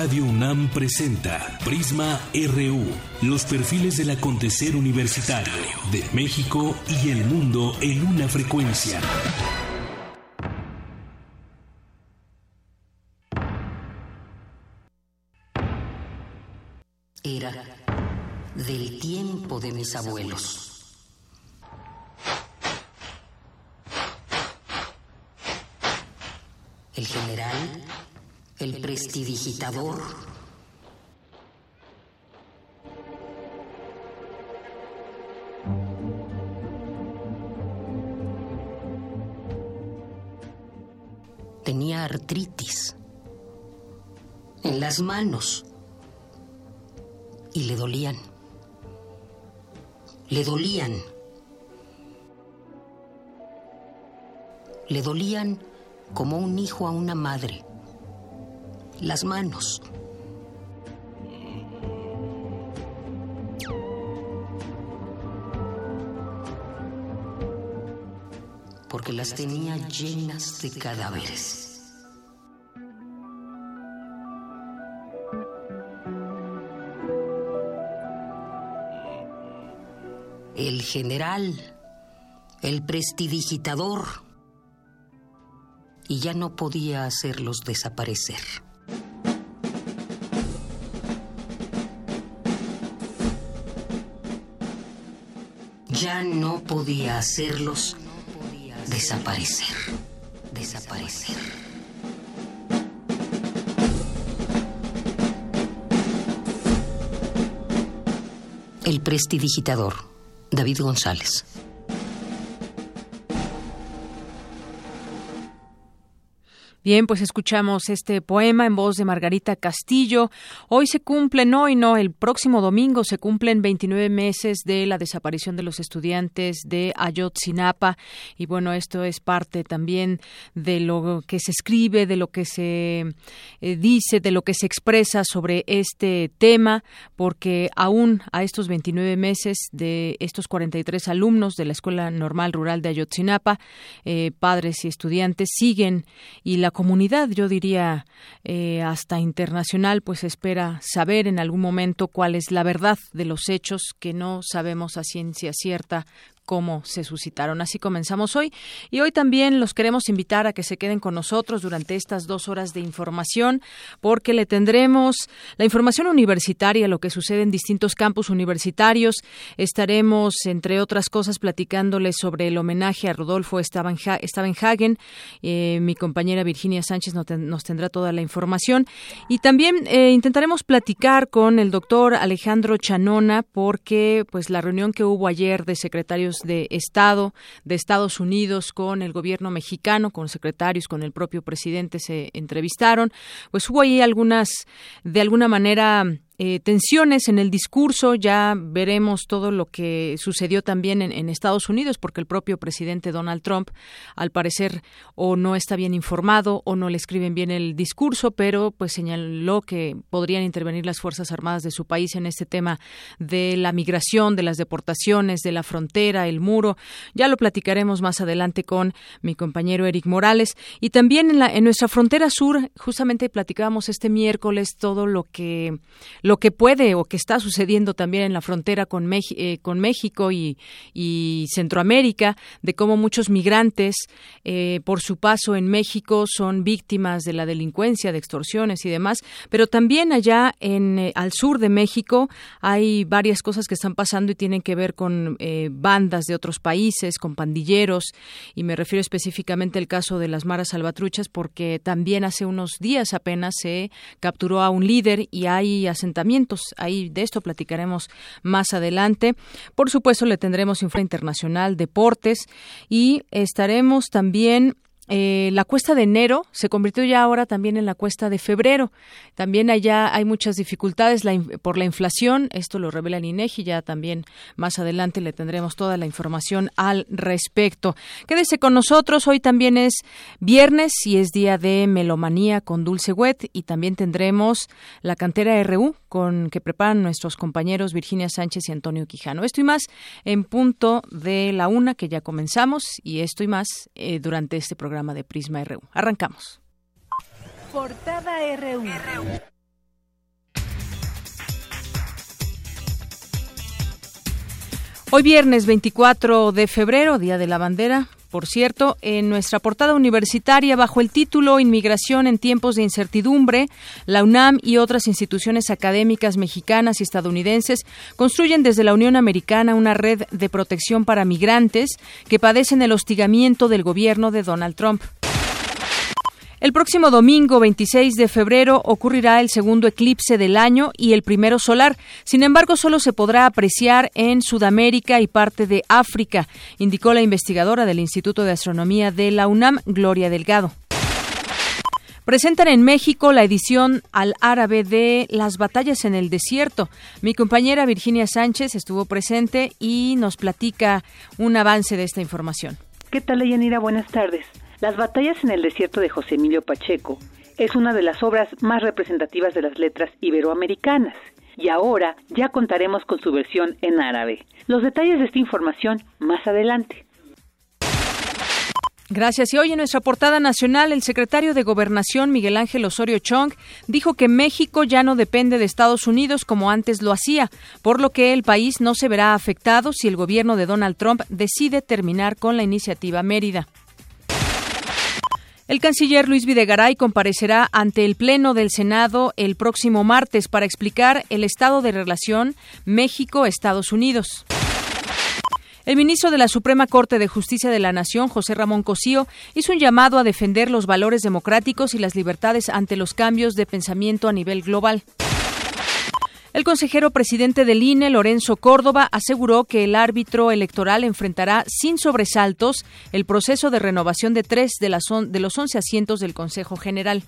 Radio UNAM presenta Prisma RU, los perfiles del acontecer universitario de México y el mundo en una frecuencia. Era del tiempo de mis abuelos. El general el prestidigitador. Tenía artritis en las manos y le dolían. Le dolían. Le dolían como un hijo a una madre las manos. Porque las tenía llenas de cadáveres. El general, el prestidigitador, y ya no podía hacerlos desaparecer. Ya no podía hacerlos desaparecer, desaparecer. El prestidigitador, David González. Bien, pues escuchamos este poema en voz de Margarita Castillo. Hoy se cumplen, hoy no, el próximo domingo se cumplen 29 meses de la desaparición de los estudiantes de Ayotzinapa. Y bueno, esto es parte también de lo que se escribe, de lo que se eh, dice, de lo que se expresa sobre este tema, porque aún a estos 29 meses de estos 43 alumnos de la Escuela Normal Rural de Ayotzinapa, eh, padres y estudiantes siguen y la comunidad, yo diría eh, hasta internacional, pues espera saber en algún momento cuál es la verdad de los hechos que no sabemos a ciencia cierta cómo se suscitaron. Así comenzamos hoy y hoy también los queremos invitar a que se queden con nosotros durante estas dos horas de información porque le tendremos la información universitaria, lo que sucede en distintos campus universitarios. Estaremos, entre otras cosas, platicándoles sobre el homenaje a Rodolfo Stavenhagen. Eh, mi compañera Virginia Sánchez nos tendrá toda la información y también eh, intentaremos platicar con el doctor Alejandro Chanona porque pues la reunión que hubo ayer de secretarios de Estado de Estados Unidos con el gobierno mexicano, con secretarios, con el propio presidente se entrevistaron, pues hubo ahí algunas, de alguna manera, eh, tensiones en el discurso. Ya veremos todo lo que sucedió también en, Estados Unidos, porque el propio presidente Donald Trump, al parecer, o no está bien informado o no le escriben bien el discurso, pero pues señaló que podrían intervenir las Fuerzas Armadas de su país en este tema de la migración, de las deportaciones, de la frontera, el muro. Ya lo platicaremos más adelante con mi compañero Eric Morales. Y también en, la, en nuestra frontera sur, justamente platicábamos este miércoles todo lo que lo que puede o que está sucediendo también en la frontera con, eh, con México y, Centroamérica, de cómo muchos migrantes eh, por su paso en México son víctimas de la delincuencia, de extorsiones y demás, pero también allá en eh, al sur de México hay varias cosas que están pasando y tienen que ver con bandas de otros países, con pandilleros, y me refiero específicamente al caso de las maras salvatruchas, porque también hace unos días apenas se capturó a un líder y hay asentamientos Ahí de esto platicaremos más adelante. Por supuesto, le tendremos Infra Internacional, Deportes y estaremos también eh, la cuesta de enero se convirtió ya ahora también en la cuesta de febrero. También allá hay muchas dificultades por la inflación. Esto lo revela el INEGI. Ya también más adelante le tendremos toda la información al respecto. Quédese con nosotros. Hoy también es viernes y es día de melomanía con Dulce Wet y también tendremos la cantera RU con que preparan nuestros compañeros Virginia Sánchez y Antonio Quijano. Esto y más en punto de la una que ya comenzamos y esto y más eh, durante este programa de Prisma RU. Arrancamos. Portada RU. Hoy viernes 24 de febrero, Día de la Bandera, por cierto, en nuestra portada universitaria, bajo el título Inmigración en tiempos de incertidumbre, la UNAM y otras instituciones académicas mexicanas y estadounidenses construyen desde la Unión Americana una red de protección para migrantes que padecen el hostigamiento del gobierno de Donald Trump. El próximo domingo 26 de febrero ocurrirá el segundo eclipse del año y el primero solar. Sin embargo, solo se podrá apreciar en Sudamérica y parte de África, indicó la investigadora del Instituto de Astronomía de la UNAM, Gloria Delgado. Presentan en México la edición al árabe de Las batallas en el desierto. Mi compañera Virginia Sánchez estuvo presente y nos platica un avance de esta información. ¿Qué tal, Yanira? Buenas tardes. Las batallas en el desierto de José Emilio Pacheco es una de las obras más representativas de las letras iberoamericanas y ahora ya contaremos con su versión en árabe. Los detalles de esta información más adelante. Gracias. Y hoy en nuestra portada nacional, el secretario de Gobernación, Miguel Ángel Osorio Chong, dijo que México ya no depende de Estados Unidos como antes lo hacía, por lo que el país no se verá afectado si el gobierno de Donald Trump decide terminar con la iniciativa Mérida. El canciller Luis Videgaray comparecerá ante el Pleno del Senado el próximo martes para explicar el estado de relación México-Estados Unidos. El ministro de la Suprema Corte de Justicia de la Nación, José Ramón Cosío, hizo un llamado a defender los valores democráticos y las libertades ante los cambios de pensamiento a nivel global. El consejero presidente del INE, Lorenzo Córdoba, aseguró que el árbitro electoral enfrentará sin sobresaltos el proceso de renovación de tres de, los once asientos del Consejo General.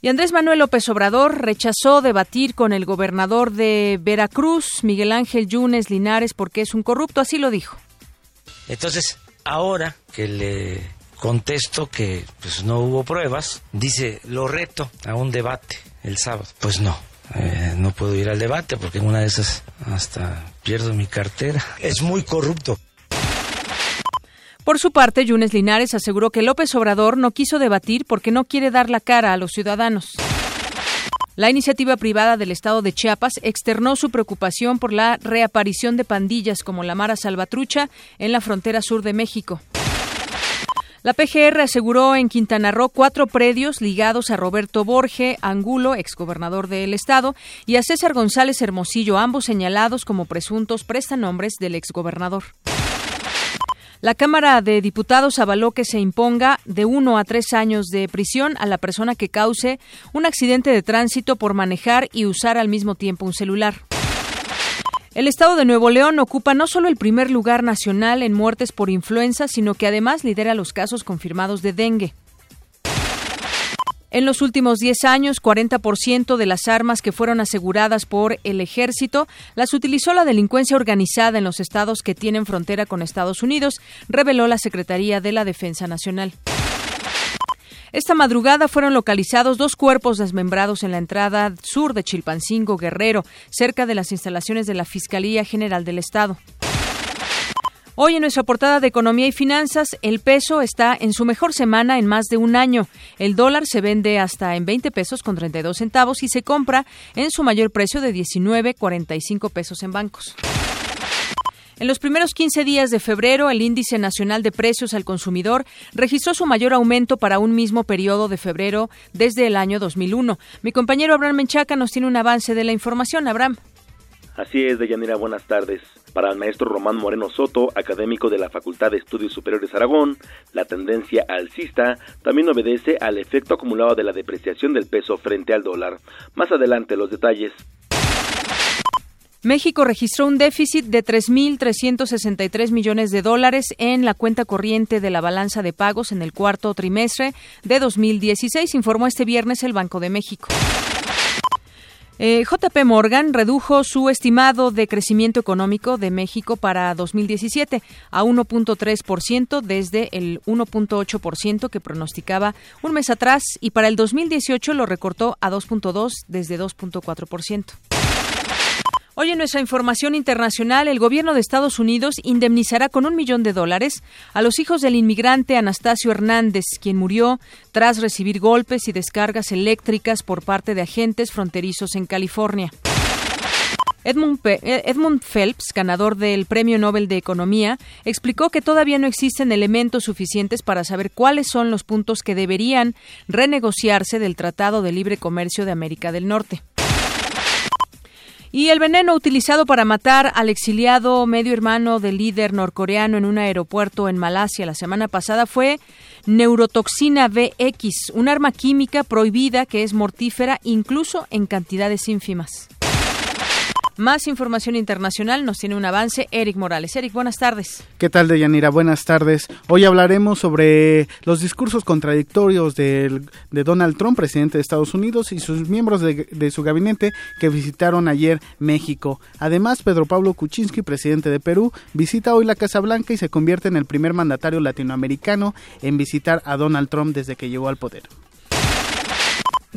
Y Andrés Manuel López Obrador rechazó debatir con el gobernador de Veracruz, Miguel Ángel Yunes Linares, porque es un corrupto, así lo dijo. Entonces, ahora que le contesto que pues no hubo pruebas, dice, lo reto a un debate el sábado. Pues no, eh, no puedo ir al debate porque en una de esas hasta pierdo mi cartera. Es muy corrupto. Por su parte, Yunes Linares aseguró que López Obrador no quiso debatir porque no quiere dar la cara a los ciudadanos. La iniciativa privada del Estado de Chiapas externó su preocupación por la reaparición de pandillas como la Mara Salvatrucha en la frontera sur de México. La PGR aseguró en Quintana Roo cuatro predios ligados a Roberto Borge Angulo, exgobernador del estado, y a César González Hermosillo, ambos señalados como presuntos prestanombres del exgobernador. La Cámara de Diputados avaló que se imponga de uno a tres años de prisión a la persona que cause un accidente de tránsito por manejar y usar al mismo tiempo un celular. El estado de Nuevo León ocupa no solo el primer lugar nacional en muertes por influenza, sino que además lidera los casos confirmados de dengue. En los últimos 10 años, 40% de las armas que fueron aseguradas por el ejército las utilizó la delincuencia organizada en los estados que tienen frontera con Estados Unidos, reveló la Secretaría de la Defensa Nacional. Esta madrugada fueron localizados dos cuerpos desmembrados en la entrada sur de Chilpancingo, Guerrero, cerca de las instalaciones de la Fiscalía General del Estado. Hoy en nuestra portada de Economía y Finanzas, el peso está en su mejor semana en más de un año. El dólar se vende hasta en 20 pesos con 32 centavos y se compra en su mayor precio de 19,45 pesos en bancos. En los primeros 15 días de febrero, el índice nacional de precios al consumidor registró su mayor aumento para un mismo periodo de febrero desde el año 2001. Mi compañero Abraham Menchaca nos tiene un avance de la información. Abraham. Así es, Deyanira, buenas tardes. Para el maestro Román Moreno Soto, académico de la Facultad de Estudios Superiores Aragón, la tendencia alcista también obedece al efecto acumulado de la depreciación del peso frente al dólar. Más adelante los detalles. México registró un déficit de 3.363 millones de dólares en la cuenta corriente de la balanza de pagos en el cuarto trimestre de 2016, informó este viernes el Banco de México. Eh, JP Morgan redujo su estimado de crecimiento económico de México para 2017 a 1.3% desde el 1.8% que pronosticaba un mes atrás y para el 2018 lo recortó a 2.2 desde 2.4%. Hoy en nuestra información internacional, el gobierno de Estados Unidos indemnizará con un millón de dólares a los hijos del inmigrante Anastasio Hernández, quien murió tras recibir golpes y descargas eléctricas por parte de agentes fronterizos en California. Edmund, Edmund, Phelps, ganador del Premio Nobel de Economía, explicó que todavía no existen elementos suficientes para saber cuáles son los puntos que deberían renegociarse del Tratado de Libre Comercio de América del Norte. Y el veneno utilizado para matar al exiliado medio hermano del líder norcoreano en un aeropuerto en Malasia la semana pasada fue neurotoxina VX, un arma química prohibida que es mortífera incluso en cantidades ínfimas. Más información internacional nos tiene un avance Eric Morales. Eric, buenas tardes. ¿Qué tal, Deyanira? Buenas tardes. Hoy hablaremos sobre los discursos contradictorios de, Donald Trump, presidente de Estados Unidos, y sus miembros de, de, su gabinete que visitaron ayer México. Además, Pedro Pablo Kuczynski, presidente de Perú, visita hoy la Casa Blanca y se convierte en el primer mandatario latinoamericano en visitar a Donald Trump desde que llegó al poder.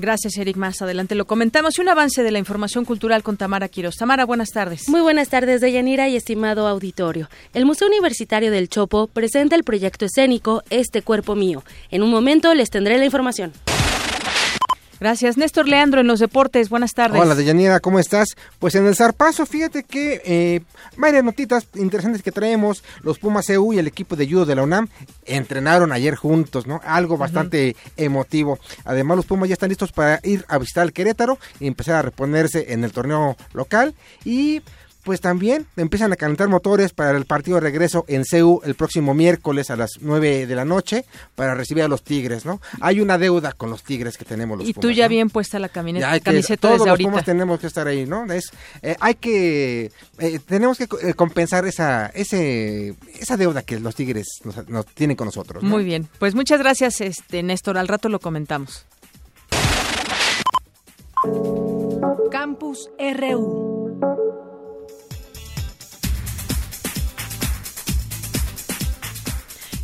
Gracias, Eric. Más adelante lo comentamos. Y un avance de la información cultural con Tamara Quiroz. Tamara, buenas tardes. Muy buenas tardes, Deyanira y estimado auditorio. El Museo Universitario del Chopo presenta el proyecto escénico Este Cuerpo Mío. En un momento les tendré la información. Gracias. Néstor Leandro en los deportes. Buenas tardes. Hola, Deyanira, ¿cómo estás? Pues en el zarpazo, fíjate que eh, varias notitas interesantes que traemos. Los Pumas EU y el equipo de judo de la UNAM entrenaron ayer juntos, ¿no? Algo bastante emotivo. Además, los Pumas ya están listos para ir a visitar el Querétaro y empezar a reponerse en el torneo local. Y pues también empiezan a calentar motores para el partido de regreso en CEU el próximo miércoles a las 9 de la noche para recibir a los Tigres, ¿no? Hay una deuda con los Tigres que tenemos los Y tú ya bien puesta la camioneta, camiseta todos los Pumas tenemos que estar ahí, ¿no? Es, eh, hay que, eh, tenemos que eh, compensar esa, ese, esa deuda que los Tigres nos, tienen con nosotros. Muy bien, pues muchas gracias, este Néstor, al rato lo comentamos. Campus RU.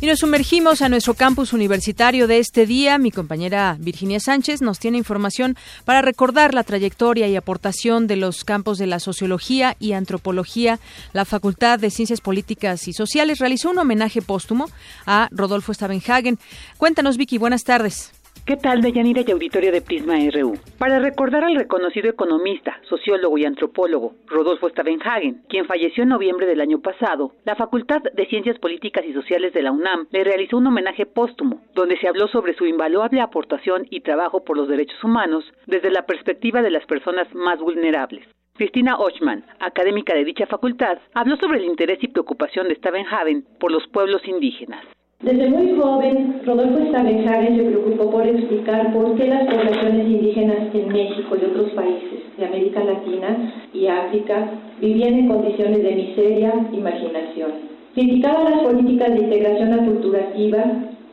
Y nos sumergimos a nuestro campus universitario de este día. Mi compañera Virginia Sánchez nos tiene información para recordar la trayectoria y aportación de los campos de la sociología y antropología. La Facultad de Ciencias Políticas y Sociales realizó un homenaje póstumo a Rodolfo Stavenhagen. Cuéntanos, Vicky, buenas tardes. ¿Qué tal, Deyanira y auditorio de Prisma RU? Para recordar al reconocido economista, sociólogo y antropólogo Rodolfo Stavenhagen, quien falleció en noviembre del año pasado, la Facultad de Ciencias Políticas y Sociales de la UNAM le realizó un homenaje póstumo, donde se habló sobre su invaluable aportación y trabajo por los derechos humanos desde la perspectiva de las personas más vulnerables. Cristina Ochman, académica de dicha facultad, habló sobre el interés y preocupación de Stavenhagen por los pueblos indígenas. Desde muy joven, Rodolfo Stavenhagen se preocupó por explicar por qué las poblaciones indígenas en México y otros países de América Latina y África vivían en condiciones de miseria y marginación. Criticaba las políticas de integración aculturativa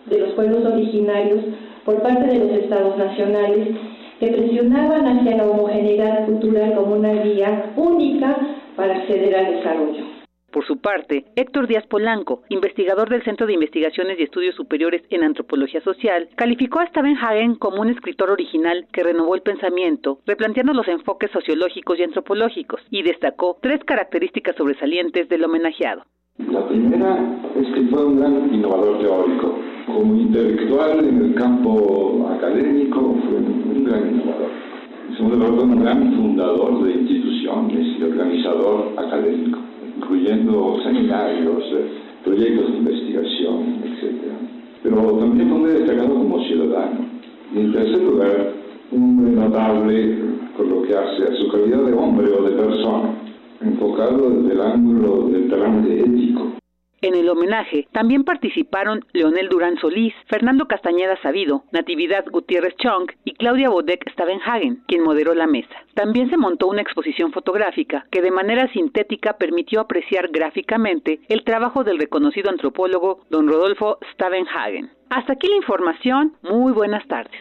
de los pueblos originarios por parte de los estados nacionales que presionaban hacia la homogeneidad cultural como una vía única para acceder al desarrollo. Por su parte, Héctor Díaz Polanco, investigador del Centro de Investigaciones y Estudios Superiores en Antropología Social, calificó a Stavenhagen como un escritor original que renovó el pensamiento, replanteando los enfoques sociológicos y antropológicos, y destacó tres características sobresalientes del homenajeado. La primera es que fue un gran innovador teórico. Como intelectual en el campo académico fue un gran innovador. En segundo lugar, un gran fundador de instituciones y organizador académico incluyendo seminarios, eh, proyectos de investigación, etc. Pero también fue muy destacado como ciudadano. Y en tercer lugar, un notable por lo que hace a su calidad de hombre o de persona, enfocado desde el ángulo del talante ético. En el homenaje también participaron Leonel Durán Solís, Fernando Castañeda Sabido, Natividad Gutiérrez Chong y Claudia Bodek Stavenhagen, quien moderó la mesa. También se montó una exposición fotográfica que de manera sintética permitió apreciar gráficamente el trabajo del reconocido antropólogo don Rodolfo Stavenhagen. Hasta aquí la información. Muy buenas tardes.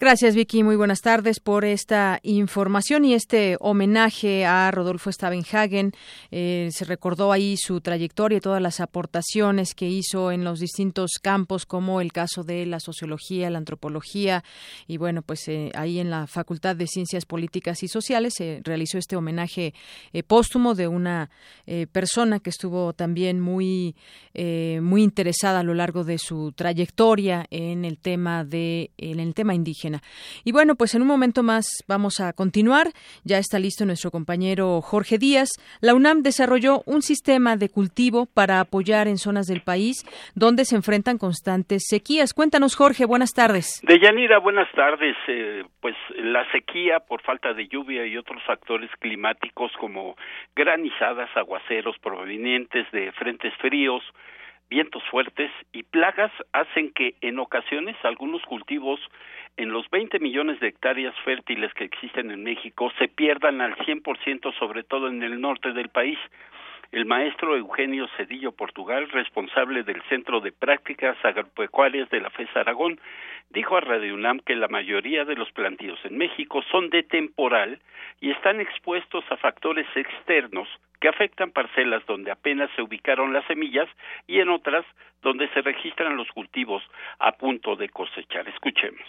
Gracias, Vicky. Muy buenas tardes por esta información y este homenaje a Rodolfo Stavenhagen. Eh, se recordó ahí su trayectoria y todas las aportaciones que hizo en los distintos campos, como el caso de la sociología, la antropología. Y bueno, pues eh, ahí en la Facultad de Ciencias Políticas y Sociales se realizó este homenaje eh, póstumo de una persona que estuvo también muy, muy interesada a lo largo de su trayectoria en el tema de en el tema indígena Y bueno, pues en un momento más vamos a continuar. Ya está listo nuestro compañero Jorge Díaz. La UNAM desarrolló un sistema de cultivo para apoyar en zonas del país donde se enfrentan constantes sequías. Cuéntanos, Jorge, buenas tardes. Deyanira, buenas tardes. Eh, pues la sequía por falta de lluvia y otros factores climáticos como granizadas, aguaceros provenientes de frentes fríos, vientos fuertes y plagas hacen que en ocasiones algunos cultivos en los 20 millones de hectáreas fértiles que existen en México se pierdan al 100% sobre todo en el norte del país. El maestro Eugenio Cedillo Portugal, responsable del Centro de Prácticas Agropecuarias de la FES Aragón, dijo a Radio UNAM que la mayoría de los plantíos en México son de temporal y están expuestos a factores externos que afectan parcelas donde apenas se ubicaron las semillas y en otras donde se registran los cultivos a punto de cosechar. Escuchemos.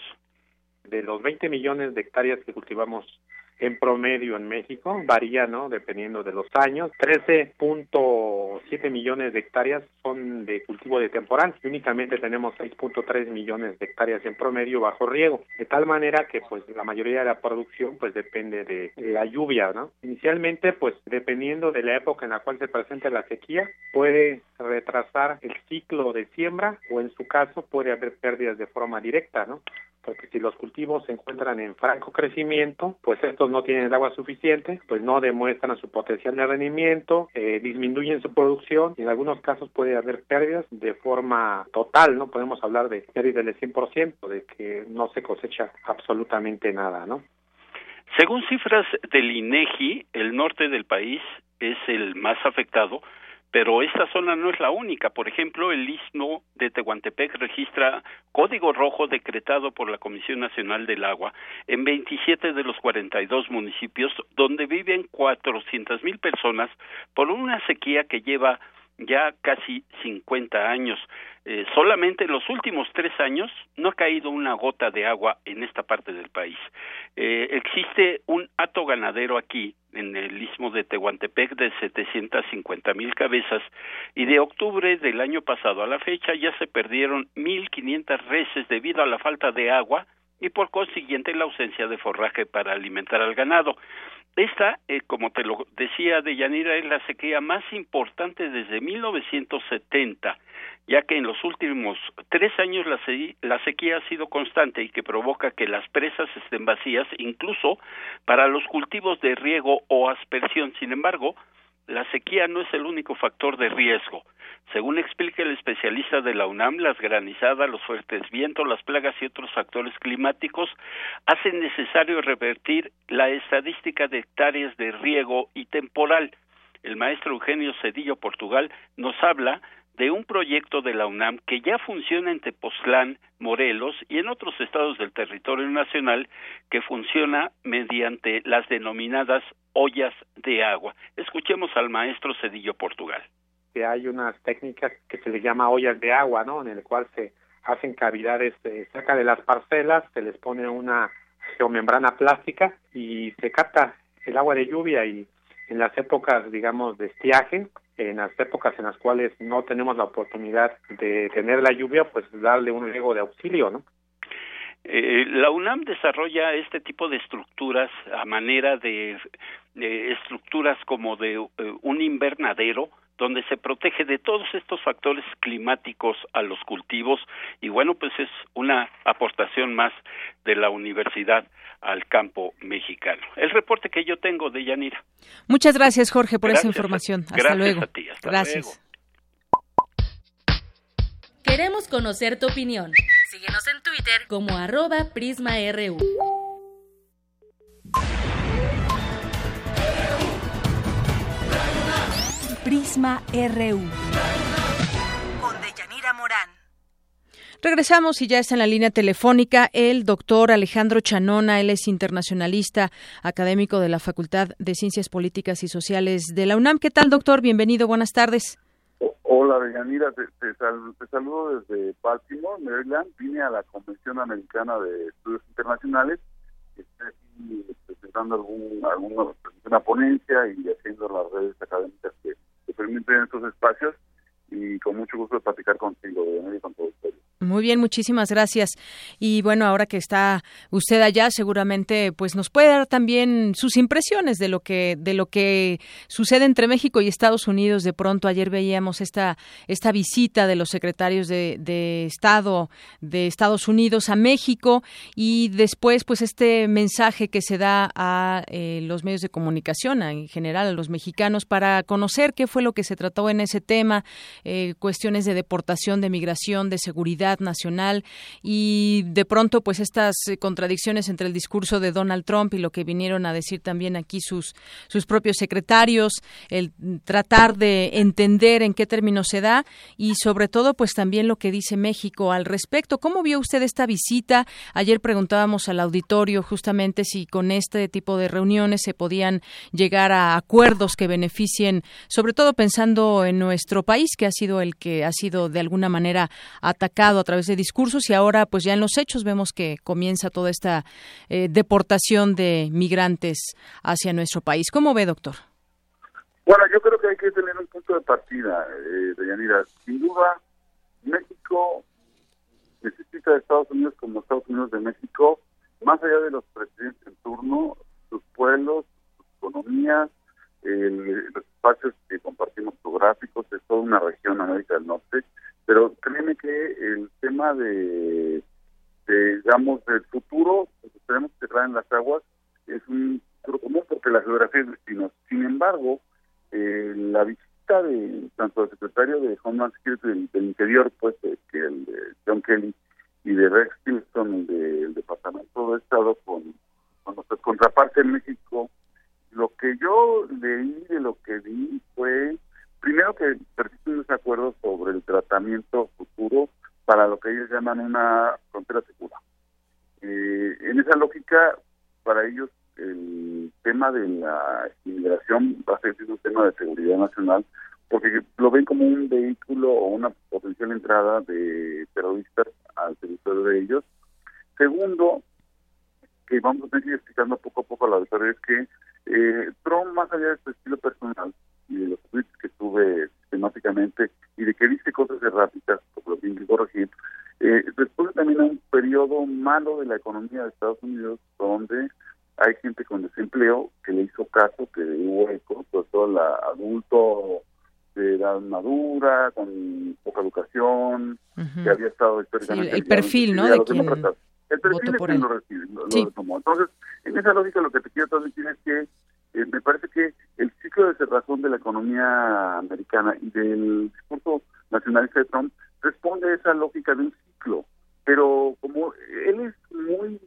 De los 20 millones de hectáreas que cultivamos en promedio en México, varía, ¿no? Dependiendo de los años. 13.7 millones de hectáreas son de cultivo de temporal y únicamente tenemos 6.3 millones de hectáreas en promedio bajo riego. De tal manera que, pues, la mayoría de la producción, pues, depende de, la lluvia, ¿no? Inicialmente, pues, dependiendo de la época en la cual se presenta la sequía, puede retrasar el ciclo de siembra o, en su caso, puede haber pérdidas de forma directa, ¿no? porque si los cultivos se encuentran en franco crecimiento, pues estos no tienen agua suficiente, pues no demuestran su potencial de rendimiento, eh, disminuyen su producción y en algunos casos puede haber pérdidas de forma total, ¿no? Podemos hablar de pérdidas del 100%, de que no se cosecha absolutamente nada, ¿no? Según cifras del INEGI, el norte del país es el más afectado pero esta zona no es la única. Por ejemplo, el istmo de Tehuantepec registra código rojo decretado por la Comisión Nacional del Agua en 27 de los 42 municipios donde viven 400 mil personas por una sequía que lleva ya casi 50 años. Eh, solamente en los últimos tres años no ha caído una gota de agua en esta parte del país. Eh, existe un hato ganadero aquí, en el istmo de Tehuantepec, de 750 mil cabezas, y de octubre del año pasado a la fecha ya se perdieron 1.500 reses debido a la falta de agua y por consiguiente la ausencia de forraje para alimentar al ganado. Esta, eh, como te lo decía Deyanira, es la sequía más importante desde 1970, ya que en los últimos tres años la, la sequía ha sido constante y que provoca que las presas estén vacías, incluso para los cultivos de riego o aspersión. Sin embargo, la sequía no es el único factor de riesgo. Según explica el especialista de la UNAM, las granizadas, los fuertes vientos, las plagas y otros factores climáticos hacen necesario revertir la estadística de hectáreas de riego y temporal. El maestro Eugenio Cedillo Portugal nos habla de un proyecto de la UNAM que ya funciona en Tepoztlán, Morelos y en otros estados del territorio nacional que funciona mediante las denominadas ollas de agua. Escuchemos al maestro Cedillo Portugal. Que hay unas técnicas que se le llama ollas de agua, ¿no? En el cual se hacen cavidades eh, cerca de las parcelas, se les pone una geomembrana plástica y se capta el agua de lluvia y en las épocas, digamos, de estiaje, en las épocas en las cuales no tenemos la oportunidad de tener la lluvia, pues darle un riego de auxilio, ¿no? Eh, la UNAM desarrolla este tipo de estructuras a manera de, estructuras como de eh, un invernadero donde se protege de todos estos factores climáticos a los cultivos y bueno pues es una aportación más de la universidad al campo mexicano. El reporte que yo tengo de Yanira. Muchas gracias Jorge por esa información. hasta luego. A ti, hasta gracias. Queremos conocer tu opinión. Síguenos en Twitter como arroba PrismaRU. Prisma RU. Con Deyanira Morán. Regresamos y ya está en la línea telefónica el doctor Alejandro Chanona. Él es internacionalista, académico de la Facultad de Ciencias Políticas y Sociales de la UNAM. ¿Qué tal, doctor? Bienvenido, buenas tardes. Hola, Deyanira, te, te, saludo desde Baltimore, Maryland. Vine a la Convención Americana de Estudios Internacionales. Estoy aquí presentando algún, alguna ponencia y haciendo las redes académicas que, permiten estos espacios. Y con mucho gusto de platicar contigo, Deyanira, con todo ustedes. Muy bien, muchísimas gracias. Y bueno, ahora que está usted allá, seguramente pues nos puede dar también sus impresiones de lo que de lo que sucede entre México y Estados Unidos. De pronto ayer veíamos esta esta visita de los secretarios de, Estado de Estados Unidos a México y después pues este mensaje que se da a eh, los medios de comunicación, en general a los mexicanos para conocer qué fue lo que se trató en ese tema, eh, cuestiones de deportación, de migración, de seguridad nacional y de pronto pues estas eh, contradicciones entre el discurso de Donald Trump y lo que vinieron a decir también aquí sus sus propios secretarios, el tratar de entender en qué términos se da y sobre todo pues también lo que dice México al respecto. ¿Cómo vio usted esta visita? Ayer preguntábamos al auditorio justamente si con este tipo de reuniones se podían llegar a acuerdos que beneficien, sobre todo pensando en nuestro país que ha sido el que ha sido de alguna manera atacado a través de discursos y ahora pues ya en los hechos vemos que comienza toda esta eh, deportación de migrantes hacia nuestro país. ¿Cómo ve, doctor? Bueno, yo creo que hay que tener un punto de partida, eh, Deyanira. Sin duda, México necesita de Estados Unidos como Estados Unidos de México, más allá de los presidentes en turno, sus pueblos, sus economías, los espacios que compartimos geográficos, es toda una región, América del Norte, pero créeme que el tema de, digamos, del futuro, pues tenemos que traer en las aguas, es un futuro común porque la geografía es destino. Sin embargo, eh, la visita de tanto del secretario de Homeland Security del, Interior, pues, de llaman una frontera segura. Eh, en esa lógica, para ellos el tema de la inmigración va a ser un tema de seguridad nacional porque lo ven como un vehículo o una potencial entrada de terroristas al territorio de ellos. Segundo, que vamos a seguir explicando poco a poco a la auditoría es que eh, Trump, más allá de su estilo personal, y de los tweets que tuve sistemáticamente y de que dice cosas erráticas, por lo que corregir, eh, después también un periodo malo de la economía de Estados Unidos donde hay gente con desempleo que le hizo caso, que hubo eco, sobre todo el adulto de edad madura, con poca educación, que había el perfil, ¿no? De quien el perfil es quien lo recibe, lo, tomó. Entonces, en esa lógica lo que te quiero transmitir es que eh, me parece que el ciclo de cerrazón de la economía americana y del discurso nacionalista de Trump responde a esa lógica de un ciclo, pero como él es muy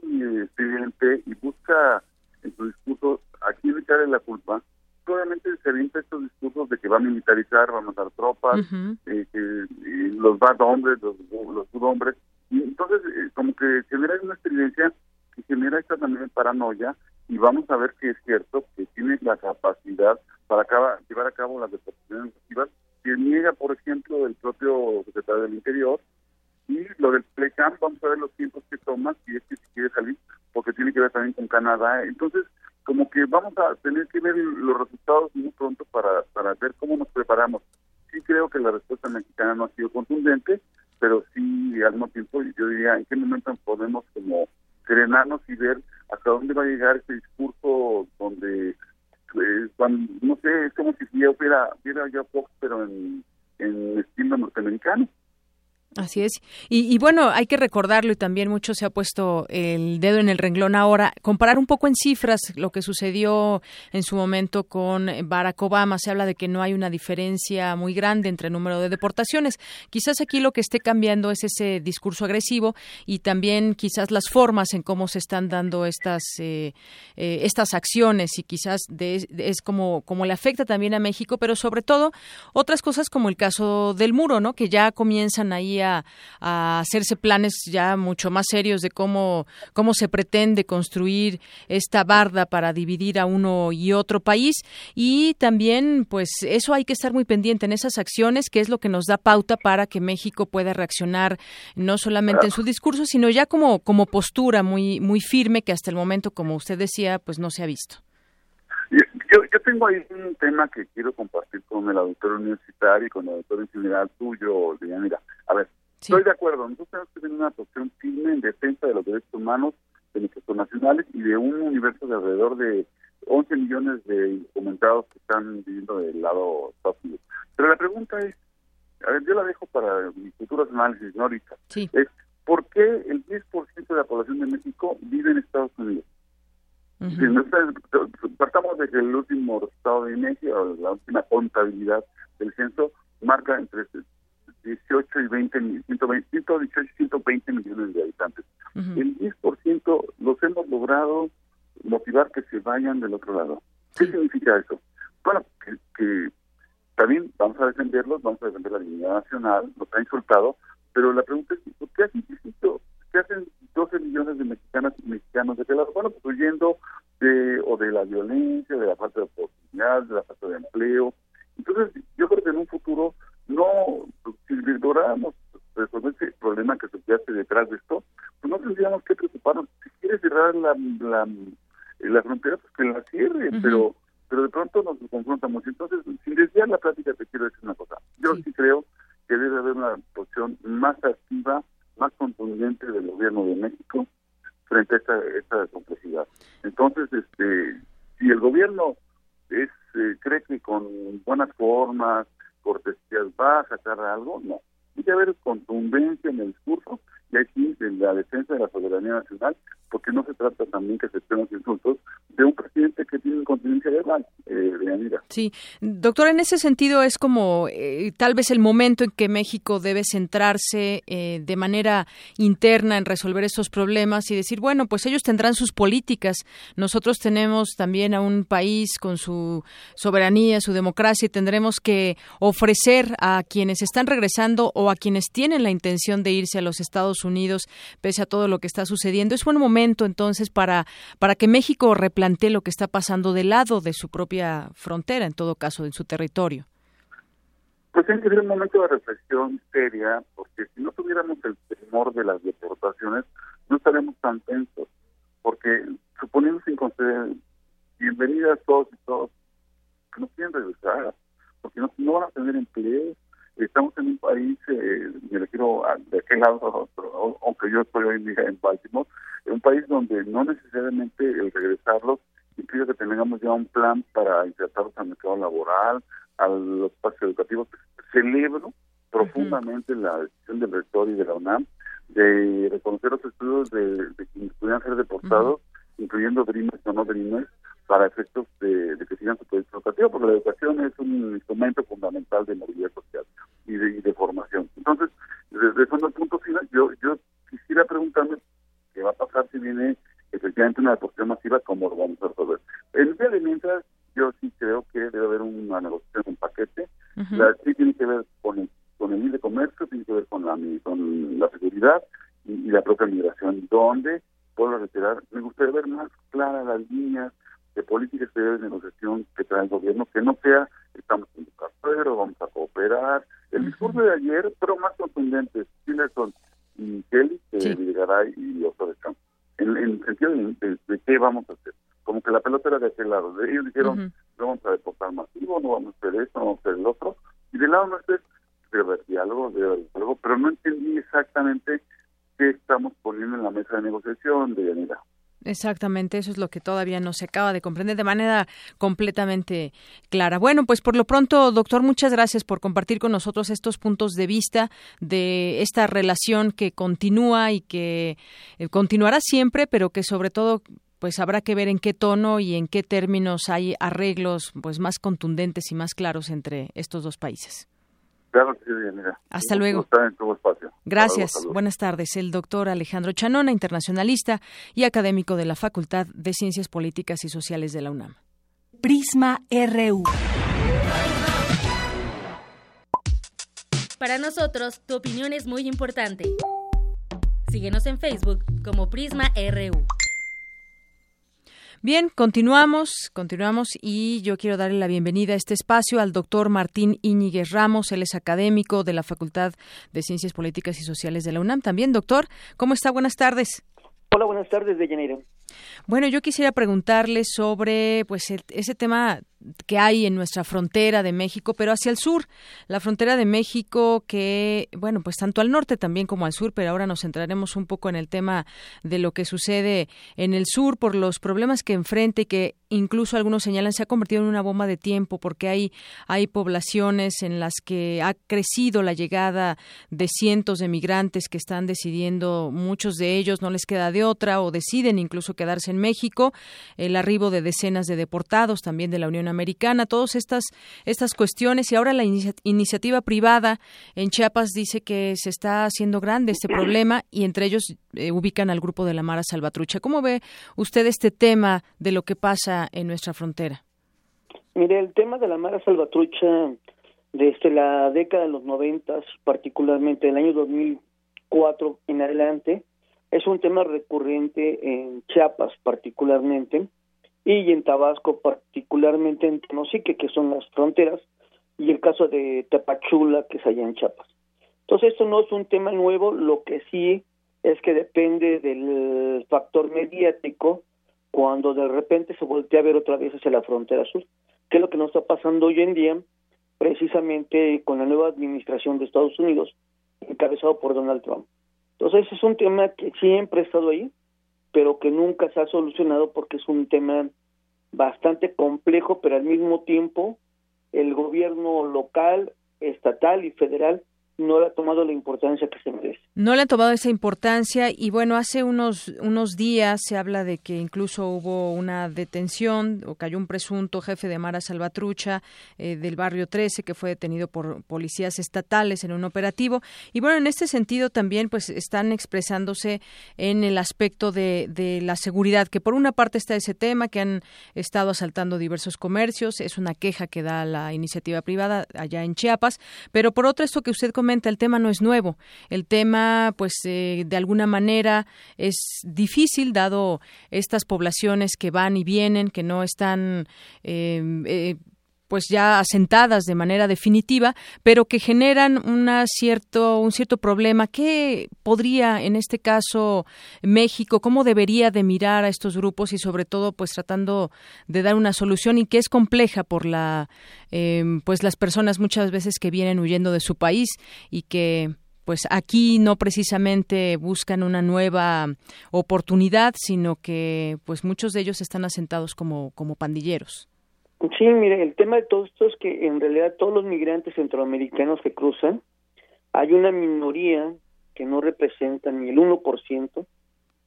evidente y busca en su discurso a quién echarle la culpa, obviamente se avienta estos discursos de que va a militarizar, va a matar tropas, eh, que los bad hombres, los, los good hombres, eh, como que genera una experiencia que genera esta también paranoia y vamos a ver que es cierto que tiene la capacidad para llevar a cabo las deportaciones efectivas que niega, por ejemplo, el propio secretario del Interior y lo del Plecam, vamos a ver los tiempos que toma si es que se quiere salir, porque tiene que ver también con Canadá. Entonces, como que vamos a tener que ver los resultados muy pronto para, para ver cómo nos preparamos. Sí creo que la respuesta mexicana no ha sido contundente, sí al mismo tiempo yo diría en qué momento podemos como serenarnos y ver hasta dónde va a llegar este discurso donde, pues, no sé, es como si yo hubiera, hubiera yo Fox, pero en, en estilo norteamericano. Así es. Y, bueno, hay que recordarlo y también mucho se ha puesto el dedo en el renglón ahora. Comparar un poco en cifras lo que sucedió en su momento con Barack Obama. Se habla de que no hay una diferencia muy grande entre el número de deportaciones. Quizás aquí lo que esté cambiando es ese discurso agresivo y también quizás las formas en cómo se están dando estas, eh, eh, estas acciones y quizás es como, como le afecta también a México, pero sobre todo otras cosas como el caso del muro, ¿no? Que ya comienzan ahí a, hacerse planes ya mucho más serios de cómo, cómo se pretende construir esta barda para dividir a uno y otro país. Y también, pues, eso hay que estar muy pendiente en esas acciones, que es lo que nos da pauta para que México pueda reaccionar no solamente en su discurso, sino ya como, como postura muy, muy firme que hasta el momento, como usted decía, pues no se ha visto. Yo, yo tengo ahí un tema que quiero compartir con el auditor universitario y con el auditor en general tuyo, Mira, a ver, Estoy de acuerdo, nosotros tenemos que tener una posición firme en defensa de los derechos humanos de nuestros nacionales y de un universo de alrededor de 11 millones de indocumentados que están viviendo del lado de Estados Unidos. Pero la pregunta es, a ver, yo la dejo para mis futuros análisis, no ahorita. Es, ¿por qué el 10% de la población de México vive en Estados Unidos? Si no está- partamos de que el último resultado de INEGI, o la última contabilidad del censo, marca entre 18 y 20, mil- 120, 118 y 120 millones de habitantes. El 10% los hemos logrado motivar que se vayan del otro lado. ¿Qué significa eso? Bueno, que, que también vamos a defenderlos, vamos a defender la dignidad nacional, nos ha insultado, pero la pregunta es, ¿por qué hacen? ¿Qué hacen 12 millones de mexicanas y mexicanos de qué lado? Bueno, pues huyendo de, o de la violencia, de la falta de oportunidades, de la falta de empleo. Entonces, yo creo que en un futuro, no, si lográramos resolver ese problema que subyace detrás de esto, pues no tendríamos que preocuparnos. Si quiere cerrar la, la, la frontera, pues que la cierre, pero pero de pronto nos confrontamos. Entonces, sin desviar la plática, te quiero decir una cosa. Yo sí, creo que debe haber una posición más activa, más contundente del gobierno de México frente a esta, esta complejidad. Entonces, este, si el gobierno es eh, cree que con buenas formas, cortesías va a sacar algo, no. Que haber contundencia en el discurso y aquí en la defensa de la soberanía nacional, porque no se trata también que se estén los insultos de un que eh, de. Sí, doctor, en ese sentido es como eh, tal vez el momento en que México debe centrarse eh, de manera interna en resolver estos problemas y decir, bueno, pues ellos tendrán sus políticas. Nosotros tenemos también a un país con su soberanía, su democracia y tendremos que ofrecer a quienes están regresando o a quienes tienen la intención de irse a los Estados Unidos pese a todo lo que está sucediendo. Es buen momento entonces para para que México replantee lo que está pasando del lado de su propia frontera, en todo caso, en su territorio. Pues tiene que ser un momento de reflexión seria, porque si no tuviéramos el temor de las deportaciones, no estaríamos tan tensos, porque suponiendo sin conceder bienvenidas todos y todos, no quieren regresar, porque no, van a tener empleo. Estamos en un país, eh, me refiero a, de aquel lado, aunque yo estoy hoy en Baltimore, en un país donde no necesariamente el regresarlos que tengamos ya un plan para insertarlos al mercado laboral, a los espacios educativos. Celebro profundamente la decisión del rector y de la UNAM de reconocer los estudios de, de quienes pudieran ser deportados, incluyendo Dreamers o no Dreamers, para efectos de, de que sigan su proyecto educativo, porque la educación es un instrumento fundamental de movilidad social y de, y de formación. Entonces, desde ese punto final, yo, yo quisiera preguntarme qué va a pasar si viene efectivamente una deportación masiva, cómo lo vamos a resolver. En el día de mientras, yo sí creo que debe haber una negociación, un paquete. La, sí tiene que ver con el, con el libre comercio, tiene que ver con la, con la seguridad y, y la propia migración, donde, puedo reiterar, me gustaría ver más claras las líneas de política exterior de negociación que trae el gobierno, que no sea estamos en cartero, vamos a cooperar. El discurso de ayer fueron más contundentes, Tillerson y Kelly, que Videgaray y Otto de Campo. En, en sentido de, de, de, qué vamos a hacer. Como que la pelota era de aquel lado. De ellos dijeron, no vamos a deportar masivo, no vamos a hacer esto, no vamos a hacer el otro. Y del lado nuestro debe haber diálogo, debe haber diálogo, pero no entendí exactamente qué estamos poniendo en la mesa de negociación de Yanira. Exactamente, eso es lo que todavía no se acaba de comprender de manera completamente clara. Bueno, pues por lo pronto, doctor, muchas gracias por compartir con nosotros estos puntos de vista de esta relación que continúa y que eh, continuará siempre, pero que sobre todo pues habrá que ver en qué tono y en qué términos hay arreglos pues más contundentes y más claros entre estos dos países. Claro que sí, mira. Hasta luego. Está en tu espacio. Gracias. Buenas tardes. El doctor Alejandro Chanona, internacionalista y académico de la Facultad de Ciencias Políticas y Sociales de la UNAM. Prisma RU. Para nosotros, tu opinión es muy importante. Síguenos en Facebook como Prisma RU. Bien, continuamos, continuamos y yo quiero darle la bienvenida a este espacio al doctor Martín Íñiguez Ramos, él es académico de la Facultad de Ciencias Políticas y Sociales de la UNAM. También, doctor, ¿cómo está? Buenas tardes. Hola, buenas tardes, Deyanira. Bueno, yo quisiera preguntarle sobre pues ese tema que hay en nuestra frontera de México, pero hacia el sur, la frontera de México que, bueno, pues tanto al norte también como al sur, pero ahora nos centraremos un poco en el tema de lo que sucede en el sur por los problemas que enfrenta y que incluso algunos señalan se ha convertido en una bomba de tiempo porque hay hay poblaciones en las que ha crecido la llegada de cientos de migrantes que están decidiendo muchos de ellos no les queda de otra o deciden incluso quedarse en México. El arribo de decenas de deportados también de la Unión Americana todas estas estas cuestiones y ahora la iniciativa privada en Chiapas dice que se está haciendo grande este problema y entre ellos eh, ubican al grupo de la Mara Salvatrucha. ¿Cómo ve usted este tema de lo que pasa en nuestra frontera? Mire, el tema de la Mara Salvatrucha desde la década de los noventas, particularmente el año 2004 en adelante, es un tema recurrente en Chiapas particularmente y en Tabasco particularmente en Tenosique, que son las fronteras, y el caso de Tapachula, que es allá en Chiapas. Entonces, esto no es un tema nuevo, lo que sí es que depende del factor mediático cuando de repente se voltea a ver otra vez hacia la frontera sur, que es lo que nos está pasando hoy en día, precisamente con la nueva administración de Estados Unidos, encabezado por Donald Trump. Entonces es un tema que siempre ha estado ahí, pero que nunca se ha solucionado porque es un tema bastante complejo, pero al mismo tiempo el gobierno local, estatal y federal no le ha tomado la importancia que se merece. No le ha tomado esa importancia y bueno, hace unos unos días se habla de que incluso hubo una detención o cayó un presunto jefe de Mara Salvatrucha eh, del barrio 13 que fue detenido por policías estatales en un operativo y bueno, en este sentido también pues están expresándose en el aspecto de, de la seguridad, que por una parte está ese tema que han estado asaltando diversos comercios, es una queja que da la iniciativa privada allá en Chiapas, pero por otra esto que usted el tema no es nuevo. El tema, pues, eh, de alguna manera es difícil, dado estas poblaciones que van y vienen, que no están eh, eh, pues ya asentadas de manera definitiva, pero que generan una cierto, un cierto problema. ¿Qué podría, en este caso, México, cómo debería de mirar a estos grupos y sobre todo, pues tratando de dar una solución y que es compleja por la, em, pues las personas muchas veces que vienen huyendo de su país y que pues aquí no precisamente buscan una nueva oportunidad, sino que pues muchos de ellos están asentados como, como pandilleros. Sí, mire, el tema de todo esto es que en realidad todos los migrantes centroamericanos que cruzan, hay una minoría que no representa ni el 1%,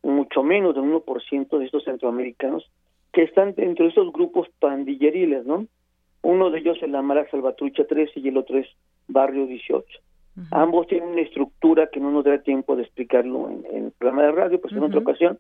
mucho menos del 1% de estos centroamericanos, que están dentro de esos grupos pandilleriles, ¿no? Uno de ellos es la Mara Salvatrucha 13 y el otro es Barrio 18. Ambos tienen una estructura que no nos da tiempo de explicarlo en, el programa de radio, pues en otra ocasión,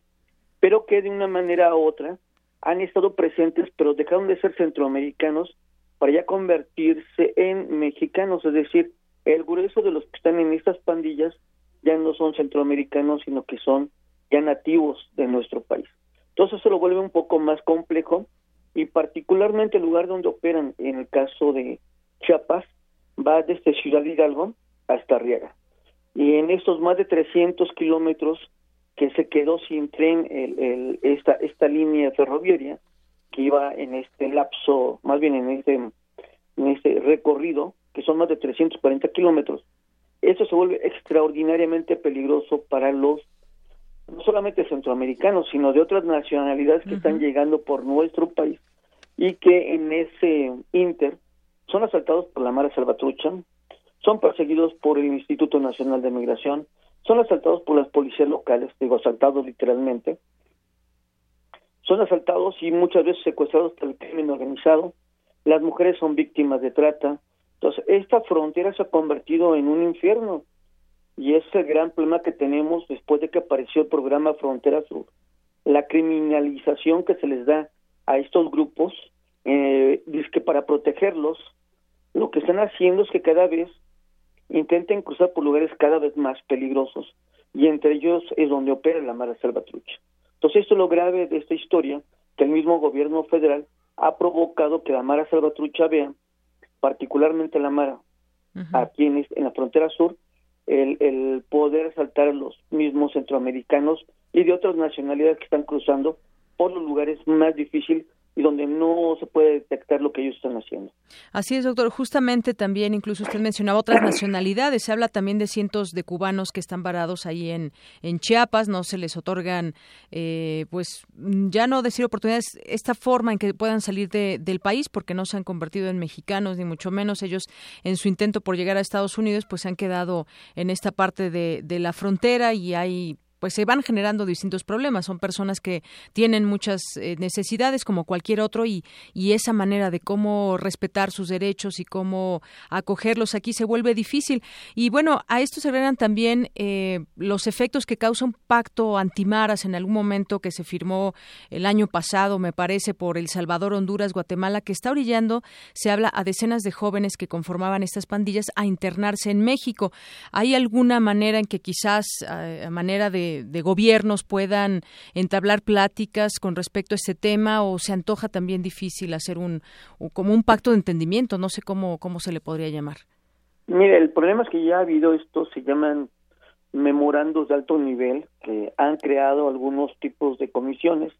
pero que de una manera u otra han estado presentes, pero dejaron de ser centroamericanos para ya convertirse en mexicanos, es decir, el grueso de los que están en estas pandillas ya no son centroamericanos, sino que son ya nativos de nuestro país. Entonces se lo vuelve un poco más complejo y particularmente el lugar donde operan, en el caso de Chiapas, va desde Ciudad Hidalgo hasta Arriaga. Y en estos más de 300 kilómetros que se quedó sin tren el, esta, esta línea ferroviaria que iba en este lapso, más bien en este, en este recorrido, que son más de 340 kilómetros, eso se vuelve extraordinariamente peligroso para los no solamente centroamericanos, sino de otras nacionalidades que están llegando por nuestro país y que en ese inter son asaltados por la Mara Salvatrucha, son perseguidos por el Instituto Nacional de Migración, son asaltados por las policías locales, digo asaltados literalmente, son asaltados y muchas veces secuestrados por el crimen organizado, las mujeres son víctimas de trata, entonces esta frontera se ha convertido en un infierno. Y es el gran problema que tenemos después de que apareció el programa Frontera Sur, la criminalización que se les da a estos grupos, eh, es que para protegerlos, lo que están haciendo es que cada vez intenten cruzar por lugares cada vez más peligrosos y entre ellos es donde opera la Mara Salvatrucha. Entonces esto es lo grave de esta historia, que el mismo gobierno federal ha provocado que la Mara Salvatrucha vea, particularmente la Mara, aquí en, en, la frontera sur, el, el poder asaltar a los mismos centroamericanos y de otras nacionalidades que están cruzando por los lugares más difíciles y donde no se puede detectar lo que ellos están haciendo. Así es, doctor. Justamente también, incluso usted mencionaba otras nacionalidades. Se habla también de cientos de cubanos que están varados ahí en, en Chiapas. No se les otorgan, eh, pues, ya no decir oportunidades, esta forma en que puedan salir de, del país, porque no se han convertido en mexicanos, ni mucho menos. Ellos, en su intento por llegar a Estados Unidos, pues se han quedado en esta parte de, de la frontera y hay pues se van generando distintos problemas. Son personas que tienen muchas eh, necesidades como cualquier otro y, y esa manera de cómo respetar sus derechos y cómo acogerlos aquí se vuelve difícil. Y bueno, a esto se agregan también eh, los efectos que causa un pacto antimaras en algún momento que se firmó el año pasado, me parece, por El Salvador, Honduras, Guatemala, que está orillando, se habla a decenas de jóvenes que conformaban estas pandillas a internarse en México. ¿Hay alguna manera en que quizás, eh, a manera de de, gobiernos puedan entablar pláticas con respecto a este tema o se antoja también difícil hacer un como un pacto de entendimiento, no sé cómo cómo se le podría llamar. Mire, el problema es que ya ha habido esto, se llaman memorandos de alto nivel que han creado algunos tipos de comisiones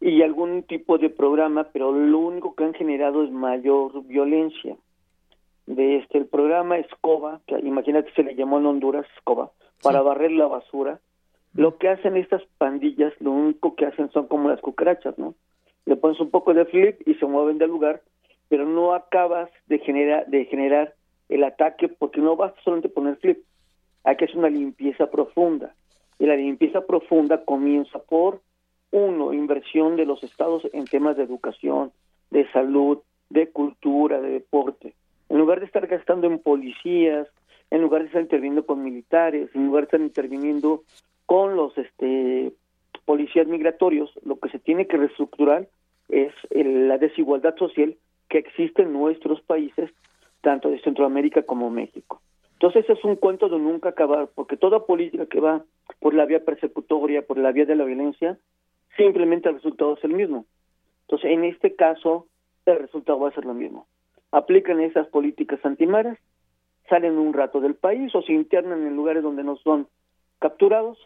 y algún tipo de programa, pero lo único que han generado es mayor violencia. De este el programa Escoba, que imagínate se le llamó en Honduras Escoba, para barrer la basura, lo que hacen estas pandillas, lo único que hacen son como las cucarachas, ¿no? Le pones un poco de flip y se mueven del lugar, pero no acabas de generar, de generar el ataque porque no vas solamente poner flip. Hay que hacer una limpieza profunda. Y la limpieza profunda comienza por, uno, inversión de los estados en temas de educación, de salud, de cultura, de deporte. En lugar de estar gastando en policías, en lugar de estar interviniendo con militares, en lugar de estar interviniendo con los este, policías migratorios, lo que se tiene que reestructurar es la desigualdad social que existe en nuestros países, tanto de Centroamérica como México. Entonces es un cuento de nunca acabar, porque toda política que va por la vía persecutoria, por la vía de la violencia, simplemente el resultado es el mismo. Entonces, en este caso, el resultado va a ser lo mismo. Aplican esas políticas antimaras, salen un rato del país o se internan en lugares donde no son capturados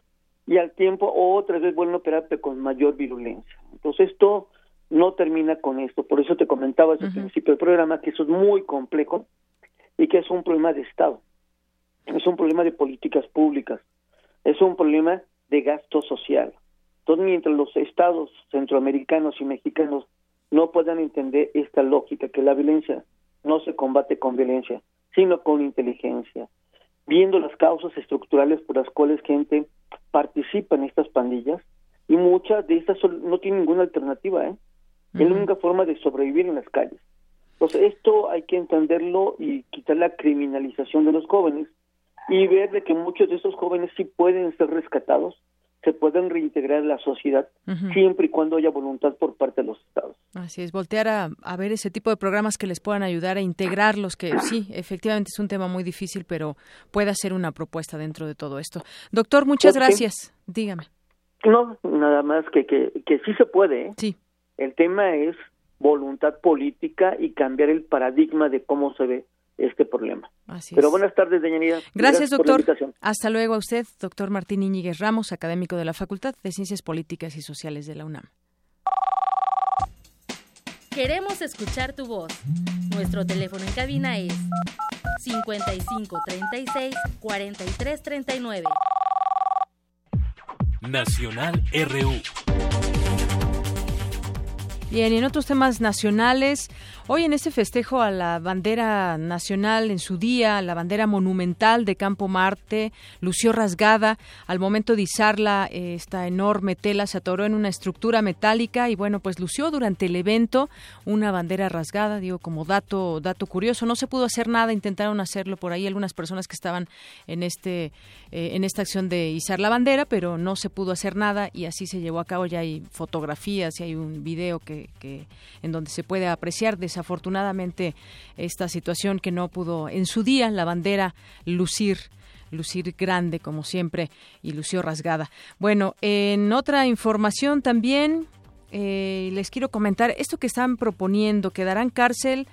y al tiempo otra vez vuelven a operarte con mayor virulencia. Entonces esto no termina con esto, por eso te comentaba desde el principio del programa que eso es muy complejo y que es un problema de Estado, es un problema de políticas públicas, es un problema de gasto social. Entonces, mientras los estados centroamericanos y mexicanos no puedan entender esta lógica, que la violencia no se combate con violencia, sino con inteligencia, viendo las causas estructurales por las cuales gente participa en estas pandillas y muchas de estas no tienen ninguna alternativa, ¿eh? Es la única forma de sobrevivir en las calles. Entonces, esto hay que entenderlo y quitar la criminalización de los jóvenes y ver de que muchos de esos jóvenes sí pueden ser rescatados se pueden reintegrar en la sociedad siempre y cuando haya voluntad por parte de los estados. Así es, voltear a, ver ese tipo de programas que les puedan ayudar a integrarlos, que sí, efectivamente es un tema muy difícil, pero puede ser una propuesta dentro de todo esto. Doctor, muchas gracias. Dígame. No, nada más que, que, que sí se puede. ¿eh? Sí. El tema es voluntad política y cambiar el paradigma de cómo se ve este problema. Pero buenas tardes, Deyanira. Gracias, doctor. Hasta luego a usted, doctor Martín Iñiguez Ramos, académico de la Facultad de Ciencias Políticas y Sociales de la UNAM. Queremos escuchar tu voz. Nuestro teléfono en cabina es 55 36 43 39. Nacional RU. Bien, y en otros temas nacionales, hoy en este festejo a la bandera nacional en su día, la bandera monumental de Campo Marte, lució rasgada. Al momento de izarla, eh, esta enorme tela se atoró en una estructura metálica y bueno, pues lució durante el evento una bandera rasgada, digo, como dato, dato curioso. No se pudo hacer nada, intentaron hacerlo por ahí algunas personas que estaban en, este, eh, en esta acción de izar la bandera, pero no se pudo hacer nada y así se llevó a cabo. Ya hay fotografías y hay un video que que, en donde se puede apreciar desafortunadamente esta situación que no pudo en su día la bandera lucir lucir grande como siempre y lució rasgada. Bueno, en otra información también eh, les quiero comentar esto que están proponiendo, que darán cárcel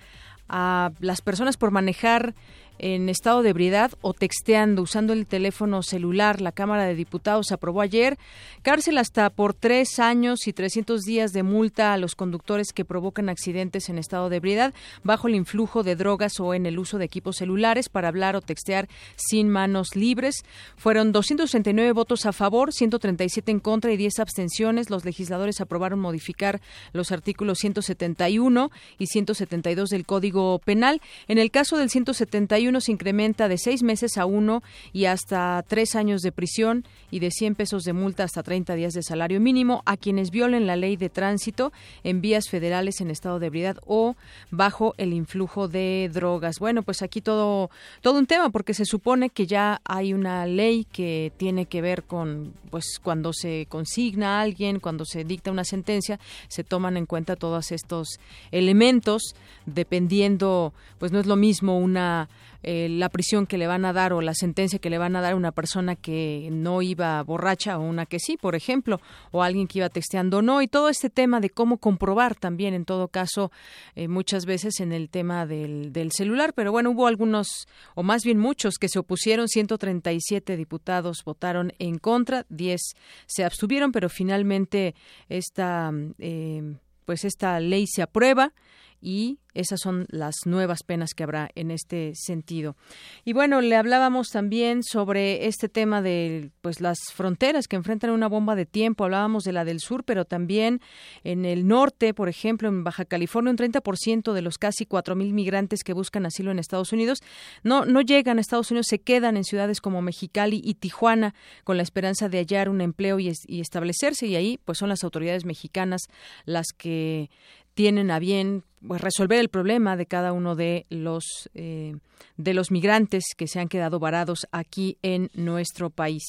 a las personas por manejar en estado de ebriedad o texteando usando el teléfono celular. La Cámara de Diputados aprobó ayer cárcel hasta por tres años y 300 días de multa a los conductores que provocan accidentes en estado de ebriedad bajo el influjo de drogas o en el uso de equipos celulares para hablar o textear sin manos libres. Fueron 239 votos a favor, 137 en contra y 10 abstenciones. Los legisladores aprobaron modificar los artículos 171 y 172 del Código Penal. En el caso del 171 se incrementa de seis meses a uno y hasta tres años de prisión y de 100 pesos de multa hasta 30 días de salario mínimo a quienes violen la ley de tránsito en vías federales en estado de ebriedad o bajo el influjo de drogas. Bueno, pues aquí todo todo un tema porque se supone que ya hay una ley que tiene que ver con pues cuando se consigna a alguien, cuando se dicta una sentencia, se toman en cuenta todos estos elementos dependiendo pues no es lo mismo una eh, la prisión que le van a dar o la sentencia que le van a dar a una persona que no iba borracha o una que sí, por ejemplo, o alguien que iba texteando no, y todo este tema de cómo comprobar también, en todo caso, eh, muchas veces en el tema del, del celular, pero bueno, hubo algunos, o más bien muchos, que se opusieron, 137 diputados votaron en contra, 10 se abstuvieron, pero finalmente esta, eh, pues esta ley se aprueba y esas son las nuevas penas que habrá en este sentido. Y bueno, le hablábamos también sobre este tema de pues las fronteras que enfrentan una bomba de tiempo. Hablábamos de la del sur, pero también en el norte, por ejemplo, en Baja California, un 30% de los casi 4.000 migrantes que buscan asilo en Estados Unidos no, no llegan a Estados Unidos, se quedan en ciudades como Mexicali y Tijuana con la esperanza de hallar un empleo y, y establecerse. Y ahí, pues son las autoridades mexicanas las que tienen a bien pues, resolver el problema de cada uno de los eh, de los migrantes que se han quedado varados aquí en nuestro país.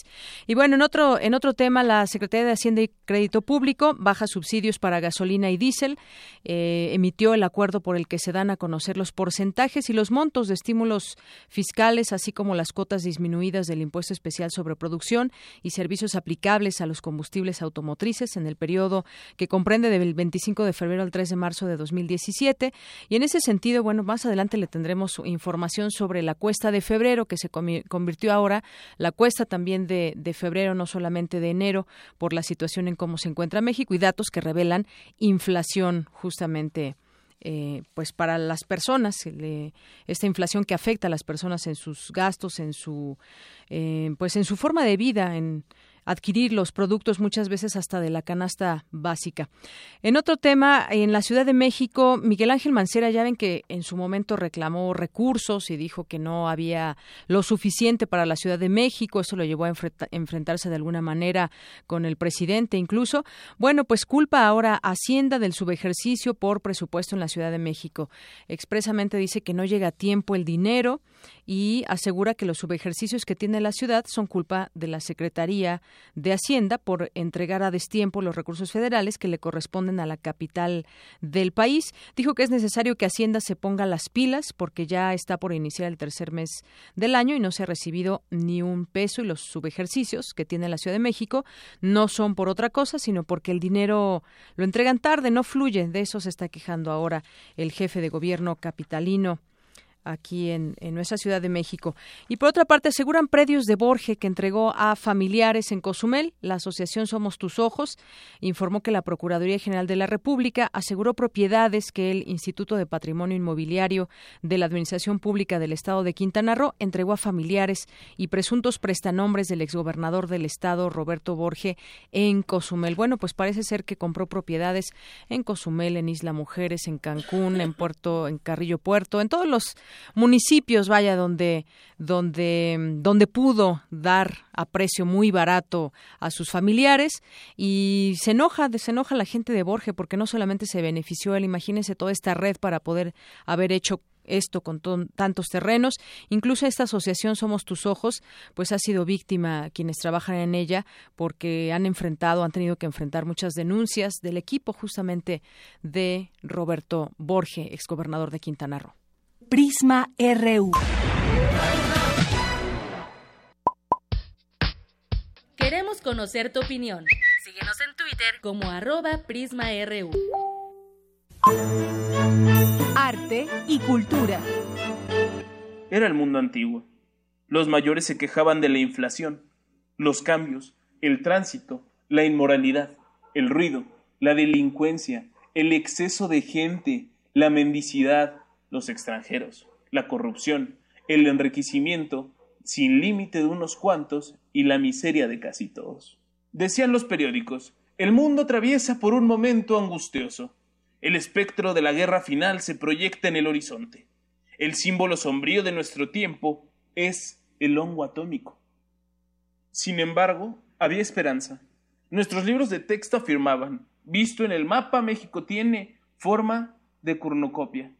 Y bueno, en otro en otro tema, la Secretaría de Hacienda y Crédito Público baja subsidios para gasolina y diésel, eh, emitió el acuerdo por el que se dan a conocer los porcentajes y los montos de estímulos fiscales, así como las cuotas disminuidas del impuesto especial sobre producción y servicios aplicables a los combustibles automotrices en el periodo que comprende del 25 de febrero al 3 de marzo de 2017. Y en ese sentido, bueno, más adelante le tendremos información sobre la cuesta de febrero, que se convirtió ahora la cuesta también de, febrero, no solamente de enero, por la situación en cómo se encuentra México y datos que revelan inflación justamente. Eh, pues para las personas esta inflación que afecta a las personas en sus gastos en su eh, pues en su forma de vida en adquirir los productos muchas veces hasta de la canasta básica. En otro tema, en la Ciudad de México, Miguel Ángel Mancera, ya ven que en su momento reclamó recursos y dijo que no había lo suficiente para la Ciudad de México, eso lo llevó a enfrentarse de alguna manera con el presidente incluso. Bueno, pues culpa ahora Hacienda del subejercicio por presupuesto en la Ciudad de México. Expresamente dice que no llega a tiempo el dinero y asegura que los subejercicios que tiene la ciudad son culpa de la Secretaría de Hacienda por entregar a destiempo los recursos federales que le corresponden a la capital del país. Dijo que es necesario que Hacienda se ponga las pilas porque ya está por iniciar el tercer mes del año y no se ha recibido ni un peso y los subejercicios que tiene la Ciudad de México no son por otra cosa, sino porque el dinero lo entregan tarde, no fluye. De eso se está quejando ahora el jefe de gobierno capitalino aquí en, nuestra Ciudad de México. Y por otra parte, aseguran predios de Borge que entregó a familiares en Cozumel. La asociación Somos Tus Ojos informó que la Procuraduría General de la República aseguró propiedades que el Instituto de Patrimonio Inmobiliario de la Administración Pública del Estado de Quintana Roo entregó a familiares y presuntos prestanombres del exgobernador del Estado, Roberto Borge, en Cozumel. Bueno, pues parece ser que compró propiedades en Cozumel, en Isla Mujeres, en Cancún, en Puerto, en Carrillo Puerto, en todos los municipios, vaya, donde, donde, donde pudo dar a precio muy barato a sus familiares y se enoja, se enoja la gente de Borges porque no solamente se benefició él, imagínense toda esta red para poder haber hecho esto con tantos terrenos. Incluso esta asociación Somos Tus Ojos, pues ha sido víctima quienes trabajan en ella porque han enfrentado, han tenido que enfrentar muchas denuncias del equipo justamente de Roberto Borge, exgobernador de Quintana Roo. Prisma RU. Queremos conocer tu opinión. Síguenos en Twitter como arroba PrismaRU. Arte y cultura. era el mundo antiguo. Los mayores se quejaban de la inflación, los cambios, el tránsito, la inmoralidad, el ruido, la delincuencia, el exceso de gente, la mendicidad, los extranjeros, la corrupción, el enriquecimiento sin límite de unos cuantos y la miseria de casi todos. Decían los periódicos, el mundo atraviesa por un momento angustioso. El espectro de la guerra final se proyecta en el horizonte. El símbolo sombrío de nuestro tiempo es el hongo atómico. Sin embargo, había esperanza. Nuestros libros de texto afirmaban, visto en el mapa, México tiene forma de cornucopia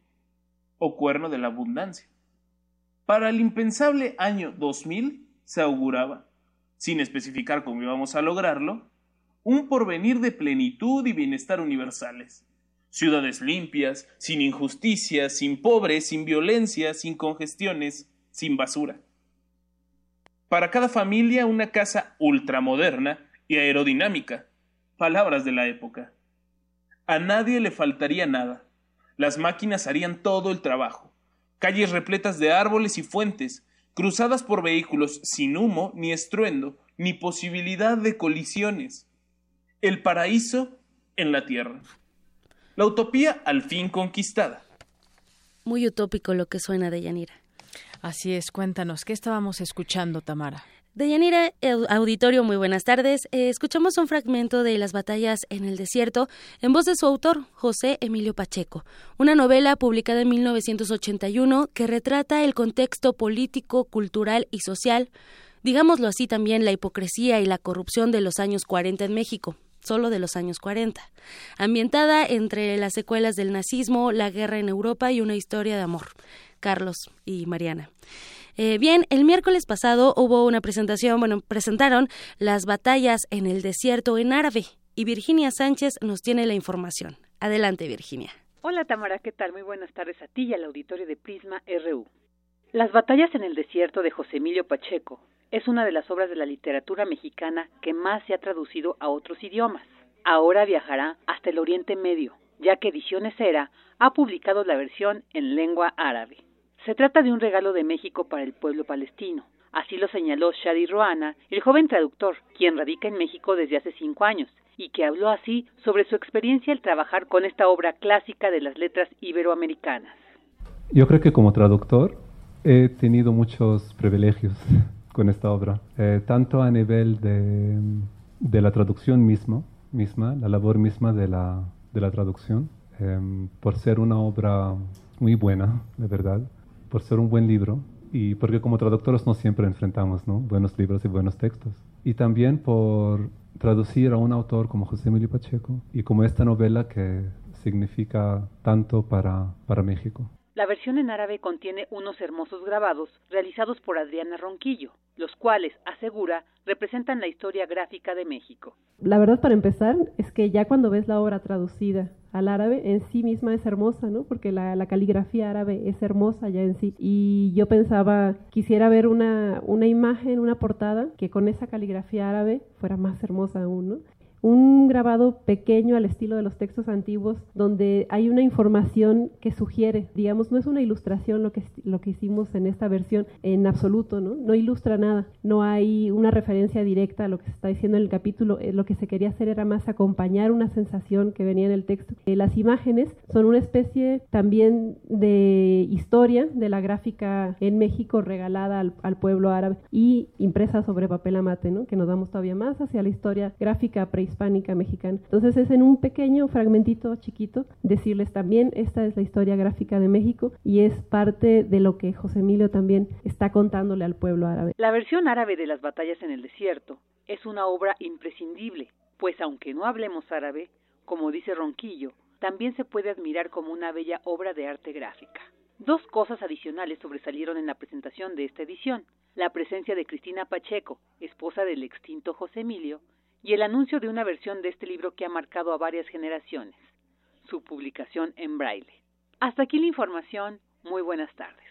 o cuerno de la abundancia. Para el impensable año 2000 se auguraba, sin especificar cómo íbamos a lograrlo, un porvenir de plenitud y bienestar universales. Ciudades limpias, sin injusticias, sin pobres, sin violencia, sin congestiones, sin basura. Para cada familia una casa ultramoderna y aerodinámica. Palabras de la época. A nadie le faltaría nada. Las máquinas harían todo el trabajo calles repletas de árboles y fuentes, cruzadas por vehículos sin humo ni estruendo, ni posibilidad de colisiones. El paraíso en la tierra. La utopía al fin conquistada. Muy utópico lo que suena de Yanira. Así es, cuéntanos, ¿qué estábamos escuchando, Tamara? Deyanira, auditorio, muy buenas tardes. Eh, escuchamos un fragmento de Las batallas en el desierto en voz de su autor, José Emilio Pacheco, una novela publicada en 1981 que retrata el contexto político, cultural y social, digámoslo así también la hipocresía y la corrupción de los años 40 en México solo de los años 40, ambientada entre las secuelas del nazismo, la guerra en Europa y una historia de amor. Carlos y Mariana. Eh, bien, el miércoles pasado hubo una presentación, bueno, presentaron las batallas en el desierto en árabe y Virginia Sánchez nos tiene la información. Adelante, Virginia. Hola Tamara, ¿qué tal? Muy buenas tardes a ti y al auditorio de Prisma RU. Las batallas en el desierto de José Emilio Pacheco es una de las obras de la literatura mexicana que más se ha traducido a otros idiomas. Ahora viajará hasta el Oriente Medio, ya que Ediciones Era ha publicado la versión en lengua árabe. Se trata de un regalo de México para el pueblo palestino. Así lo señaló Shadi Roana, el joven traductor, quien radica en México desde hace cinco años, y que habló así sobre su experiencia al trabajar con esta obra clásica de las letras iberoamericanas. Yo creo que como traductor he tenido muchos privilegios con esta obra, eh, tanto a nivel de, la traducción misma, misma, la labor misma de la, de la traducción, eh, por ser una obra muy buena, de verdad, por ser un buen libro y porque como traductores no siempre enfrentamos ¿no? buenos libros y buenos textos. Y también por traducir a un autor como José Emilio Pacheco y como esta novela que significa tanto para, para México. La versión en árabe contiene unos hermosos grabados realizados por Adriana Ronquillo, los cuales, asegura, representan la historia gráfica de México. La verdad, para empezar, es que ya cuando ves la obra traducida al árabe, en sí misma es hermosa, ¿no? Porque la, la caligrafía árabe es hermosa ya en sí. Y yo pensaba, quisiera ver una, una imagen, una portada, que con esa caligrafía árabe fuera más hermosa aún, ¿no? Un grabado pequeño al estilo de los textos antiguos donde hay una información que sugiere, digamos, no es una ilustración lo que, lo que hicimos en esta versión en absoluto, ¿no? No ilustra nada, no hay una referencia directa a lo que se está diciendo en el capítulo, eh, lo que se quería hacer era más acompañar una sensación que venía en el texto. Eh, las imágenes son una especie también de historia de la gráfica en México regalada al, pueblo árabe y impresa sobre papel amate, ¿no? Que nos vamos todavía más hacia la historia gráfica prehispánica hispánica mexicana. Entonces es en un pequeño fragmentito chiquito decirles también esta es la historia gráfica de México y es parte de lo que José Emilio también está contándole al pueblo árabe. La versión árabe de las batallas en el desierto es una obra imprescindible, pues aunque no hablemos árabe, como dice Ronquillo, también se puede admirar como una bella obra de arte gráfica. Dos cosas adicionales sobresalieron en la presentación de esta edición. La presencia de Cristina Pacheco, esposa del extinto José Emilio, y el anuncio de una versión de este libro que ha marcado a varias generaciones, su publicación en braille. Hasta aquí la información. Muy buenas tardes.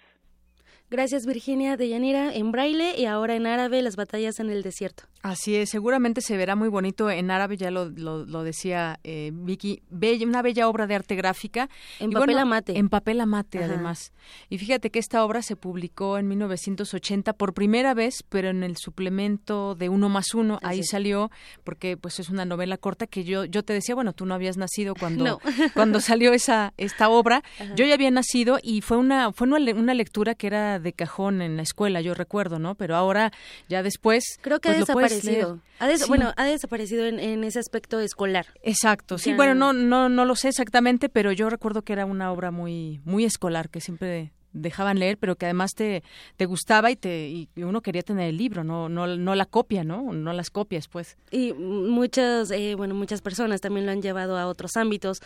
Gracias Virginia de Yanira en braille y ahora en árabe las batallas en el desierto. Así es, seguramente se verá muy bonito en árabe, ya lo, lo, decía eh, Vicky, bella, una bella obra de arte gráfica. En papel amate. En papel amate, además. Y fíjate que esta obra se publicó en 1980 por primera vez, pero en el suplemento de Uno más Uno, ahí salió, porque pues es una novela corta que yo, yo te decía, bueno, tú no habías nacido cuando, cuando salió esa, esta obra, yo ya había nacido y fue una, fue una, lectura que era de cajón en la escuela, yo recuerdo, ¿no? Pero ahora, ya después... Creo que pues, ha desaparecido. Bueno, ha desaparecido en, ese aspecto escolar. Exacto, sí, bueno, no, no, no lo sé exactamente, pero yo recuerdo que era una obra muy, muy escolar, que siempre dejaban leer, pero que además te, te gustaba y te y uno quería tener el libro, no no no la copia, ¿no? No las copias, pues. Y muchas eh, bueno, muchas personas también lo han llevado a otros ámbitos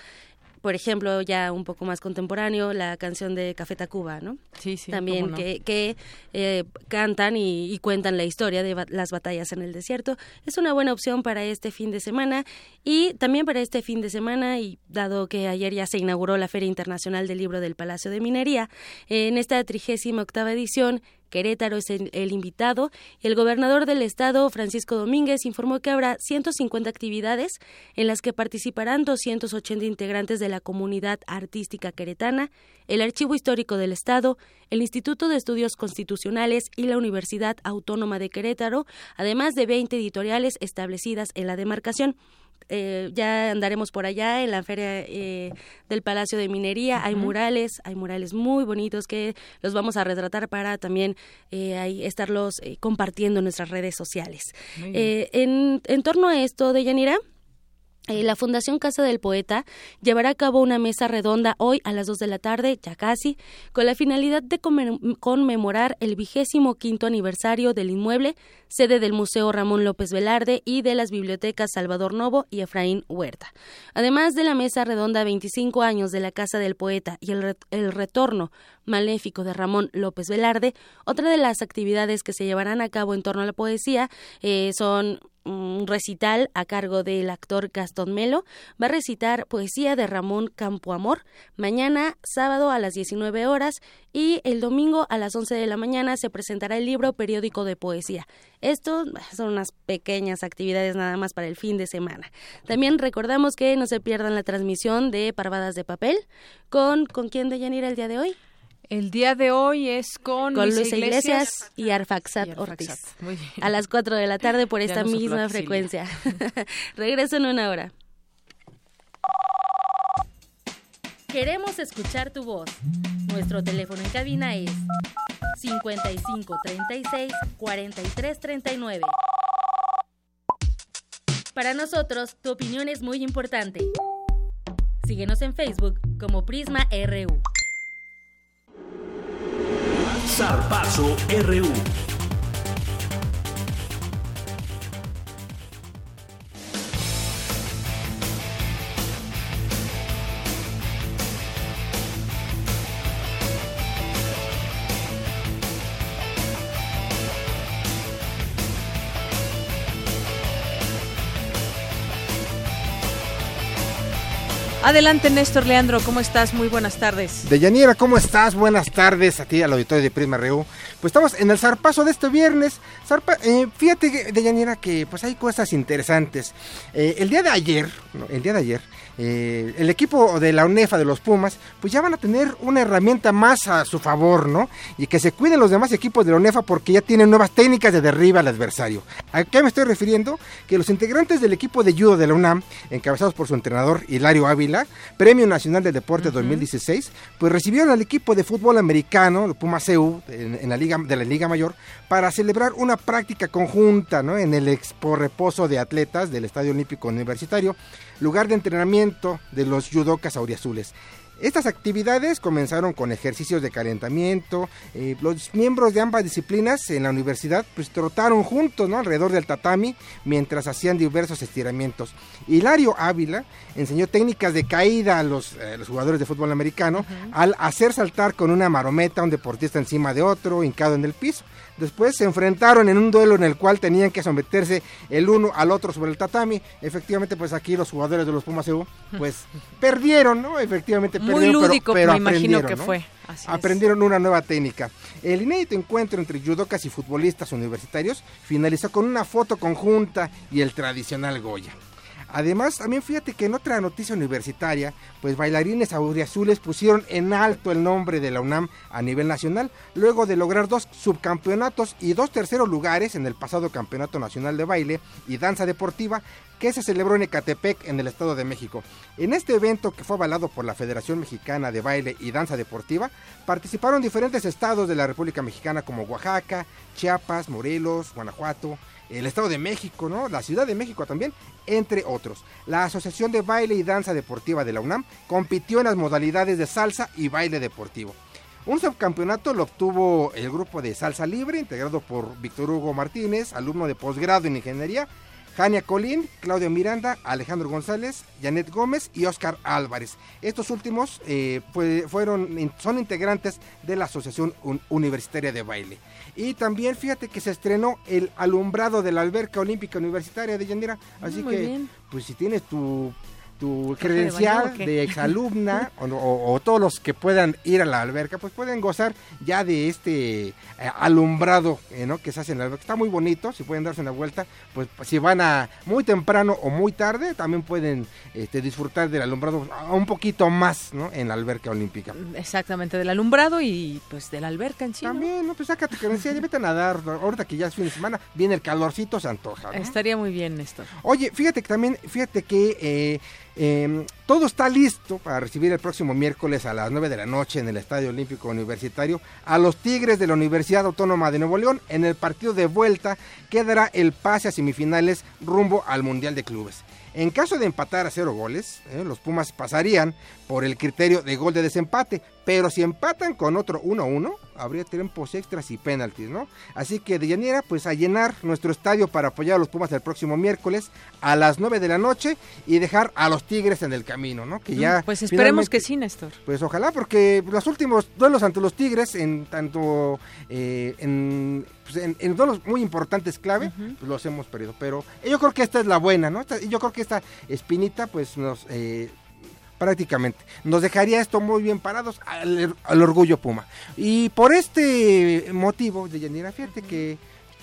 por ejemplo, ya un poco más contemporáneo, la canción de Café Tacuba, ¿no? Sí, sí. También que, que eh, cantan y, cuentan la historia de las batallas en el desierto. Es una buena opción para este fin de semana y también para este fin de semana, y dado que ayer ya se inauguró la Feria Internacional del Libro del Palacio de Minería, en esta trigésima octava edición Querétaro es el, invitado y el gobernador del estado, Francisco Domínguez, informó que habrá 150 actividades en las que participarán 280 integrantes de la comunidad artística queretana, el Archivo Histórico del Estado, el Instituto de Estudios Constitucionales y la Universidad Autónoma de Querétaro, además de 20 editoriales establecidas en la demarcación. Eh, ya andaremos por allá en la feria eh, del Palacio de Minería. Hay murales, hay murales muy bonitos que los vamos a retratar para también eh, ahí estarlos compartiendo en nuestras redes sociales. en, en torno a esto de Yanira, eh, la Fundación Casa del Poeta llevará a cabo una mesa redonda hoy a las 2 de la tarde, ya casi, con la finalidad de conmemorar el vigésimo quinto aniversario del inmueble, sede del Museo Ramón López Velarde y de las bibliotecas Salvador Novo y Efraín Huerta. Además de la mesa redonda 25 años de la Casa del Poeta y el, retorno maléfico de Ramón López Velarde, otra de las actividades que se llevarán a cabo en torno a la poesía eh, son un recital a cargo del actor Gastón Melo. Va a recitar poesía de Ramón Campoamor mañana sábado a las 19 horas y el domingo a las 11 de la mañana se presentará el libro Periódico de Poesía. Esto son unas pequeñas actividades nada más para el fin de semana. También recordamos que no se pierdan la transmisión de Parvadas de Papel con ¿con quién de Yanira el día de hoy? El día de hoy es con, Luis Iglesias, y Arfaxat, Ortiz. A las 4 de la tarde por esta misma frecuencia. Regreso en una hora. Queremos escuchar tu voz. Nuestro teléfono en cabina es 55 36 43 39. Para nosotros, tu opinión es muy importante. Síguenos en Facebook como Prisma RU. Zarpazo RU. Adelante, Néstor Leandro, ¿cómo estás? Muy buenas tardes. Deyanira, ¿cómo estás? Buenas tardes a ti, al auditorio de Prisma Reú. Pues estamos en el zarpazo de este viernes. Zarpa, eh, fíjate, Deyanira, que pues hay cosas interesantes. Eh, el día de ayer, el día de ayer, eh, el equipo de la UNEFA de los Pumas, pues ya van a tener una herramienta más a su favor, ¿no? Y que se cuiden los demás equipos de la UNEFA porque ya tienen nuevas técnicas de derriba al adversario. ¿A qué me estoy refiriendo? Que los integrantes del equipo de judo de la UNAM, encabezados por su entrenador Hilario Ávila, Premio Nacional del Deporte 2016, pues recibieron al equipo de fútbol americano, el Pumas EU, en, la Liga, de la Liga Mayor, para celebrar una práctica conjunta, ¿no? En el expo reposo de atletas del Estadio Olímpico Universitario lugar de entrenamiento de los judocas auriazules. Estas actividades comenzaron con ejercicios de calentamiento. Eh, los miembros de ambas disciplinas en la universidad pues trotaron juntos ¿no? alrededor del tatami mientras hacían diversos estiramientos. Hilario Ávila enseñó técnicas de caída a los, eh, jugadores de fútbol americano al hacer saltar con una marometa a un deportista encima de otro, hincado en el piso. Después se enfrentaron en un duelo en el cual tenían que someterse el uno al otro sobre el tatami. Efectivamente, pues aquí los jugadores de los Pumas EU, pues perdieron, ¿no? Efectivamente Muy lúdico, pero, me imagino que fue. aprendieron una nueva técnica. El inédito encuentro entre judocas y futbolistas universitarios finalizó con una foto conjunta y el tradicional Goya. Además, también fíjate que en otra noticia universitaria, pues bailarines auriazules pusieron en alto el nombre de la UNAM a nivel nacional, luego de lograr dos subcampeonatos y dos terceros lugares en el pasado Campeonato Nacional de Baile y Danza Deportiva que se celebró en Ecatepec, en el Estado de México. En este evento, que fue avalado por la Federación Mexicana de Baile y Danza Deportiva, participaron diferentes estados de la República Mexicana como Oaxaca, Chiapas, Morelos, Guanajuato, el Estado de México, ¿no? La Ciudad de México también, entre otros. La Asociación de Baile y Danza Deportiva de la UNAM compitió en las modalidades de salsa y baile deportivo. Un subcampeonato lo obtuvo el grupo de Salsa Libre, integrado por Víctor Hugo Martínez, alumno de posgrado en Ingeniería, Jania Colín, Claudio Miranda, Alejandro González, Janet Gómez y Oscar Álvarez. Estos últimos eh, fueron, son integrantes de la Asociación Universitaria de Baile. Y también fíjate que se estrenó el alumbrado de la alberca olímpica universitaria de Yandira. Así que, pues si tienes tu tu credencial de, exalumna o, todos los que puedan ir a la alberca, pues pueden gozar ya de este eh, alumbrado eh, ¿no? que se hace en la alberca. Está muy bonito, si pueden darse una vuelta, pues si van a muy temprano o muy tarde, también pueden este, disfrutar del alumbrado un poquito más ¿no? en la alberca olímpica. Exactamente, del alumbrado y pues de la alberca en sí. También, ¿no? pues saca tu credencial y vete a nadar. Ahorita que ya es fin de semana, viene el calorcito, se antoja. Estaría muy bien, esto Oye, fíjate que también, fíjate que... Eh, Em, todo está listo para recibir el próximo miércoles a las 9 de la noche en el Estadio Olímpico Universitario a los Tigres de la Universidad Autónoma de Nuevo León. En el partido de vuelta quedará el pase a semifinales rumbo al Mundial de Clubes. En caso de empatar a cero goles, eh, los Pumas pasarían por el criterio de gol de desempate, pero si empatan con otro 1-1, habría tiempos extras y penaltis, ¿no? Así que de llanera, pues a llenar nuestro estadio para apoyar a los Pumas el próximo miércoles a las 9 de la noche y dejar a los Tigres en el camino, ¿no? Que ya. Pues esperemos que sí, Néstor. Pues ojalá, porque los últimos duelos ante los Tigres, en tanto eh, en pues en, en, muy importantes clave, pues los hemos perdido. Pero yo creo que esta es la buena, ¿no? y yo creo que esta espinita, pues nos... Eh, prácticamente. Nos dejaría esto muy bien parados al, orgullo Puma. Y por este motivo, de Yanira, fíjate que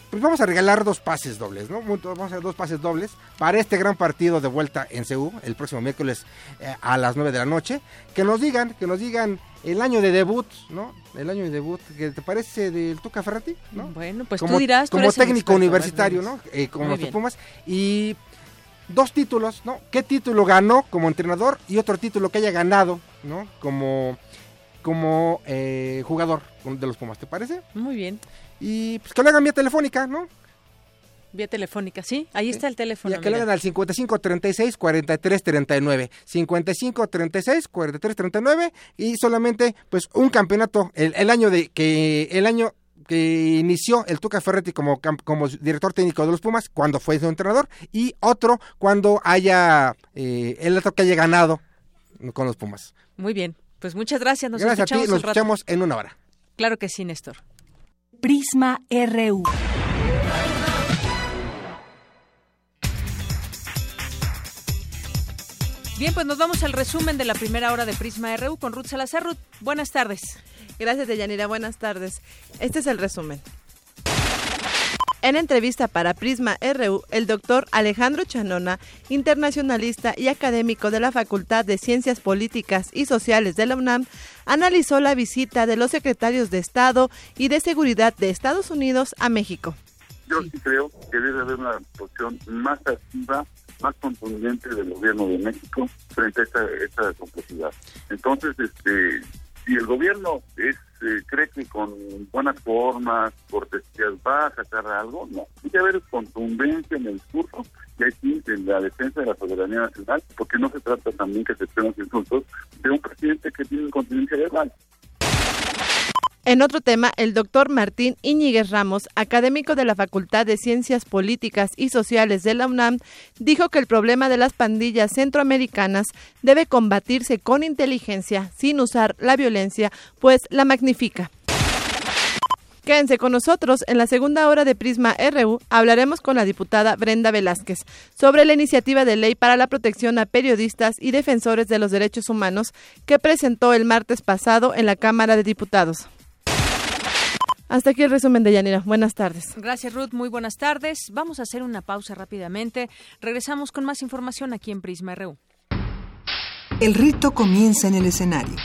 pues vamos a regalar dos pases dobles, ¿no? Vamos a hacer dos pases dobles para este gran partido de vuelta en Seúl el próximo miércoles eh, a las 9 de la noche. Que nos digan, que nos digan el año de debut, ¿no? El año de debut, ¿qué te parece del Tuca Ferretti? ¿no? Bueno, pues tú dirás. como técnico universitario, ¿no? Eh, como los Pumas. Y dos títulos, ¿no? ¿Qué título ganó como entrenador y otro título que haya ganado, ¿no? Como, como eh, jugador de los Pumas, ¿te parece? Muy bien. Y pues que lo hagan vía telefónica, ¿no? Vía telefónica, sí, ahí está el teléfono. Ya que lo hagan al 55 36 43 39. 55 36 43 39 y solamente pues un campeonato el, el año de que el año que inició el Tuca Ferretti como, como director técnico de los Pumas cuando fue su entrenador y otro cuando haya eh, el otro que haya ganado con los Pumas. Muy bien, pues muchas gracias. Nos gracias a ti, nos escuchamos en una hora. Claro que sí, Néstor. Prisma RU. Bien, pues nos vamos al resumen de la primera hora de Prisma RU con Ruth Salazar. Ruth, buenas tardes. Gracias, Deyanira. Buenas tardes. Este es el resumen. En entrevista para Prisma RU, el doctor Alejandro Chanona, internacionalista y académico de la Facultad de Ciencias Políticas y Sociales de la UNAM, analizó la visita de los secretarios de Estado y de Seguridad de Estados Unidos a México. Yo sí creo que debe haber una posición más activa, más contundente del gobierno de México frente a esta, esta complejidad. Entonces, este, si el gobierno es eh, cree que con buenas formas, cortesías va a sacar algo, no. Tiene que haber contundencia en el discurso y hay en la defensa de la soberanía nacional, porque no se trata también que se estén los insultos de un presidente que tiene continencia verbal. En otro tema, el doctor Martín Iñiguez Ramos, académico de la Facultad de Ciencias Políticas y Sociales de la UNAM, dijo que el problema de las pandillas centroamericanas debe combatirse con inteligencia, sin usar la violencia, pues la magnifica. Quédense con nosotros. En la segunda hora de Prisma RU hablaremos con la diputada Brenda Velázquez sobre la iniciativa de ley para la protección a periodistas y defensores de los derechos humanos que presentó el martes pasado en la Cámara de Diputados. Hasta aquí el resumen de Yanira. Buenas tardes. Gracias, Ruth. Muy buenas tardes. Vamos a hacer una pausa rápidamente. Regresamos con más información aquí en Prisma RU. El rito comienza en el escenario.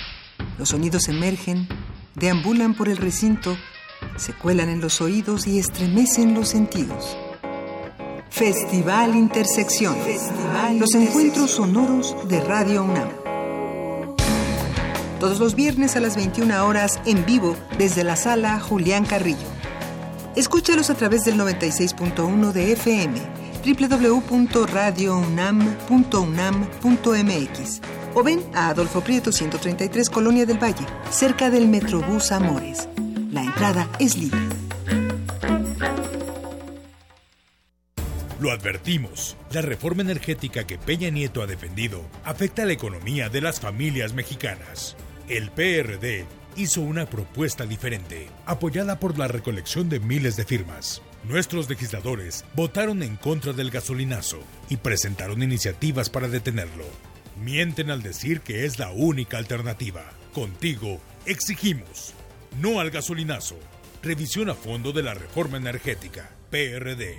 Los sonidos emergen, deambulan por el recinto, se cuelan en los oídos y estremecen los sentidos. Festival Intersección. los encuentros sonoros de Radio UNAM. Todos los viernes a las 21 horas en vivo desde la sala Julián Carrillo. Escúchalos a través del 96.1 de FM, www.radiounam.unam.mx o ven a Adolfo Prieto 133 Colonia del Valle, cerca del Metrobús Amores. La entrada es libre. Lo advertimos, la reforma energética que Peña Nieto ha defendido afecta a la economía de las familias mexicanas. El PRD hizo una propuesta diferente, apoyada por la recolección de miles de firmas. Nuestros legisladores votaron en contra del gasolinazo y presentaron iniciativas para detenerlo. Mienten al decir que es la única alternativa. Contigo exigimos no al gasolinazo. Revisión a fondo de la reforma energética. PRD.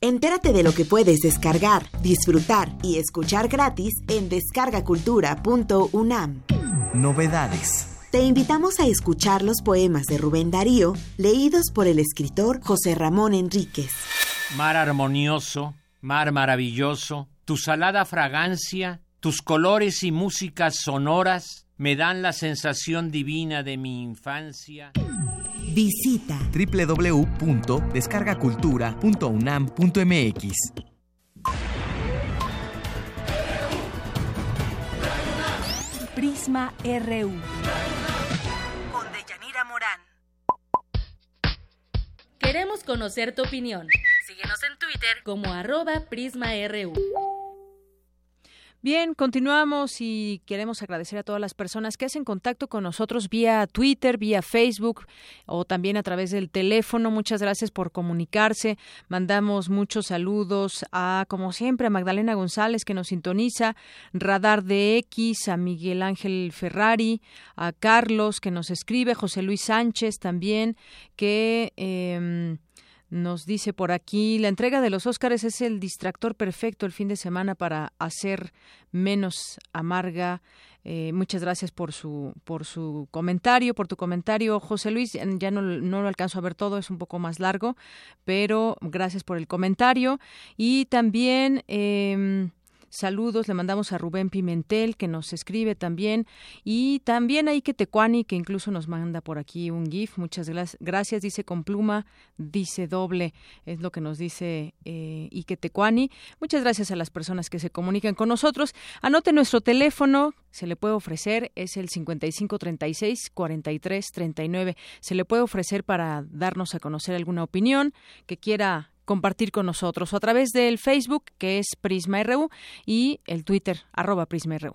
Entérate de lo que puedes descargar, disfrutar y escuchar gratis en descargacultura.unam. Novedades. Te invitamos a escuchar los poemas de Rubén Darío, leídos por el escritor José Ramón Enríquez. Mar armonioso, mar maravilloso, tu salada fragancia, tus colores y músicas sonoras me dan la sensación divina de mi infancia. Visita www.descargacultura.unam.mx. Prisma RU. Con Deyanira Morán. Queremos conocer tu opinión. Síguenos en Twitter como arroba PrismaRU. Bien, continuamos y queremos agradecer a todas las personas que hacen contacto con nosotros vía Twitter, vía Facebook o también a través del teléfono. Muchas gracias por comunicarse. Mandamos muchos saludos a, como siempre, a Magdalena González que nos sintoniza, Radar de X, a Miguel Ángel Ferrari, a Carlos que nos escribe, José Luis Sánchez también, que... Eh, nos dice por aquí, la entrega de los Óscares es el distractor perfecto el fin de semana para hacer menos amarga. Eh, muchas gracias por su por su comentario, por tu comentario, José Luis. Ya no, no lo alcanzo a ver todo, es un poco más largo, pero gracias por el comentario. Y también eh, Saludos, le mandamos a Rubén Pimentel, que nos escribe también, y también a Ike Tecuani, que incluso nos manda por aquí un GIF. Muchas gracias, dice con pluma, dice doble, es lo que nos dice eh, Ike Tecuani. Muchas gracias a las personas que se comunican con nosotros. Anote nuestro teléfono, se le puede ofrecer, es el 5536-4339. Se le puede ofrecer para darnos a conocer alguna opinión que quiera compartir con nosotros a través del Facebook, que es Prisma RU, y el Twitter, arroba Prisma RU.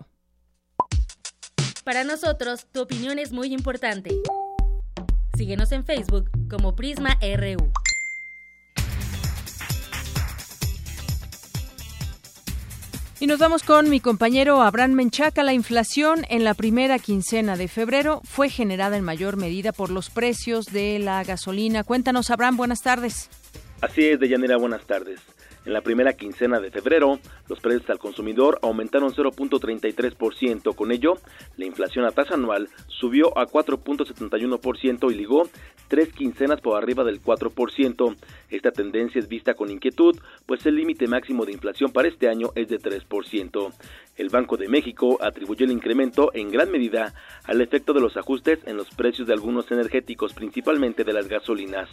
Para nosotros, tu opinión es muy importante. Síguenos en Facebook como Prisma RU. Y nos vamos con mi compañero Abraham Menchaca. La inflación en la primera quincena de febrero fue generada en mayor medida por los precios de la gasolina. Cuéntanos, Abraham, buenas tardes. Así es, Deyanira, buenas tardes. En la primera quincena de febrero, los precios al consumidor aumentaron 0.33%. Con ello, la inflación a tasa anual subió a 4.71% y ligó tres quincenas por arriba del 4%. Esta tendencia es vista con inquietud, pues el límite máximo de inflación para este año es de 3%. El Banco de México atribuyó el incremento en gran medida al efecto de los ajustes en los precios de algunos energéticos, principalmente de las gasolinas.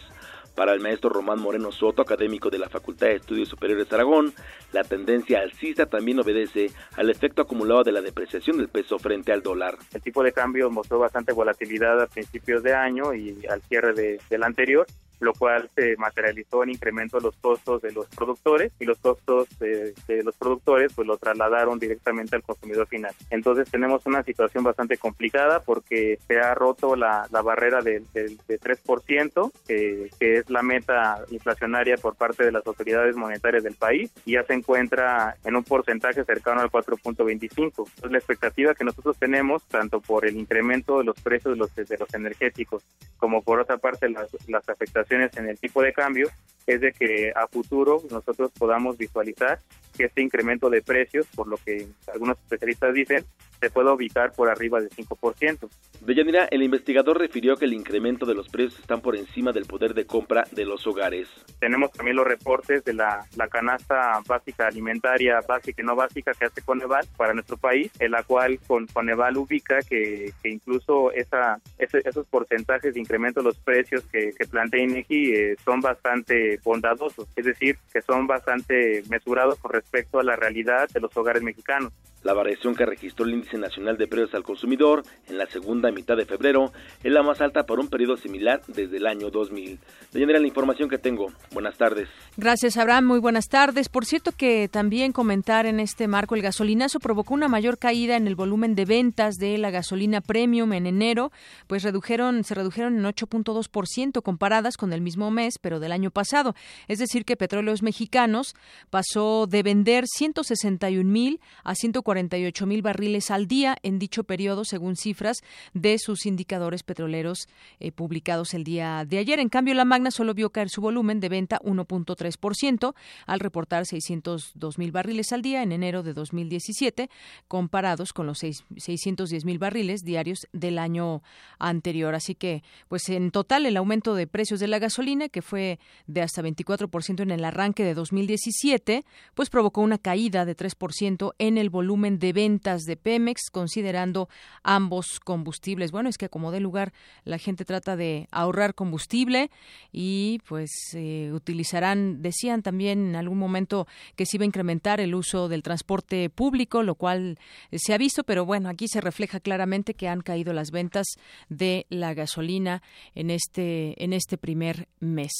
Para el maestro Román Moreno Soto, académico de la Facultad de Estudios Superiores Aragón, la tendencia alcista también obedece al efecto acumulado de la depreciación del peso frente al dólar. El tipo de cambio mostró bastante volatilidad a principios de año y al cierre de, del anterior lo cual se materializó en incremento de los costos de los productores y los costos de, los productores pues lo trasladaron directamente al consumidor final. Entonces tenemos una situación bastante complicada porque se ha roto la, barrera del de, 3%, que es la meta inflacionaria por parte de las autoridades monetarias del país y ya se encuentra en un porcentaje cercano al 4.25. Entonces la expectativa que nosotros tenemos, tanto por el incremento de los precios de los, de los energéticos como por otra parte las, las afectaciones en el tipo de cambio es de que a futuro nosotros podamos visualizar que este incremento de precios, por lo que algunos especialistas dicen, se puede ubicar por arriba del 5%. Deyanira, el investigador refirió que el incremento de los precios están por encima del poder de compra de los hogares. Tenemos también los reportes de la, canasta básica alimentaria, básica y no básica que hace Coneval para nuestro país, en la cual con Coneval ubica que, incluso esa, esos porcentajes de incremento de los precios que, plantea INEGI eh, son bastante bondadosos, es decir, que son bastante mesurados con respecto a la realidad de los hogares mexicanos. La variación que registró el Índice Nacional de Precios al Consumidor en la segunda mitad de febrero es la más alta por un periodo similar desde el año 2000. De la información que tengo. Buenas tardes. Gracias, Abraham. Muy buenas tardes. Por cierto que también comentar en este marco el gasolinazo provocó una mayor caída en el volumen de ventas de la gasolina premium en enero, pues redujeron se redujeron en 8.2% comparadas con el mismo mes, pero del año pasado. Es decir, que Petróleos Mexicanos pasó de vender 161 mil a 148 mil barriles al día en dicho periodo, según cifras de sus indicadores petroleros eh, publicados el día de ayer. En cambio, la Magna solo vio caer su volumen de venta 1.3% al reportar 602 mil barriles al día en enero de 2017, comparados con los 610 mil barriles diarios del año anterior. Así que, pues en total, el aumento de precios de la gasolina, que fue de hasta 24% en el arranque de 2017, pues provocó una caída de 3% en el volumen de ventas de Pemex, considerando ambos combustibles. Bueno, es que como de lugar la gente trata de ahorrar combustible y pues eh, utilizarán, decían también en algún momento que se iba a incrementar el uso del transporte público, lo cual se ha visto, pero bueno, aquí se refleja claramente que han caído las ventas de la gasolina en este en este primer mes.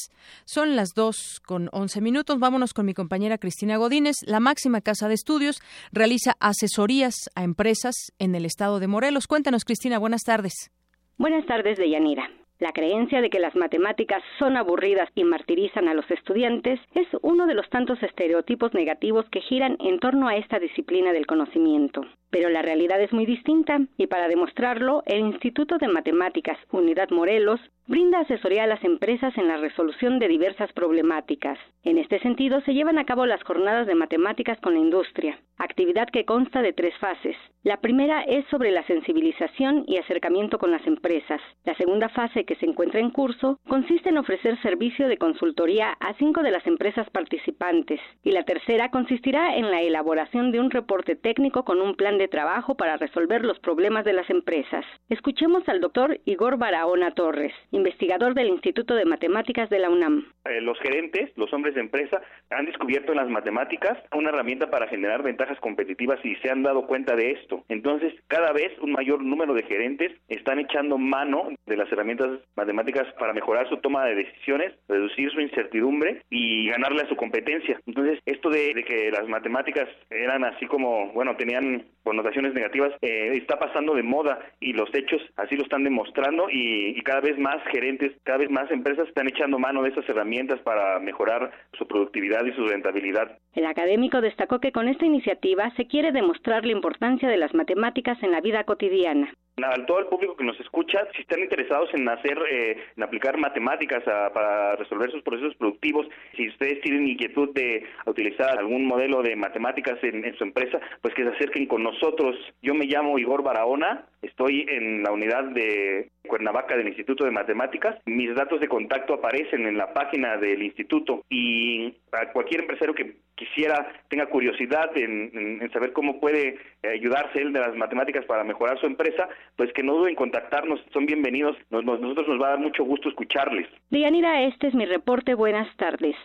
Son las dos con once minutos. Vámonos con mi compañera Cristina Godínez. La máxima casa de estudios realiza asesorías a empresas en el estado de Morelos. Cuéntanos, Cristina. Buenas tardes. Buenas tardes, Deyanira. La creencia de que las matemáticas son aburridas y martirizan a los estudiantes es uno de los tantos estereotipos negativos que giran en torno a esta disciplina del conocimiento. Pero la realidad es muy distinta y para demostrarlo, el Instituto de Matemáticas Unidad Morelos brinda asesoría a las empresas en la resolución de diversas problemáticas. En este sentido, se llevan a cabo las jornadas de matemáticas con la industria, actividad que consta de tres fases. La primera es sobre la sensibilización y acercamiento con las empresas. La segunda fase, que se encuentra en curso, consiste en ofrecer servicio de consultoría a cinco de las empresas participantes. Y la tercera consistirá en la elaboración de un reporte técnico con un plan de trabajo para resolver los problemas de las empresas. Escuchemos al doctor Igor Barahona Torres, investigador del Instituto de Matemáticas de la UNAM. Eh, los gerentes, los hombres de empresa, han descubierto en las matemáticas una herramienta para generar ventajas competitivas y se han dado cuenta de esto. Entonces, cada vez un mayor número de gerentes están echando mano de las herramientas matemáticas para mejorar su toma de decisiones, reducir su incertidumbre y ganarle a su competencia. Entonces, esto de, que las matemáticas eran así como, bueno, tenían connotaciones negativas, eh, está pasando de moda y los hechos así lo están demostrando y, cada vez más gerentes, cada vez más empresas están echando mano de estas herramientas para mejorar su productividad y su rentabilidad. El académico destacó que con esta iniciativa se quiere demostrar la importancia de las matemáticas en la vida cotidiana. A todo el público que nos escucha, si están interesados en hacer, eh, en aplicar matemáticas para resolver sus procesos productivos, si ustedes tienen inquietud de utilizar algún modelo de matemáticas en, en, su empresa, pues que se acerquen con nosotros. Yo me llamo Igor Barahona, estoy en la unidad de Cuernavaca del Instituto de Matemáticas. Mis datos de contacto aparecen en la página del instituto y a cualquier empresario que quisiera, tenga curiosidad en, saber cómo puede ayudarse él de las matemáticas para mejorar su empresa, pues que no duden en contactarnos, son bienvenidos, nosotros nos va a dar mucho gusto escucharles. Dianira, este es mi reporte, buenas tardes.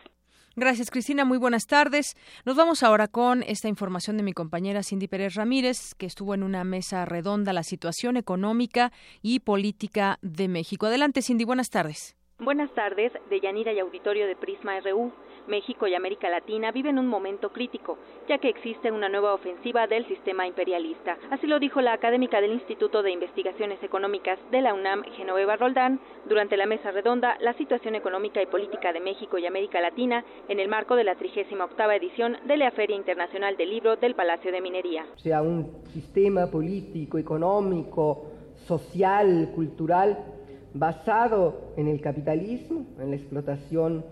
Gracias, Cristina. Muy buenas tardes. Nos vamos ahora con esta información de mi compañera Cindy Pérez Ramírez, que estuvo en una mesa redonda la situación económica y política de México. Adelante, Cindy. Buenas tardes. Buenas tardes, de Yanira y Auditorio de Prisma RU. México y América Latina viven un momento crítico, ya que existe una nueva ofensiva del sistema imperialista. Así lo dijo la académica del Instituto de Investigaciones Económicas de la UNAM, Genoveva Roldán, durante la mesa redonda La situación económica y política de México y América Latina en el marco de la 38 edición de la Feria Internacional del Libro del Palacio de Minería. O sea, un sistema político, económico, social, cultural basado en el capitalismo, en la explotación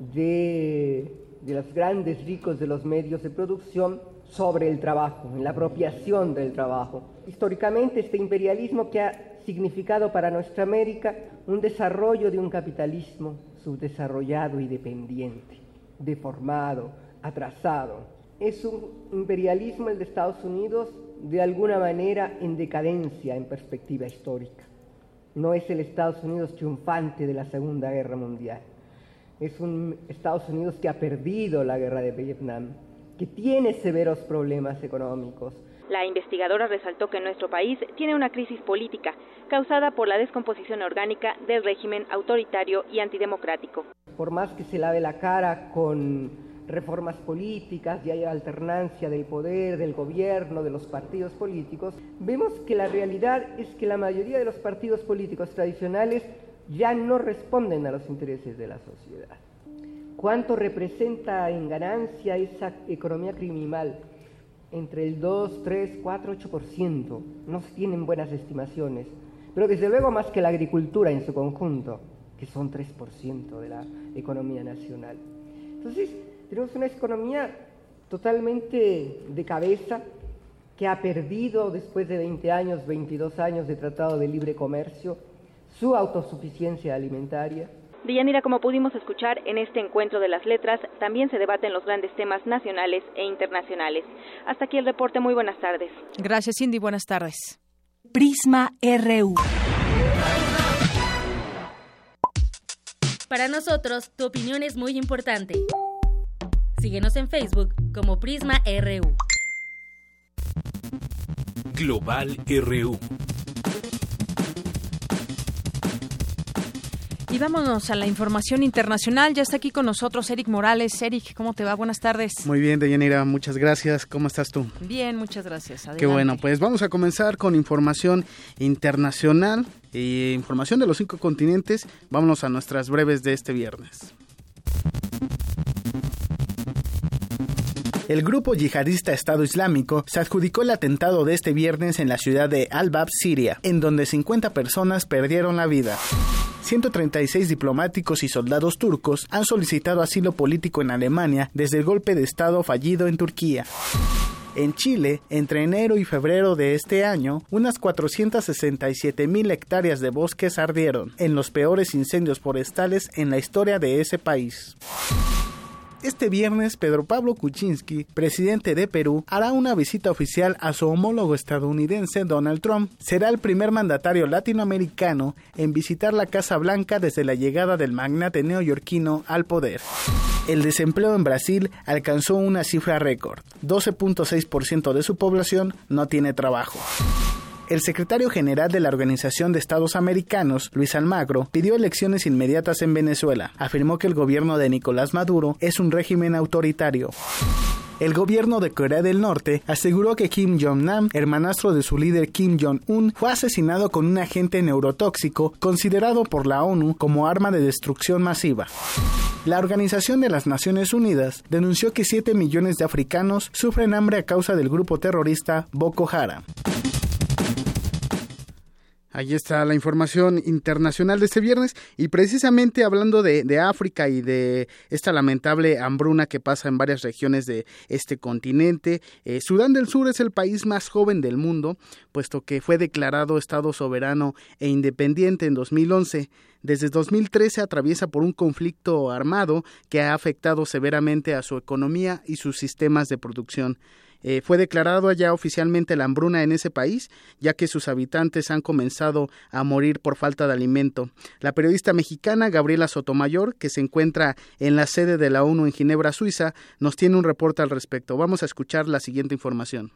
de, los grandes ricos de los medios de producción sobre el trabajo, en la apropiación del trabajo. Históricamente este imperialismo que ha significado para nuestra América un desarrollo de un capitalismo subdesarrollado y dependiente, deformado, atrasado. Es un imperialismo el de Estados Unidos de alguna manera en decadencia en perspectiva histórica. No es el Estados Unidos triunfante de la Segunda Guerra Mundial es un Estados Unidos que ha perdido la guerra de Vietnam, que tiene severos problemas económicos. La investigadora resaltó que nuestro país tiene una crisis política causada por la descomposición orgánica del régimen autoritario y antidemocrático. Por más que se lave la cara con reformas políticas y haya alternancia del poder, del gobierno, de los partidos políticos, vemos que la realidad es que la mayoría de los partidos políticos tradicionales ya no responden a los intereses de la sociedad. ¿Cuánto representa en ganancia esa economía criminal? Entre el 2, 3, 4, 8%. No se tienen buenas estimaciones. Pero desde luego más que la agricultura en su conjunto, que son 3% de la economía nacional. Entonces, tenemos una economía totalmente de cabeza que ha perdido después de 20 años, 22 años de tratado de libre comercio, su autosuficiencia alimentaria. Deyanira, como pudimos escuchar en este encuentro de las letras, también se debaten los grandes temas nacionales e internacionales. Hasta aquí el reporte. Muy buenas tardes. Gracias, Cindy. Buenas tardes. Prisma RU. Para nosotros, tu opinión es muy importante. Síguenos en Facebook como Prisma RU. Global RU. Y vámonos a la información internacional. Ya está aquí con nosotros Eric Morales. Eric, ¿cómo te va? Buenas tardes. Muy bien, Deyanira, muchas gracias. ¿Cómo estás tú? Bien, muchas gracias. Qué bueno, pues vamos a comenzar con información internacional e información de los cinco continentes. Vámonos a nuestras breves de este viernes. El grupo yihadista Estado Islámico se adjudicó el atentado de este viernes en la ciudad de Al-Bab, Siria, en donde 50 personas perdieron la vida. 136 diplomáticos y soldados turcos han solicitado asilo político en Alemania desde el golpe de Estado fallido en Turquía. En Chile, entre enero y febrero de este año, unas 467 mil hectáreas de bosques ardieron en los peores incendios forestales en la historia de ese país. Este viernes, Pedro Pablo Kuczynski, presidente de Perú, hará una visita oficial a su homólogo estadounidense Donald Trump. Será el primer mandatario latinoamericano en visitar la Casa Blanca desde la llegada del magnate neoyorquino al poder. El desempleo en Brasil alcanzó una cifra récord. 12.6% de su población no tiene trabajo. El secretario general de la Organización de Estados Americanos, Luis Almagro, pidió elecciones inmediatas en Venezuela. Afirmó que el gobierno de Nicolás Maduro es un régimen autoritario. El gobierno de Corea del Norte aseguró que Kim Jong-nam, hermanastro de su líder Kim Jong-un, fue asesinado con un agente neurotóxico considerado por la ONU como arma de destrucción masiva. La Organización de las Naciones Unidas denunció que 7 millones de africanos sufren hambre a causa del grupo terrorista Boko Haram. Ahí está la información internacional de este viernes y precisamente hablando de, África y de esta lamentable hambruna que pasa en varias regiones de este continente, eh, Sudán del Sur es el país más joven del mundo, puesto que fue declarado Estado soberano e independiente en 2011. Desde 2013 atraviesa por un conflicto armado que ha afectado severamente a su economía y sus sistemas de producción. Eh, fue declarado ya oficialmente la hambruna en ese país, ya que sus habitantes han comenzado a morir por falta de alimento. La periodista mexicana Gabriela Sotomayor, que se encuentra en la sede de la ONU en Ginebra, Suiza, nos tiene un reporte al respecto. Vamos a escuchar la siguiente información.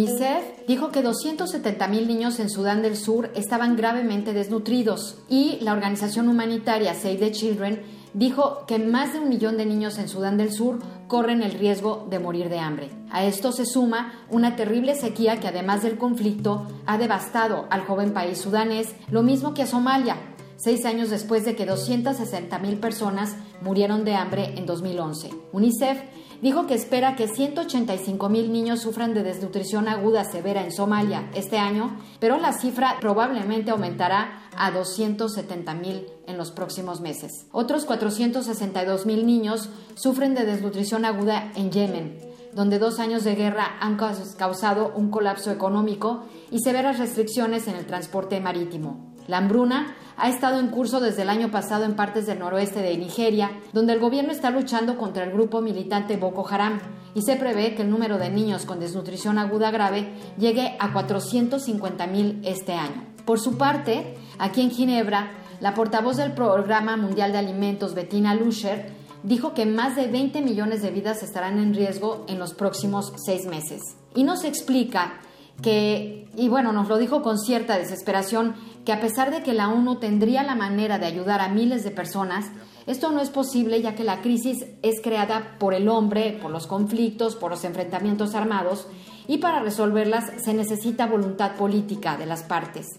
UNICEF dijo que 270.000 niños en Sudán del Sur estaban gravemente desnutridos y la organización humanitaria Save the Children dijo que más de un millón de niños en Sudán del Sur corren el riesgo de morir de hambre. A esto se suma una terrible sequía que además del conflicto ha devastado al joven país sudanés, lo mismo que a Somalia, seis años después de que 260.000 personas murieron de hambre en 2011. UNICEF dijo que espera que 185 mil niños sufran de desnutrición aguda severa en Somalia este año, pero la cifra probablemente aumentará a 270 mil en los próximos meses. Otros 462 mil niños sufren de desnutrición aguda en Yemen, donde dos años de guerra han causado un colapso económico y severas restricciones en el transporte marítimo. La hambruna ha estado en curso desde el año pasado en partes del noroeste de Nigeria, donde el gobierno está luchando contra el grupo militante Boko Haram y se prevé que el número de niños con desnutrición aguda grave llegue a 450 mil este año. Por su parte, aquí en Ginebra, la portavoz del Programa Mundial de Alimentos, Bettina Luscher, dijo que más de 20 millones de vidas estarán en riesgo en los próximos seis meses. Y nos explica que, y bueno, nos lo dijo con cierta desesperación, que a pesar de que la ONU tendría la manera de ayudar a miles de personas, esto no es posible ya que la crisis es creada por el hombre, por los conflictos, por los enfrentamientos armados, y para resolverlas se necesita voluntad política de las partes.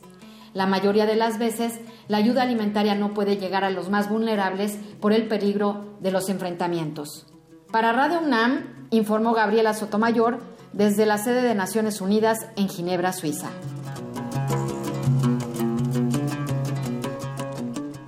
La mayoría de las veces, la ayuda alimentaria no puede llegar a los más vulnerables por el peligro de los enfrentamientos. Para Radio UNAM, informó Gabriela Sotomayor, desde la sede de Naciones Unidas en Ginebra, Suiza.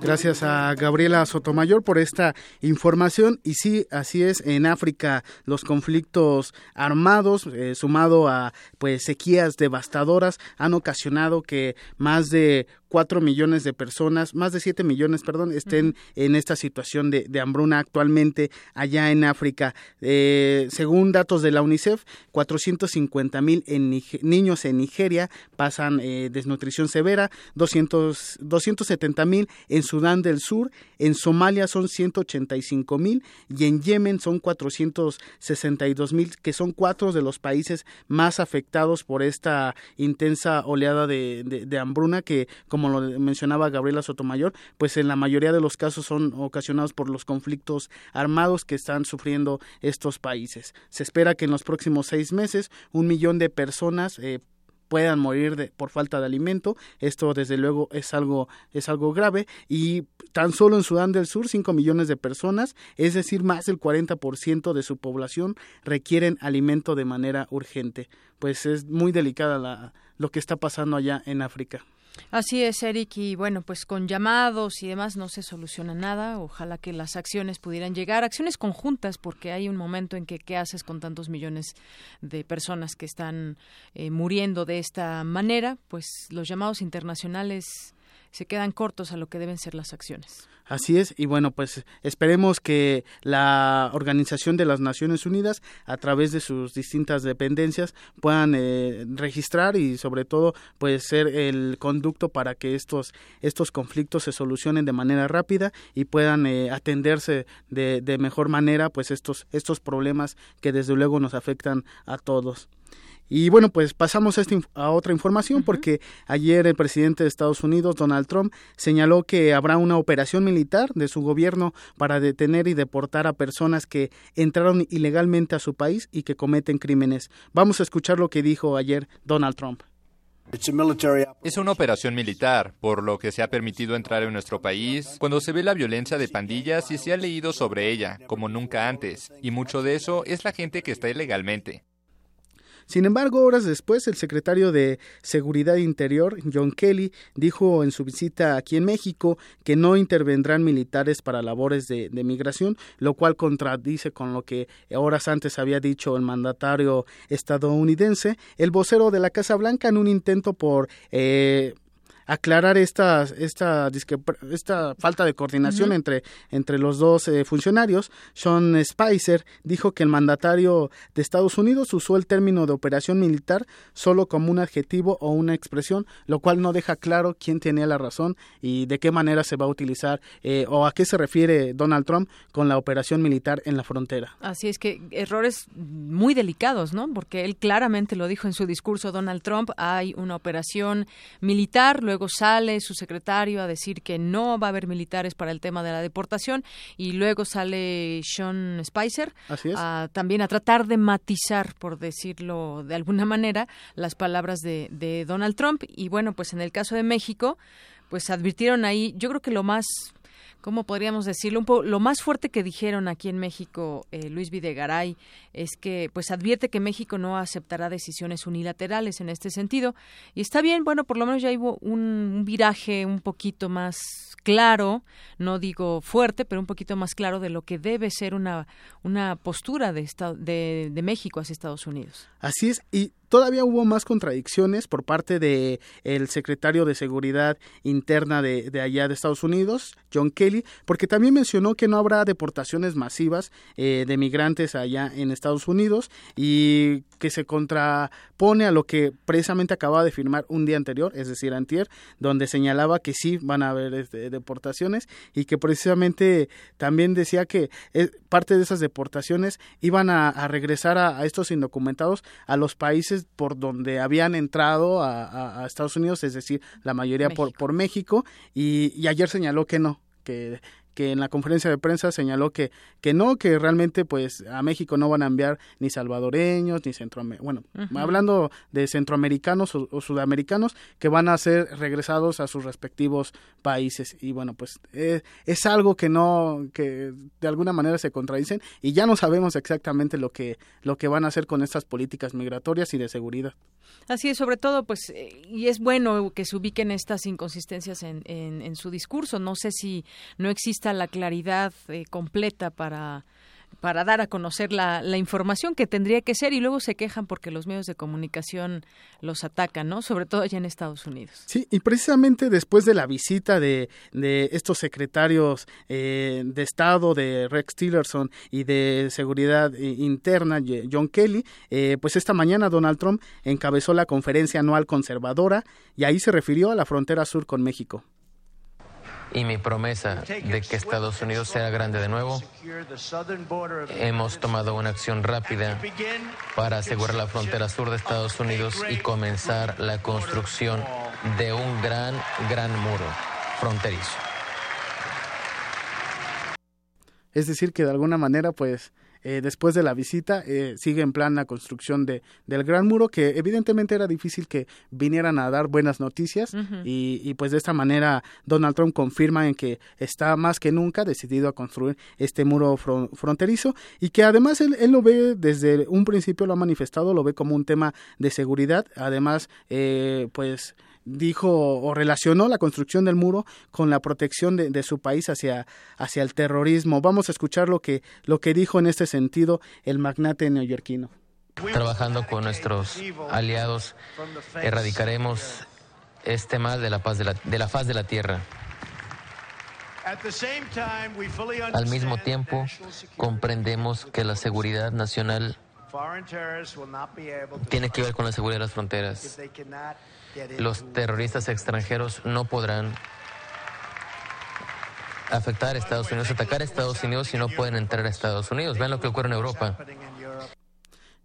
Gracias a Gabriela Sotomayor por esta información. Y sí, así es, en África los conflictos armados, eh, sumado a pues sequías devastadoras, han ocasionado que más de 4 millones de personas, más de 7 millones, perdón, estén en esta situación de, hambruna actualmente allá en África. Eh, según datos de la UNICEF, 450 mil niños en Nigeria pasan eh, desnutrición severa, 200, 270 mil en Sudán del Sur, en Somalia son 185 mil y en Yemen son 462 mil, que son cuatro de los países más afectados por esta intensa oleada de, de hambruna que, como como lo mencionaba Gabriela Sotomayor, pues en la mayoría de los casos son ocasionados por los conflictos armados que están sufriendo estos países. Se espera que en los próximos seis meses un millón de personas eh, puedan morir de, por falta de alimento. Esto desde luego es algo, es algo grave y tan solo en Sudán del Sur 5 millones de personas, es decir, más del 40% de su población requieren alimento de manera urgente. Pues es muy delicada la, lo que está pasando allá en África. Así es, Eric, y bueno, pues con llamados y demás no se soluciona nada. Ojalá que las acciones pudieran llegar, acciones conjuntas, porque hay un momento en que qué haces con tantos millones de personas que están eh, muriendo de esta manera, pues los llamados internacionales se quedan cortos a lo que deben ser las acciones. Así es, y bueno, pues esperemos que la Organización de las Naciones Unidas, a través de sus distintas dependencias, puedan eh, registrar y sobre todo, pues ser el conducto para que estos, estos conflictos se solucionen de manera rápida y puedan eh, atenderse de, de mejor manera, pues estos, estos problemas que desde luego nos afectan a todos. Y bueno, pues pasamos a, a otra información porque ayer el presidente de Estados Unidos, Donald Trump, señaló que habrá una operación militar de su gobierno para detener y deportar a personas que entraron ilegalmente a su país y que cometen crímenes. Vamos a escuchar lo que dijo ayer Donald Trump. Es una operación militar, por lo que se ha permitido entrar en nuestro país cuando se ve la violencia de pandillas y se ha leído sobre ella, como nunca antes, y mucho de eso es la gente que está ilegalmente. Sin embargo, horas después, el secretario de Seguridad Interior, John Kelly, dijo en su visita aquí en México que no intervendrán militares para labores de, migración, lo cual contradice con lo que horas antes había dicho el mandatario estadounidense. El vocero de la Casa Blanca, en un intento por eh, aclarar esta, esta, esta falta de coordinación entre, entre los dos eh, funcionarios. Sean Spicer dijo que el mandatario de Estados Unidos usó el término de operación militar solo como un adjetivo o una expresión, lo cual no deja claro quién tenía la razón y de qué manera se va a utilizar eh, o a qué se refiere Donald Trump con la operación militar en la frontera. Así es que errores muy delicados, ¿no? Porque él claramente lo dijo en su discurso, Donald Trump, hay una operación militar, luego sale su secretario a decir que no va a haber militares para el tema de la deportación y luego sale Sean Spicer también a tratar de matizar, por decirlo de alguna manera, las palabras de, de Donald Trump. Y bueno, pues en el caso de México, pues advirtieron ahí, yo creo que lo más ¿cómo podríamos decirlo? Un poco, lo más fuerte que dijeron aquí en México eh, Luis Videgaray es que pues advierte que México no aceptará decisiones unilaterales en este sentido y está bien, bueno, por lo menos ya hubo un, viraje un poquito más claro, no digo fuerte, pero un poquito más claro de lo que debe ser una, una postura de, de, de México hacia Estados Unidos. Así es, y todavía hubo más contradicciones por parte de el secretario de Seguridad Interna de, de, allá de Estados Unidos, John Kelly, porque también mencionó que no habrá deportaciones masivas eh, de migrantes allá en Estados Unidos y que se contrapone a lo que precisamente acababa de firmar un día anterior, es decir, antier, donde señalaba que sí van a haber este, deportaciones y que precisamente también decía que eh, parte de esas deportaciones iban a, regresar a estos indocumentados a los países por donde habían entrado a, Estados Unidos, es decir, la mayoría Por, por México, y, y ayer señaló que no, que que en la conferencia de prensa señaló que, que no, que realmente pues a México no van a enviar ni salvadoreños ni centroamericanos, bueno, hablando de centroamericanos o, sudamericanos que van a ser regresados a sus respectivos países y bueno, pues eh, es algo que no, que de alguna manera se contradicen y ya no sabemos exactamente lo que, lo que van a hacer con estas políticas migratorias y de seguridad. Así es, sobre todo, pues, eh, y es bueno que se ubiquen estas inconsistencias en, en, en su discurso. No sé si no la claridad eh, completa para para dar a conocer la, la, información que tendría que ser y luego se quejan porque los medios de comunicación los atacan, ¿no? Sobre todo allá en Estados Unidos. Sí, y precisamente después de la visita de, de estos secretarios eh, de Estado, de Rex Tillerson y de Seguridad eh, Interna, John Kelly, eh, pues esta mañana Donald Trump encabezó la conferencia anual conservadora y ahí se refirió a la frontera sur con México y mi promesa de que Estados Unidos sea grande de nuevo, hemos tomado una acción rápida para asegurar la frontera sur de Estados Unidos y comenzar la construcción de un gran, gran muro fronterizo. Es decir, que de alguna manera, pues, eh, después de la visita eh, sigue en plan la construcción de, del Gran Muro, que evidentemente era difícil que vinieran a dar buenas noticias. Y, y, pues de esta manera Donald Trump confirma en que está más que nunca decidido a construir este muro fronterizo y que además él, él, lo ve desde un principio, lo ha manifestado, lo ve como un tema de seguridad, además eh, pues dijo o relacionó la construcción del muro con la protección de, su país hacia, hacia el terrorismo. Vamos a escuchar lo que, lo que dijo en este sentido el magnate neoyorquino. Trabajando con nuestros aliados, erradicaremos este mal de la, paz de, la, de la faz de la tierra. Al mismo tiempo, comprendemos que la seguridad nacional tiene que ver con la seguridad de las fronteras. Los terroristas extranjeros no podrán afectar a Estados Unidos, atacar a Estados Unidos si no pueden entrar a Estados Unidos. Vean lo que ocurre en Europa.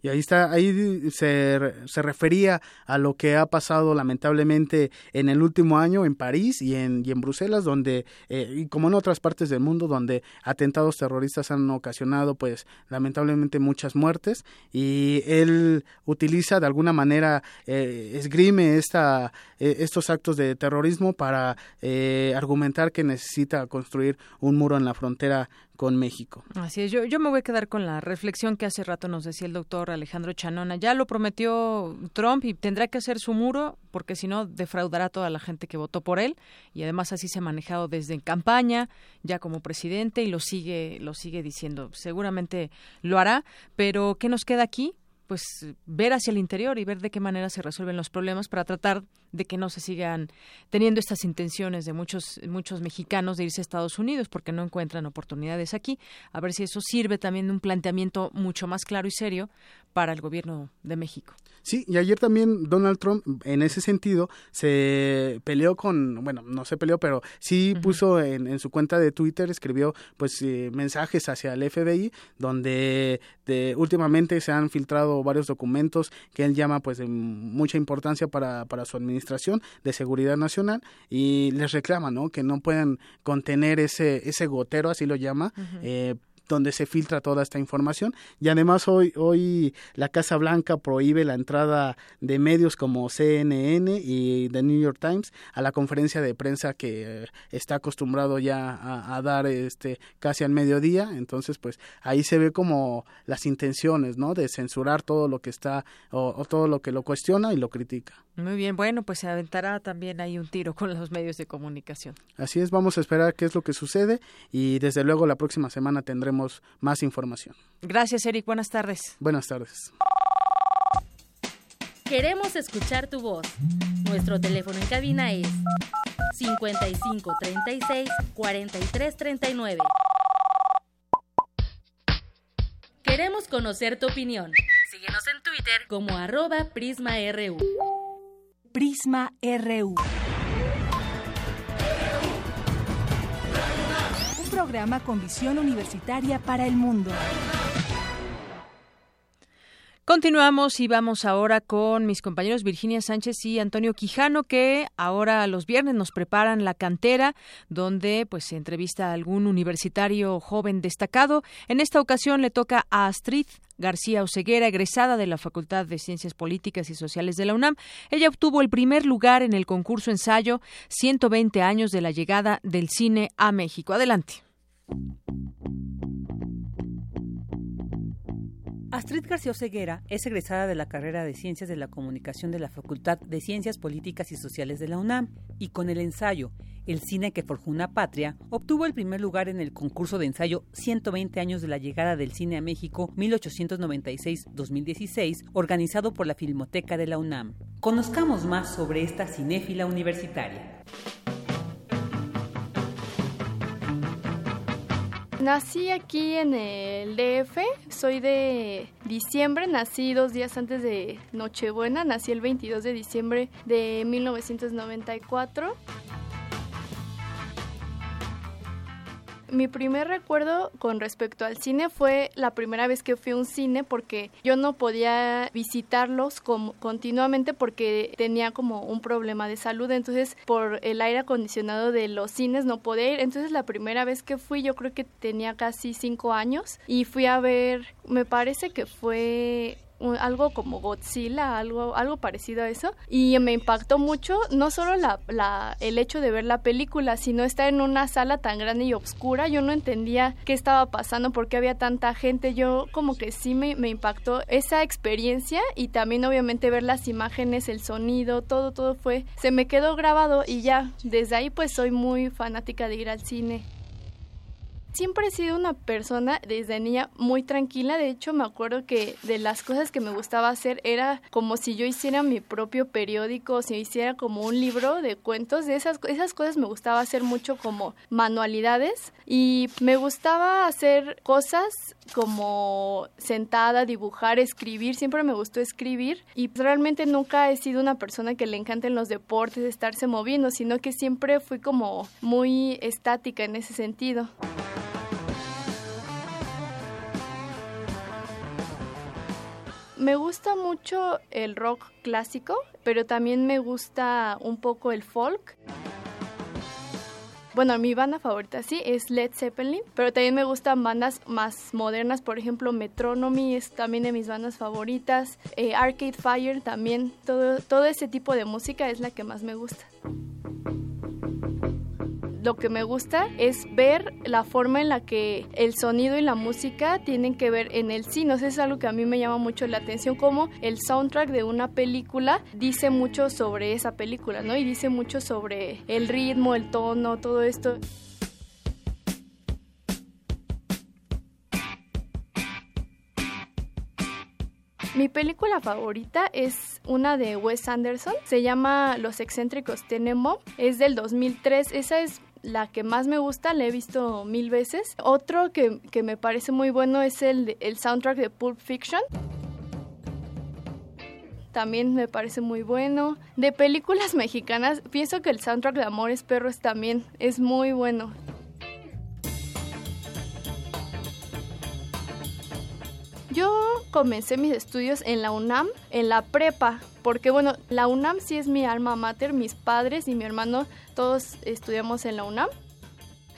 Y ahí está, ahí se, se refería a lo que ha pasado lamentablemente en el último año en París y en, y en Bruselas, donde, eh, y como en otras partes del mundo, donde atentados terroristas han ocasionado, pues, lamentablemente muchas muertes. Y él utiliza de alguna manera, eh, esgrime esta, eh, estos actos de terrorismo para eh, argumentar que necesita construir un muro en la frontera con México. Así es, yo, yo me voy a quedar con la reflexión que hace rato nos decía el doctor Alejandro Chanona. Ya lo prometió Trump y tendrá que hacer su muro porque si no defraudará a toda la gente que votó por él y además así se ha manejado desde en campaña, ya como presidente y lo sigue lo sigue diciendo. Seguramente lo hará, pero ¿qué nos queda aquí? pues ver hacia el interior y ver de qué manera se resuelven los problemas para tratar de que no se sigan teniendo estas intenciones de muchos muchos mexicanos de irse a Estados Unidos porque no encuentran oportunidades aquí, a ver si eso sirve también de un planteamiento mucho más claro y serio para el gobierno de México. Sí, y ayer también Donald Trump, en ese sentido, se peleó con, bueno, no se peleó, pero sí puso en, en, su cuenta de Twitter, escribió pues eh, mensajes hacia el FBI, donde de, últimamente se han filtrado varios documentos que él llama pues de mucha importancia para, para su administración de seguridad nacional y les reclama, ¿no? Que no pueden contener ese, ese gotero, así lo llama, eh, donde se filtra toda esta información. Y además hoy hoy la Casa Blanca prohíbe la entrada de medios como CNN y The New York Times a la conferencia de prensa que eh, está acostumbrado ya a, a, dar este casi al mediodía. Entonces pues ahí se ve como las intenciones no de censurar todo lo que está o, o todo lo que lo cuestiona y lo critica. Muy bien, bueno, pues se aventará también ahí un tiro con los medios de comunicación. Así es, vamos a esperar qué es lo que sucede y desde luego la próxima semana tendremos más información. Gracias, Eric. Buenas tardes. Buenas tardes. Queremos escuchar tu voz. Nuestro teléfono en cabina es 55 36 43 39. Queremos conocer tu opinión. Síguenos en Twitter como arroba PrismaRU. Prisma RU. Programa con visión universitaria para el mundo. Continuamos y vamos ahora con mis compañeros Virginia Sánchez y Antonio Quijano que ahora los viernes nos preparan la cantera donde pues se entrevista a algún universitario joven destacado. En esta ocasión le toca a Astrid García Oseguera, egresada de la Facultad de Ciencias Políticas y Sociales de la UNAM. Ella obtuvo el primer lugar en el concurso ensayo 120 años de la llegada del cine a México. Adelante. Astrid García Oseguera es egresada de la carrera de Ciencias de la Comunicación de la Facultad de Ciencias Políticas y Sociales de la UNAM y con el ensayo El cine que forjó una patria, obtuvo el primer lugar en el concurso de ensayo 120 años de la llegada del cine a México 1896-2016, organizado por la Filmoteca de la UNAM. Conozcamos más sobre esta cinéfila universitaria. Nací aquí en el DF, soy de diciembre, nací dos días antes de Nochebuena, nací el 22 de diciembre de 1994. Mi primer recuerdo con respecto al cine fue la primera vez que fui a un cine porque yo no podía visitarlos continuamente porque tenía como un problema de salud, entonces por el aire acondicionado de los cines no podía ir, entonces la primera vez que fui yo creo que tenía casi cinco años y fui a ver, me parece que fue algo como Godzilla, algo, algo parecido a eso. Y me impactó mucho, no solo la, la, el hecho de ver la película, sino estar en una sala tan grande y oscura. Yo no entendía qué estaba pasando, por qué había tanta gente. Yo como que sí me, me impactó esa experiencia y también obviamente ver las imágenes, el sonido, todo, todo fue, se me quedó grabado y ya, desde ahí pues soy muy fanática de ir al cine. Siempre he sido una persona desde niña muy tranquila, de hecho me acuerdo que de las cosas que me gustaba hacer era como si yo hiciera mi propio periódico, si hiciera como un libro de cuentos, de esas, esas cosas me gustaba hacer mucho como manualidades. Y me gustaba hacer cosas como sentada, dibujar, escribir, siempre me gustó escribir. Y realmente nunca he sido una persona que le encanten los deportes, estarse moviendo, sino que siempre fui como muy estática en ese sentido. Me gusta mucho el rock clásico, pero también me gusta un poco el folk. Bueno, mi banda favorita sí es Led Zeppelin, pero también me gustan bandas más modernas, por ejemplo Metronomy es también de mis bandas favoritas, eh, Arcade Fire también, todo, todo ese tipo de música es la que más me gusta lo que me gusta es ver la forma en la que el sonido y la música tienen que ver en el cine. Es algo que a mí me llama mucho la atención, como el soundtrack de una película dice mucho sobre esa película, ¿no? Y dice mucho sobre el ritmo, el tono, todo esto. Mi película favorita es una de Wes Anderson, se llama Los excéntricos Tenemo, es del 2003, esa es la que más me gusta, la he visto mil veces. Otro que, me parece muy bueno es el, el soundtrack de Pulp Fiction también me parece muy bueno. De películas mexicanas, pienso que el soundtrack de Amores Perros también es muy bueno. Yo comencé mis estudios en la UNAM, en la prepa, porque bueno, la UNAM sí es mi alma mater, mis padres y mi hermano todos estudiamos en la UNAM.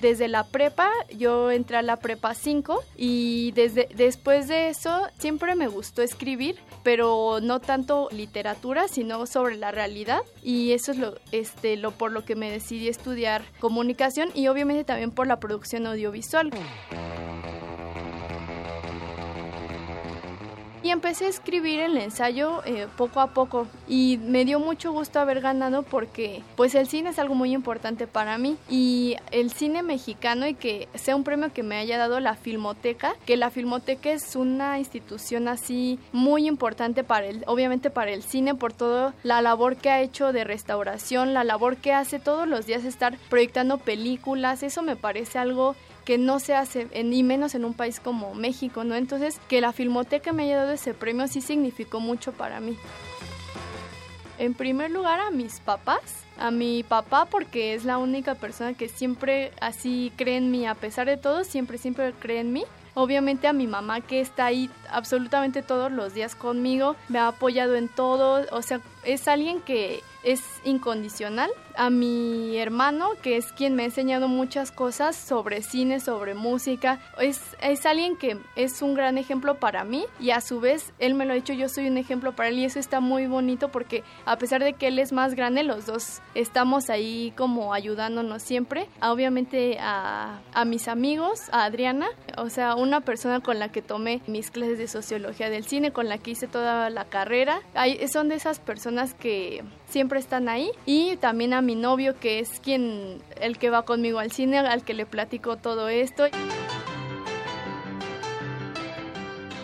Desde la prepa, yo entré a la prepa 5 y desde, después de eso siempre me gustó escribir, pero no tanto literatura, sino sobre la realidad y eso es lo, este, lo por lo que me decidí estudiar comunicación y obviamente también por la producción audiovisual. Y empecé a escribir el ensayo eh, poco a poco. Y me dio mucho gusto haber ganado porque pues el cine es algo muy importante para mí. Y el cine mexicano y que sea un premio que me haya dado la Filmoteca, que la Filmoteca es una institución así muy importante para el, obviamente para el cine por toda la labor que ha hecho de restauración, la labor que hace todos los días estar proyectando películas, eso me parece algo que no se hace, ni menos en un país como México, ¿no? Entonces, que la Filmoteca me haya dado ese premio sí significó mucho para mí. En primer lugar a mis papás, a mi papá porque es la única persona que siempre así cree en mí, a pesar de todo, siempre, siempre cree en mí. Obviamente a mi mamá que está ahí absolutamente todos los días conmigo, me ha apoyado en todo, o sea, es alguien que es incondicional. A mi hermano, que es quien me ha enseñado muchas cosas sobre cine, sobre música, es, es alguien que es un gran ejemplo para mí y a su vez él me lo ha dicho, yo soy un ejemplo para él y eso está muy bonito porque a pesar de que él es más grande, los dos estamos ahí como ayudándonos siempre. Obviamente a, a mis amigos, a Adriana, o sea, una persona con la que tomé mis clases de sociología del cine, con la que hice toda la carrera, son de esas personas que siempre están ahí y también a mi novio que es quien el que va conmigo al cine, al que le platico todo esto.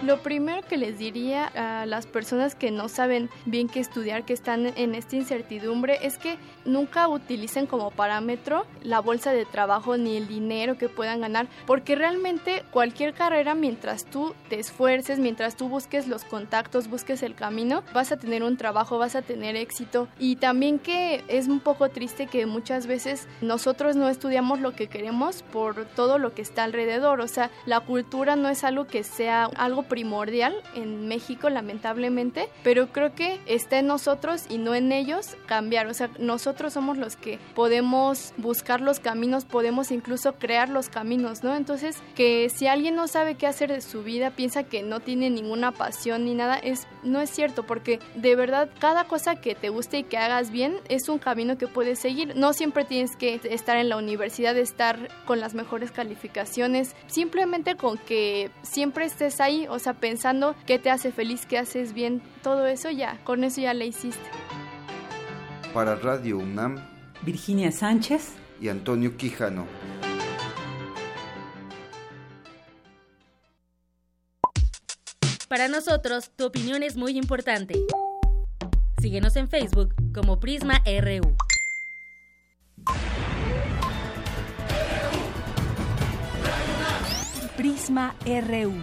Lo primero que les diría a las personas que no saben bien qué estudiar, que están en esta incertidumbre, es que nunca utilicen como parámetro la bolsa de trabajo ni el dinero que puedan ganar, porque realmente cualquier carrera, mientras tú te esfuerces, mientras tú busques los contactos, busques el camino, vas a tener un trabajo, vas a tener éxito. Y también que es un poco triste que muchas veces nosotros no estudiamos lo que queremos por todo lo que está alrededor. O sea, la cultura no es algo que sea algo primordial en México, lamentablemente, pero creo que está en nosotros y no en ellos cambiar. O sea, nosotros somos los que podemos buscar los caminos, podemos incluso crear los caminos, ¿no? Entonces, que si alguien no sabe qué hacer de su vida, piensa que no tiene ninguna pasión ni nada, es no es cierto, porque de verdad cada cosa que te guste y que hagas bien es un camino que puedes seguir. No siempre tienes que estar en la universidad, estar con las mejores calificaciones, simplemente con que siempre estés ahí, o sea, pensando qué te hace feliz, qué haces bien, todo eso ya, con eso ya le hiciste. Para Radio UNAM, Virginia Sánchez y Antonio Quijano. Para nosotros, tu opinión es muy importante. Síguenos en Facebook como Prisma RU. Prisma RU.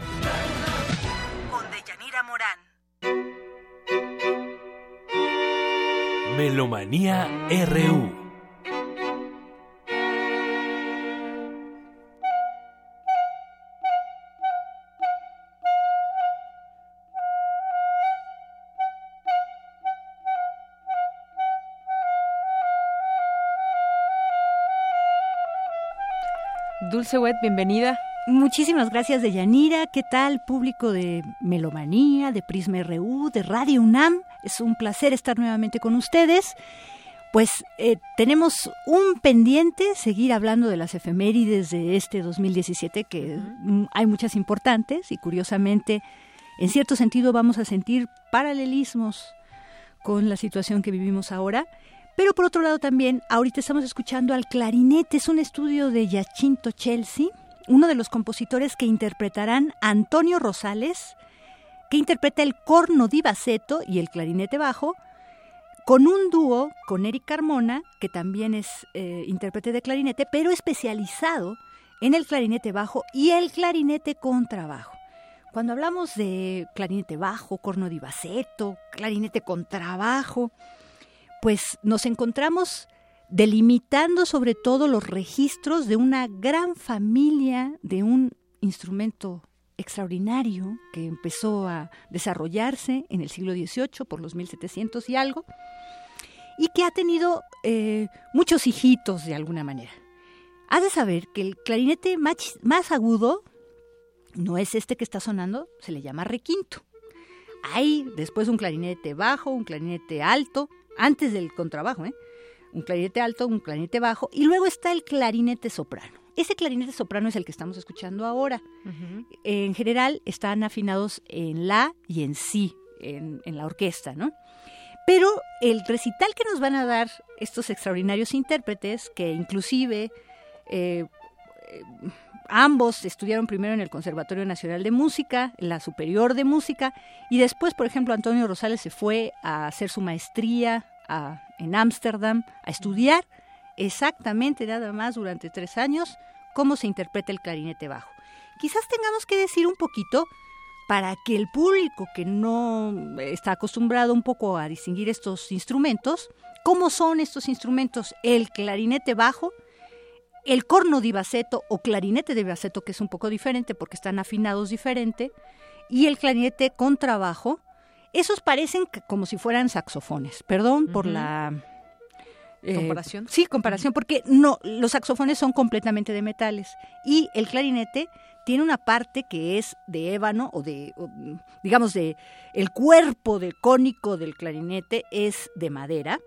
Melomanía RU. Dulce Wet, bienvenida. Muchísimas gracias, Deyanira. ¿Qué tal, público de Melomanía, de Prisma RU, de Radio UNAM? Es un placer estar nuevamente con ustedes. Pues eh, tenemos un pendiente, seguir hablando de las efemérides de este 2017, que hay muchas importantes y curiosamente, en cierto sentido, vamos a sentir paralelismos con la situación que vivimos ahora. Pero por otro lado también, ahorita estamos escuchando al clarinete, es un estudio de Giacinto Chelsea, uno de los compositores que interpretarán Antonio Rosales, que interpreta el corno di bassetto y el clarinete bajo, con un dúo con Eric Carmona, que también es eh, intérprete de clarinete, pero especializado en el clarinete bajo y el clarinete contrabajo. Cuando hablamos de clarinete bajo, corno di bassetto, clarinete contrabajo, pues nos encontramos delimitando sobre todo los registros de una gran familia de un instrumento extraordinario que empezó a desarrollarse en el siglo XVIII por los 1700 y algo, y que ha tenido eh, muchos hijitos de alguna manera. Has de saber que el clarinete más, más agudo no es este que está sonando, se le llama requinto. Hay después un clarinete bajo, un clarinete alto, antes del contrabajo, ¿eh? Un clarinete alto, un clarinete bajo, y luego está el clarinete soprano. Ese clarinete soprano es el que estamos escuchando ahora. En general están afinados en la y en si, en, la orquesta, ¿no? Pero el recital que nos van a dar estos extraordinarios intérpretes, que inclusive eh, eh, ambos estudiaron primero en el Conservatorio Nacional de Música, en la Superior de Música, y después, por ejemplo, Antonio Rosales se fue a hacer su maestría en Ámsterdam a estudiar exactamente nada más durante tres años cómo se interpreta el clarinete bajo. Quizás tengamos que decir un poquito para que el público que no está acostumbrado un poco a distinguir estos instrumentos, cómo son estos instrumentos, el clarinete bajo, el corno di bassetto o clarinete de bassetto, que es un poco diferente porque están afinados diferente, y el clarinete contrabajo, esos parecen como si fueran saxofones. Perdón por la eh, comparación. Sí, comparación, porque no, los saxofones son completamente de metales y el clarinete tiene una parte que es de ébano o de, digamos, de el cuerpo del cónico del clarinete es de madera,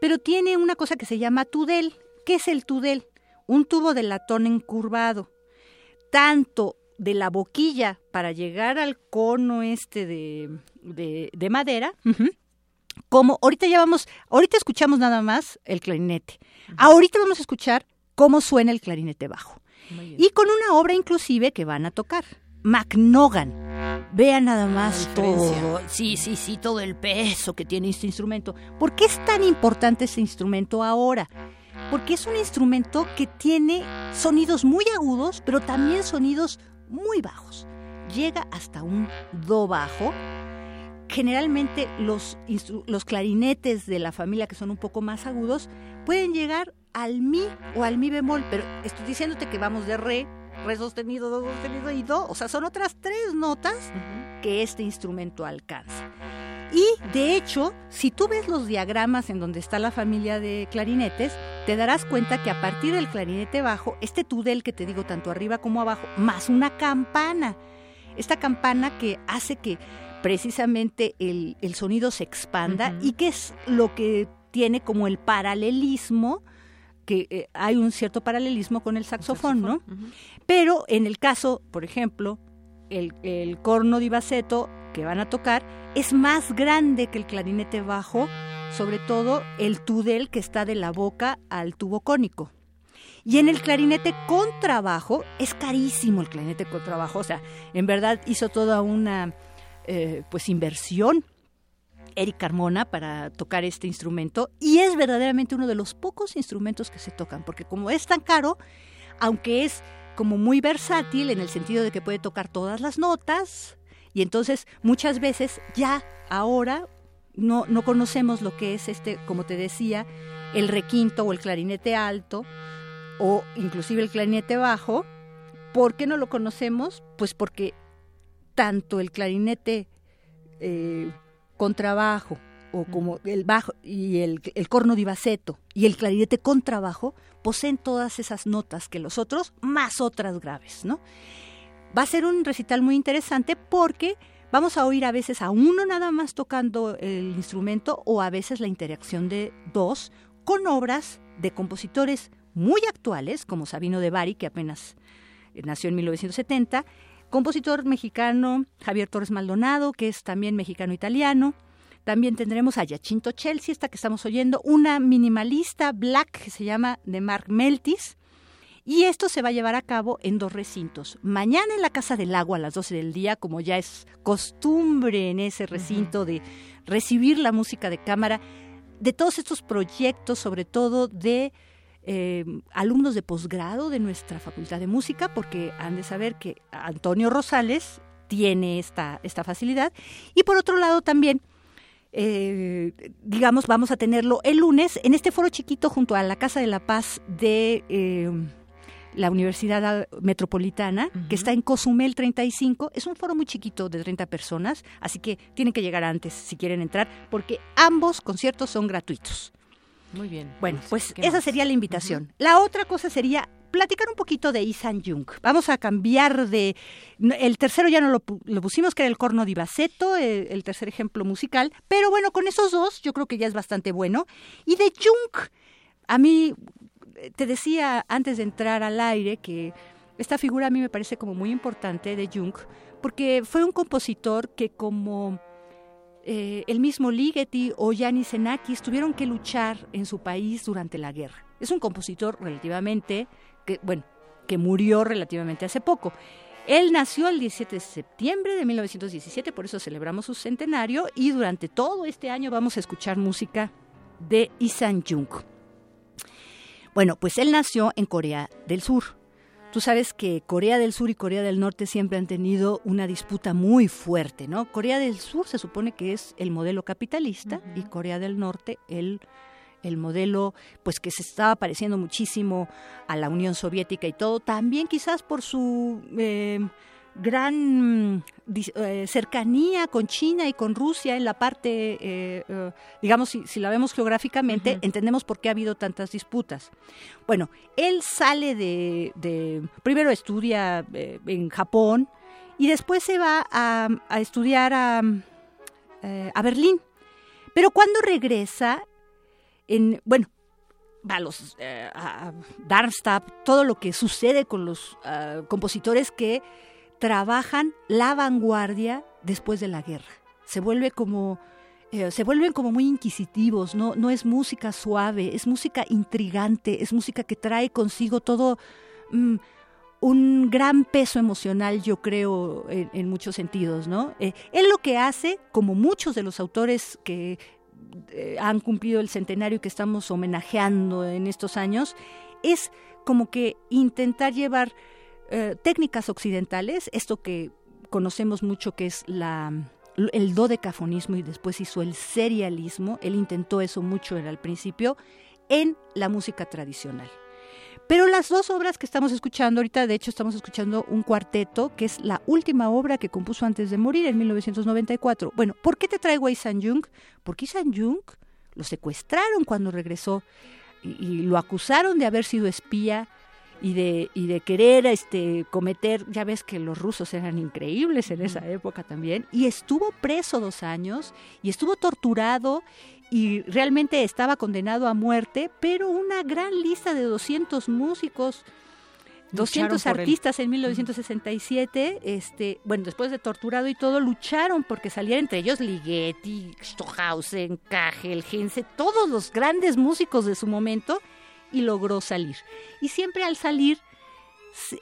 pero tiene una cosa que se llama tudel. ¿Qué es el tudel? Un tubo de latón encurvado. Tanto de la boquilla para llegar al cono este de, de, madera, como ahorita ya vamos, ahorita escuchamos nada más el clarinete. Ahorita vamos a escuchar cómo suena el clarinete bajo. Y con una obra inclusive que van a tocar. McNogan. Vean nada más todo. Sí, sí, sí, todo el peso que tiene este instrumento. ¿Por qué es tan importante este instrumento ahora? Porque es un instrumento que tiene sonidos muy agudos, pero también sonidos muy bajos. Llega hasta un do bajo. Generalmente los, los clarinetes de la familia que son un poco más agudos pueden llegar al mi o al mi bemol, pero estoy diciéndote que vamos de re, re sostenido, do sostenido y do, o sea, son otras tres notas que este instrumento alcanza. Y de hecho, si tú ves los diagramas en donde está la familia de clarinetes, te darás cuenta que a partir del clarinete bajo, este tudel que te digo tanto arriba como abajo, más una campana. Esta campana que hace que precisamente el, sonido se expanda y que es lo que tiene como el paralelismo que eh, hay un cierto paralelismo con el saxofón, ¿no? Pero en el caso, por ejemplo, el, el corno di bassetto que van a tocar es más grande que el clarinete bajo, sobre todo el tudel que está de la boca al tubo cónico. Y en el clarinete contrabajo es carísimo el clarinete contrabajo, o sea, en verdad hizo toda una eh, pues inversión Eric Carmona para tocar este instrumento y es verdaderamente uno de los pocos instrumentos que se tocan, porque como es tan caro, aunque es como muy versátil en el sentido de que puede tocar todas las notas, y entonces muchas veces ya ahora no, no conocemos lo que es este, como te decía, el requinto o el clarinete alto o inclusive el clarinete bajo. ¿Por qué no lo conocemos? Pues porque tanto el clarinete eh, contrabajo o como el bajo y el, el corno divaceto y el clarinete contrabajo poseen todas esas notas que los otros, más otras graves, ¿no? Va a ser un recital muy interesante porque vamos a oír a veces a uno nada más tocando el instrumento o a veces la interacción de dos con obras de compositores muy actuales, como Sabino de Bari, que apenas nació en 1970, compositor mexicano Javier Torres Maldonado, que es también mexicano-italiano. También tendremos a Yachinto Chelsea, esta que estamos oyendo, una minimalista black que se llama de Mark Meltis. Y esto se va a llevar a cabo en dos recintos. Mañana en la Casa del Agua a las 12 del día, como ya es costumbre en ese recinto de recibir la música de cámara, de todos estos proyectos, sobre todo de eh, alumnos de posgrado de nuestra Facultad de Música, porque han de saber que Antonio Rosales tiene esta, esta facilidad. Y por otro lado también, eh, digamos, vamos a tenerlo el lunes en este foro chiquito junto a la Casa de la Paz de... Eh, la Universidad Metropolitana, que está en Cozumel 35. Es un foro muy chiquito de 30 personas, así que tienen que llegar antes si quieren entrar, porque ambos conciertos son gratuitos. Muy bien. Bueno, pues esa sería la invitación. La otra cosa sería platicar un poquito de Isan Jung. Vamos a cambiar de... El tercero ya no lo, pusimos, que era el corno di Baceto, el, el, tercer ejemplo musical, pero bueno, con esos dos yo creo que ya es bastante bueno. Y de Jung, a mí te decía antes de entrar al aire que esta figura a mí me parece como muy importante de Jung, porque fue un compositor que como eh, el mismo Ligeti o Yanis Xenakis tuvieron que luchar en su país durante la guerra. Es un compositor relativamente, que, bueno, que murió relativamente hace poco. Él nació el 17 de septiembre de 1917, por eso celebramos su centenario y durante todo este año vamos a escuchar música de Isan Jung. Bueno, pues él nació en Corea del Sur. Tú sabes que Corea del Sur y Corea del Norte siempre han tenido una disputa muy fuerte, ¿no? Corea del Sur se supone que es el modelo capitalista y Corea del Norte el, el modelo pues que se estaba pareciendo muchísimo a la Unión Soviética y todo, también quizás por su eh, gran eh, cercanía con China y con Rusia en la parte, eh, eh, digamos, si, la vemos geográficamente, entendemos por qué ha habido tantas disputas. Bueno, él sale de, primero estudia en Japón y después se va a, estudiar a, a Berlín. Pero cuando regresa, en, bueno, a los a Darmstadt, todo lo que sucede con los ah, compositores que trabajan la vanguardia después de la guerra. Se vuelve como eh, se vuelven como muy inquisitivos, no, no es música suave, es música intrigante, es música que trae consigo todo mm, un gran peso emocional, yo creo, en, muchos sentidos, ¿no? Eh, él lo que hace, como muchos de los autores que eh, han cumplido el centenario que estamos homenajeando en estos años, es como que intentar llevar eh, técnicas occidentales, esto que conocemos mucho que es la, el dodecafonismo y después hizo el serialismo, él intentó eso mucho al principio, en la música tradicional. Pero las dos obras que estamos escuchando ahorita, de hecho estamos escuchando un cuarteto, que es la última obra que compuso antes de morir en 1994. Bueno, ¿por qué te traigo a Isan Jung? Porque Isan Jung lo secuestraron cuando regresó y lo acusaron de haber sido espía, y de, y de querer este, cometer, ya ves que los rusos eran increíbles en esa época también, y estuvo preso dos años y estuvo torturado y realmente estaba condenado a muerte, pero una gran lista de 200 músicos, 200 artistas en 1967, este, bueno, después de torturado y todo, lucharon porque saliera entre ellos Ligeti, Stohausen, Kagel, Gense, todos los grandes músicos de su momento, y logró salir. Y siempre al salir,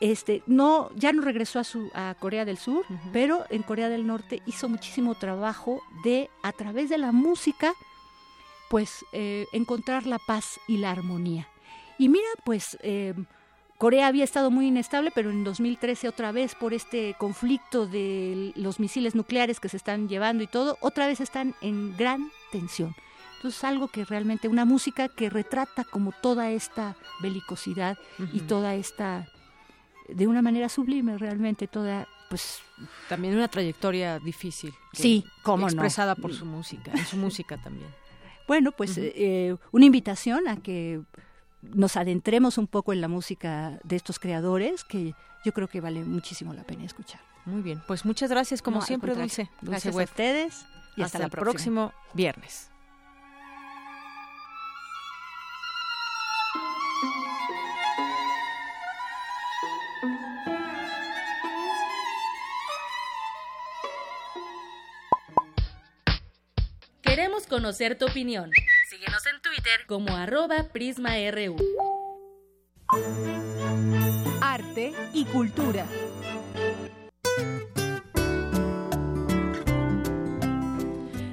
este, no, ya no regresó a, su, a Corea del Sur, pero en Corea del Norte hizo muchísimo trabajo de, a través de la música, pues eh, encontrar la paz y la armonía. Y mira, pues eh, Corea había estado muy inestable, pero en 2013 otra vez por este conflicto de los misiles nucleares que se están llevando y todo, otra vez están en gran tensión. Entonces algo que realmente, una música que retrata como toda esta belicosidad y toda esta, de una manera sublime realmente, toda, pues también una trayectoria difícil. Sí, cómo expresada no. por su música, en su música también. Bueno, pues eh, una invitación a que nos adentremos un poco en la música de estos creadores, que yo creo que vale muchísimo la pena escuchar. Muy bien, pues muchas gracias, como No, siempre. Dulce. Dulce Gracias a ustedes y hasta, hasta, el próximo viernes. Conocer tu opinión. Síguenos en Twitter como arroba PrismaRU. Arte y cultura.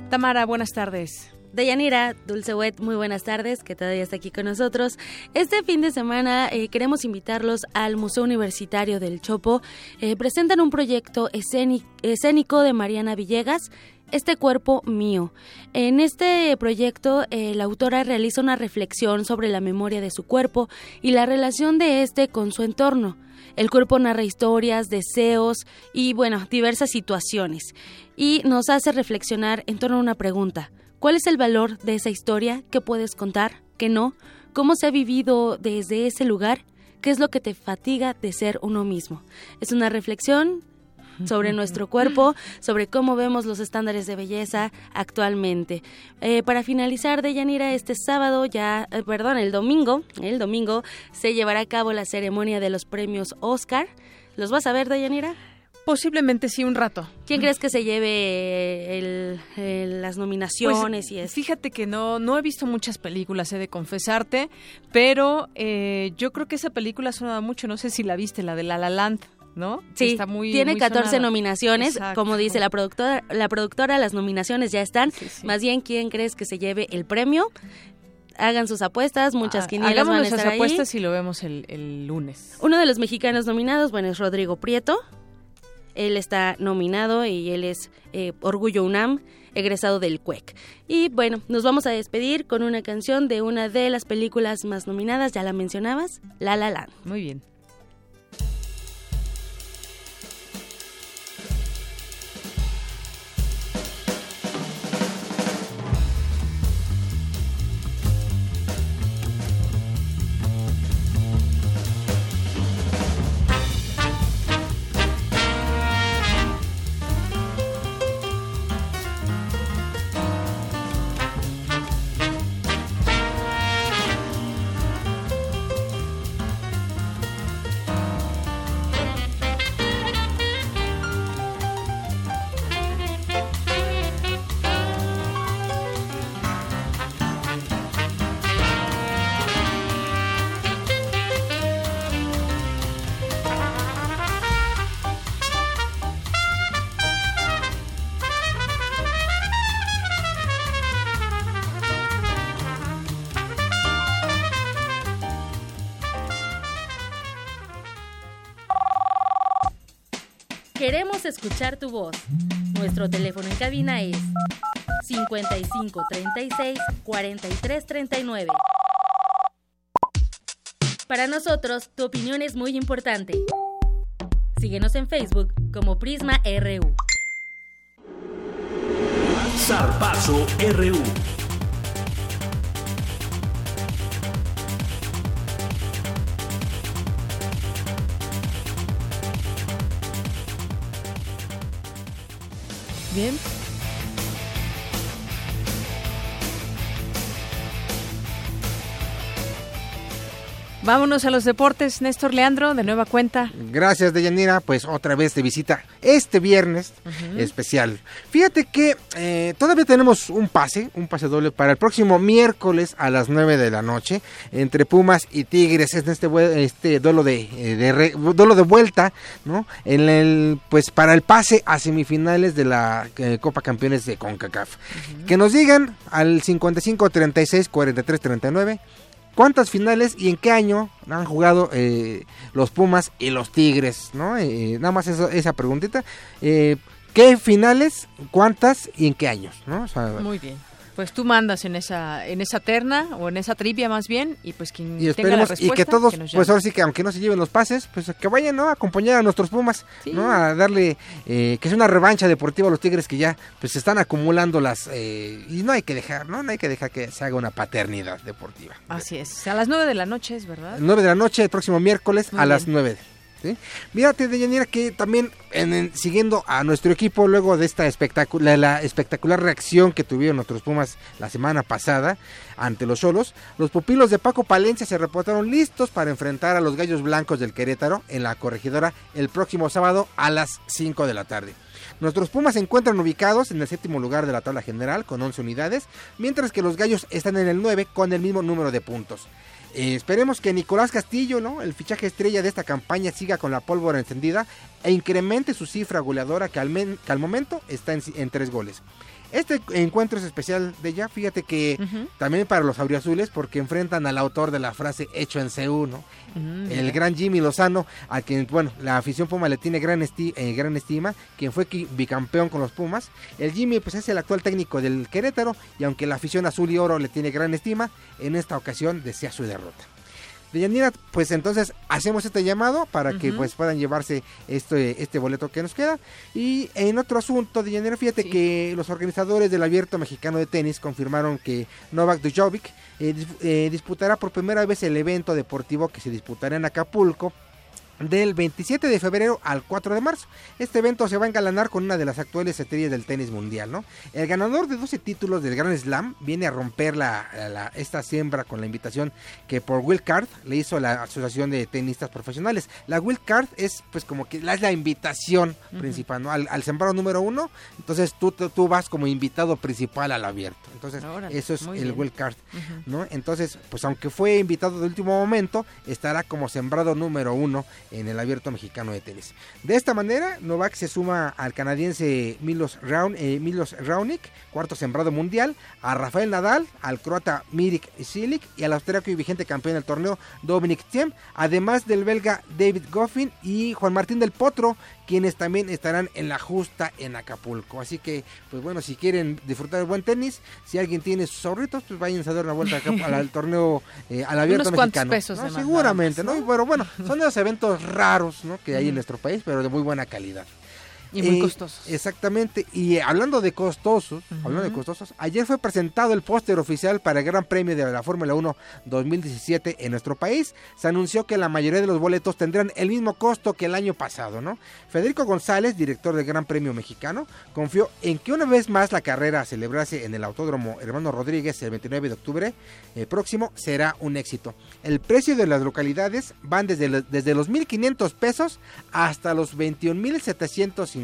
Tamara, buenas tardes. Deyanira, Dulce Wet, muy buenas tardes, que todavía está aquí con nosotros. Este fin de semana eh, queremos invitarlos al Museo Universitario del Chopo. Eh, presentan un proyecto escénic- escénico de Mariana Villegas, Este cuerpo mío. En este proyecto, eh, la autora realiza una reflexión sobre la memoria de su cuerpo y la relación de este con su entorno. El cuerpo narra historias, deseos y, bueno, diversas situaciones. Y nos hace reflexionar en torno a una pregunta. ¿Cuál es el valor de esa historia? ¿Qué puedes contar? ¿Qué no? ¿Cómo se ha vivido desde ese lugar? ¿Qué es lo que te fatiga de ser uno mismo? Es una reflexión sobre nuestro cuerpo, sobre cómo vemos los estándares de belleza actualmente. Eh, para finalizar, Deyanira, este sábado ya, eh, perdón, el domingo, el domingo se llevará a cabo la ceremonia de los premios Oscar. ¿Los vas a ver, Deyanira? Posiblemente sí, un rato. ¿Quién crees que se lleve el- el- las nominaciones Pues, y eso? Fíjate que no, no he visto muchas películas, he de confesarte, pero eh, yo creo que esa película sonaba mucho, no sé si la viste, la de La La Land, ¿no? Sí, Está muy, tiene muy 14 sonada. nominaciones, Exacto. como dice la productora, la productora, las nominaciones ya están. Más bien, ¿quién crees que se lleve el premio? Hagan sus apuestas, muchas Ah, quinielas van a nuestras estar ahí. apuestas y lo vemos el, el lunes. Uno de los mexicanos nominados, bueno, es Rodrigo Prieto. Él está nominado y él es eh, Orgullo UNAM, egresado del CUEC. Y bueno, nos vamos a despedir con una canción de una de las películas más nominadas, ya la mencionabas, La La Land. Muy bien. Escuchar tu voz. Nuestro teléfono en cabina es 55 36 43 39. Para nosotros, tu opinión es muy importante. Síguenos en Facebook como Prisma RU. Zarpazo RU. Bien. Vámonos a los deportes, Néstor Leandro, de nueva cuenta. Gracias, Deyanira. Pues otra vez de visita este viernes especial. Fíjate que eh, todavía tenemos un pase, un pase doble para el próximo miércoles a las 9 de la noche entre Pumas y Tigres. Es este, este duelo de, eh, de duelo de vuelta, ¿no? En el, pues para el pase a semifinales de la eh, Copa Campeones de CONCACAF. Que nos digan al 55 36 43 39 ¿Cuántas finales y en qué año han jugado eh, los Pumas y los Tigres? ¿no? Eh, nada más eso- esa preguntita. Eh, ¿Qué finales, cuántas y en qué años? ¿no? Muy bien. Pues tú mandas en esa en esa terna o en esa trivia más bien y pues quien y tenga la esperemos y respuesta que todos que pues ahora sí que aunque no se lleven los pases pues que vayan no a acompañar a nuestros Pumas no a darle eh, que es una revancha deportiva a los Tigres que ya pues se están acumulando las eh, y no hay que dejar no no hay que dejar que se haga una paternidad deportiva. Así es. A las nueve de la noche es verdad. 9 de la noche el próximo miércoles Muy a las bien. 9 ¿sí? Mírate, Deyanira, que también en- en- siguiendo a nuestro equipo luego de esta espectacular, la espectacular reacción que tuvieron nuestros Pumas la semana pasada ante los Cholos, los pupilos de Paco Palencia se reportaron listos para enfrentar a los Gallos Blancos del Querétaro en la corregidora el próximo sábado a las 5 de la tarde. Nuestros Pumas se encuentran ubicados en el séptimo lugar de la tabla general con 11 unidades, mientras que los Gallos están en el 9 con el mismo número de puntos. Eh, esperemos que Nicolás Castillo, ¿no? el fichaje estrella de esta campaña, siga con la pólvora encendida e incremente su cifra goleadora que al, que al momento está en tres goles. Este encuentro es especial de ya, fíjate que también para los auriazules porque enfrentan al autor de la frase hecho en CU, ¿no? Mm, el gran Jimmy Lozano, a quien, bueno, la afición Puma le tiene gran, esti- eh, gran estima, quien fue bicampeón con los Pumas. El Jimmy, pues es el actual técnico del Querétaro, y aunque la afición azul y oro le tiene gran estima, en esta ocasión desea su derrota. Deyanira, pues entonces hacemos este llamado para que pues puedan llevarse este, este boleto que nos queda. Y en otro asunto, Deyanira, fíjate que los organizadores del Abierto Mexicano de Tenis confirmaron que Novak Djokovic eh, eh, disputará por primera vez el evento deportivo que se disputará en Acapulco del 27 de febrero al 4 de marzo. Este evento se va a engalanar con una de las actuales estrellas del tenis mundial, ¿no? El ganador de 12 títulos del Grand Slam viene a romper la, la- esta siembra con la invitación que por Will Card le hizo la Asociación de Tenistas Profesionales. La Will Card es pues como que la, es la invitación principal, ¿no? Al, al sembrado número uno, entonces tú, tú, tú vas como invitado principal al abierto. Entonces Órale, eso es el bien. Will Card. ¿no? Entonces, pues aunque fue invitado de último momento, estará como sembrado número uno en el abierto mexicano de tenis. De esta manera, Novak se suma al canadiense Milos, Raun, eh, Milos Raonic, cuarto sembrado mundial, a Rafael Nadal, al croata Mirik Silic y al austriaco y vigente campeón del torneo Dominic Thiem, además del belga David Goffin y Juan Martín del Potro, quienes también estarán en la justa en Acapulco. Así que, pues bueno, si quieren disfrutar de buen tenis, si alguien tiene sus ahorritos, pues vayan a dar una vuelta acá al, al torneo, eh, al abierto Unos mexicano. pesos Seguramente, ¿no? Pero bueno, son de los eventos raros, ¿no? Que hay en nuestro país, pero de muy buena calidad. Y muy Eh, costosos. Exactamente. Y hablando de costosos, hablando de costosos, ayer fue presentado el póster oficial para el Gran Premio de la Fórmula 1 2017 en nuestro país. Se anunció que la mayoría de los boletos tendrán el mismo costo que el año pasado, ¿no? Federico González, director del Gran Premio Mexicano, confió en que una vez más la carrera celebrase en el Autódromo Hermano Rodríguez el 29 de octubre eh, próximo será un éxito. El precio de las localidades van desde, desde los 1.500 pesos hasta los 21.750,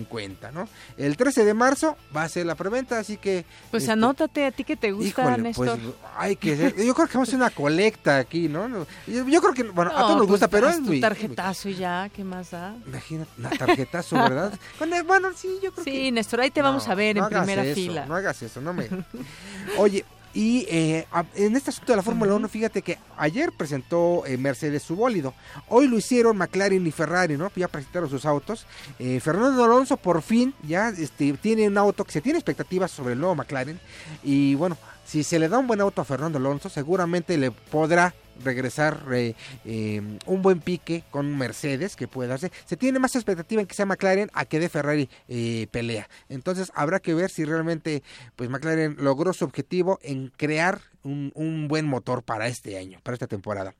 ¿no? El 13 de marzo va a ser la preventa, así que... Pues este, anótate a ti que te gusta, Híjole, Néstor. pues hay que ser- yo creo que vamos a hacer una colecta aquí, ¿no? Yo, yo creo que, bueno, a No, todos nos pues gusta, pero es muy... tarjetazo y ya, ¿qué más da? Imagínate, una tarjetazo, ¿verdad? Bueno, sí, yo creo Sí, que... Néstor, ahí te vamos a ver no en primera eso, fila. No hagas eso, no me... Oye, y eh, en este asunto de la Fórmula 1, fíjate que ayer presentó eh, Mercedes su bólido. Hoy lo hicieron McLaren y Ferrari, ¿no? Ya presentaron sus autos. Eh, Fernando Alonso por fin ya este, tiene un auto que se tiene expectativas sobre el nuevo McLaren. Y bueno, si se le da un buen auto a Fernando Alonso, seguramente le podrá regresar eh, un buen pique con Mercedes que puede darse. Se tiene más expectativa en que sea McLaren a que de Ferrari eh, pelea. Entonces habrá que ver si realmente pues McLaren logró su objetivo en crear un, un buen motor para este año, para esta temporada.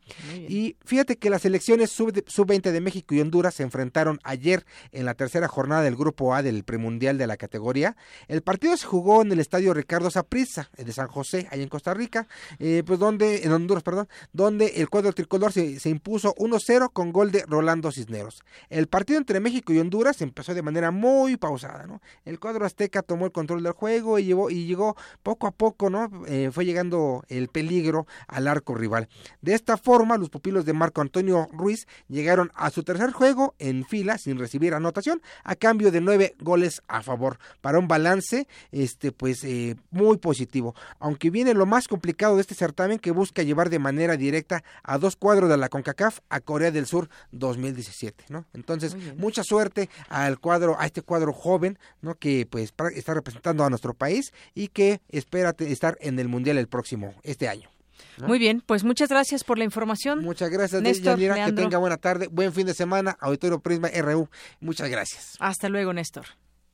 Y fíjate que las selecciones sub- sub-20 de México y Honduras se enfrentaron ayer en la tercera jornada del Grupo A del premundial de la categoría. El partido se jugó en el estadio Ricardo Saprissa de San José, allá en Costa Rica, eh, pues donde, en Honduras, perdón, donde el cuadro tricolor se, se impuso 1-0 con gol de Rolando Cisneros. El partido entre México y Honduras empezó de manera muy pausada, ¿no? El cuadro azteca tomó el control del juego y, llevó, y llegó poco a poco, ¿no? Eh, fue llegando el peligro al arco rival. De esta forma, los pupilos de Marco Antonio Ruiz llegaron a su tercer juego en fila sin recibir anotación a cambio de nueve goles a favor. Para un balance este pues eh, muy positivo. Aunque viene lo más complicado de este certamen que busca llevar de manera directa a dos cuadros de la CONCACAF a Corea del Sur 2017 no entonces mucha suerte al cuadro a este cuadro joven no que pues está representando a nuestro país y que espera estar en el mundial el próximo este año muy bien, pues muchas gracias por la información. Muchas gracias, Néstor, Que tenga buena tarde, buen fin de semana, Auditorio Prisma RU. Muchas gracias. Hasta luego, Néstor.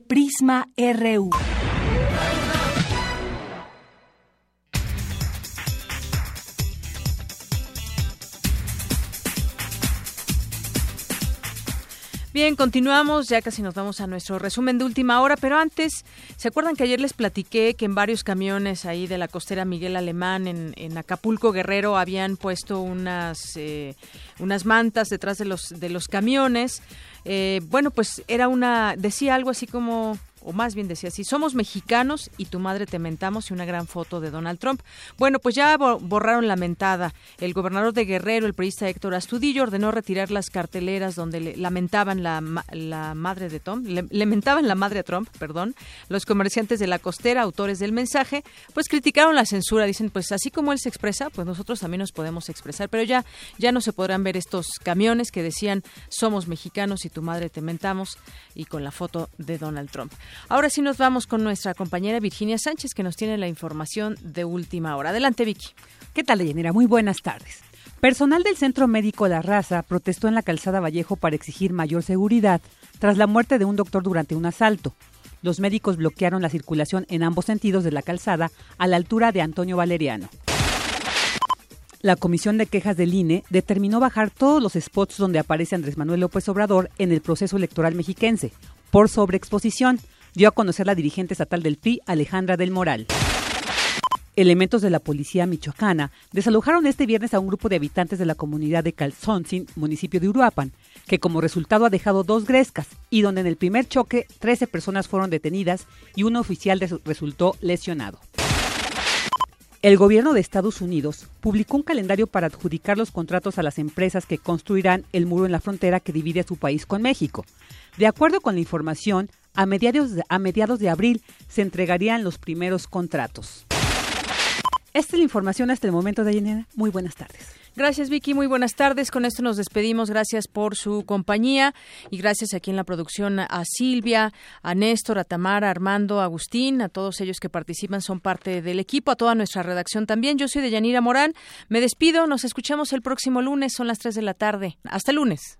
Prisma RU. Bien, continuamos, ya casi nos vamos a nuestro resumen de última hora, pero antes, ¿se acuerdan que ayer les platiqué que en varios camiones ahí de la costera Miguel Alemán en, Acapulco Guerrero habían puesto unas, eh, unas mantas detrás de los, de los camiones? Eh, bueno, pues era una, decía algo así como o más bien decía así, somos mexicanos y tu madre te mentamos y una gran foto de Donald Trump. Bueno, pues ya borraron la mentada. El gobernador de Guerrero, el periodista Héctor Astudillo, ordenó retirar las carteleras donde le lamentaban la, la madre de Trump, le, lamentaban la madre de Trump, perdón. Los comerciantes de la costera, autores del mensaje, pues criticaron la censura. Dicen, pues así como él se expresa, pues nosotros también nos podemos expresar. Pero ya, ya no se podrán ver estos camiones que decían, somos mexicanos y tu madre te mentamos y con la foto de Donald Trump. Ahora sí nos vamos con nuestra compañera Virginia Sánchez que nos tiene la información de última hora. Adelante, Vicky. ¿Qué tal, Deyanira? Muy buenas tardes. Personal del Centro Médico La Raza protestó en la calzada Vallejo para exigir mayor seguridad tras la muerte de un doctor durante un asalto. Los médicos bloquearon la circulación en ambos sentidos de la calzada a la altura de Antonio Valeriano. La Comisión de Quejas del INE determinó bajar todos los spots donde aparece Andrés Manuel López Obrador en el proceso electoral mexiquense, por sobreexposición, dio a conocer la dirigente estatal del PRI, Alejandra del Moral. Elementos de la policía michoacana desalojaron este viernes a un grupo de habitantes de la comunidad de Calzoncin, municipio de Uruapan, que como resultado ha dejado dos grescas y donde en el primer choque 13 personas fueron detenidas y un oficial resultó lesionado. El gobierno de Estados Unidos publicó un calendario para adjudicar los contratos a las empresas que construirán el muro en la frontera que divide a su país con México. De acuerdo con la información, a mediados de, abril se entregarían los primeros contratos. Esta es la información hasta el momento de ayer. Muy buenas tardes. Gracias Vicky, muy buenas tardes. Con esto nos despedimos. Gracias por su compañía y gracias aquí en la producción a Silvia, a Néstor, a Tamara, a Armando, a Agustín, a todos ellos que participan, son parte del equipo, a toda nuestra redacción también. Yo soy de Yanira Morán. Me despido, nos escuchamos el próximo lunes, son las 3 de la tarde. Hasta lunes.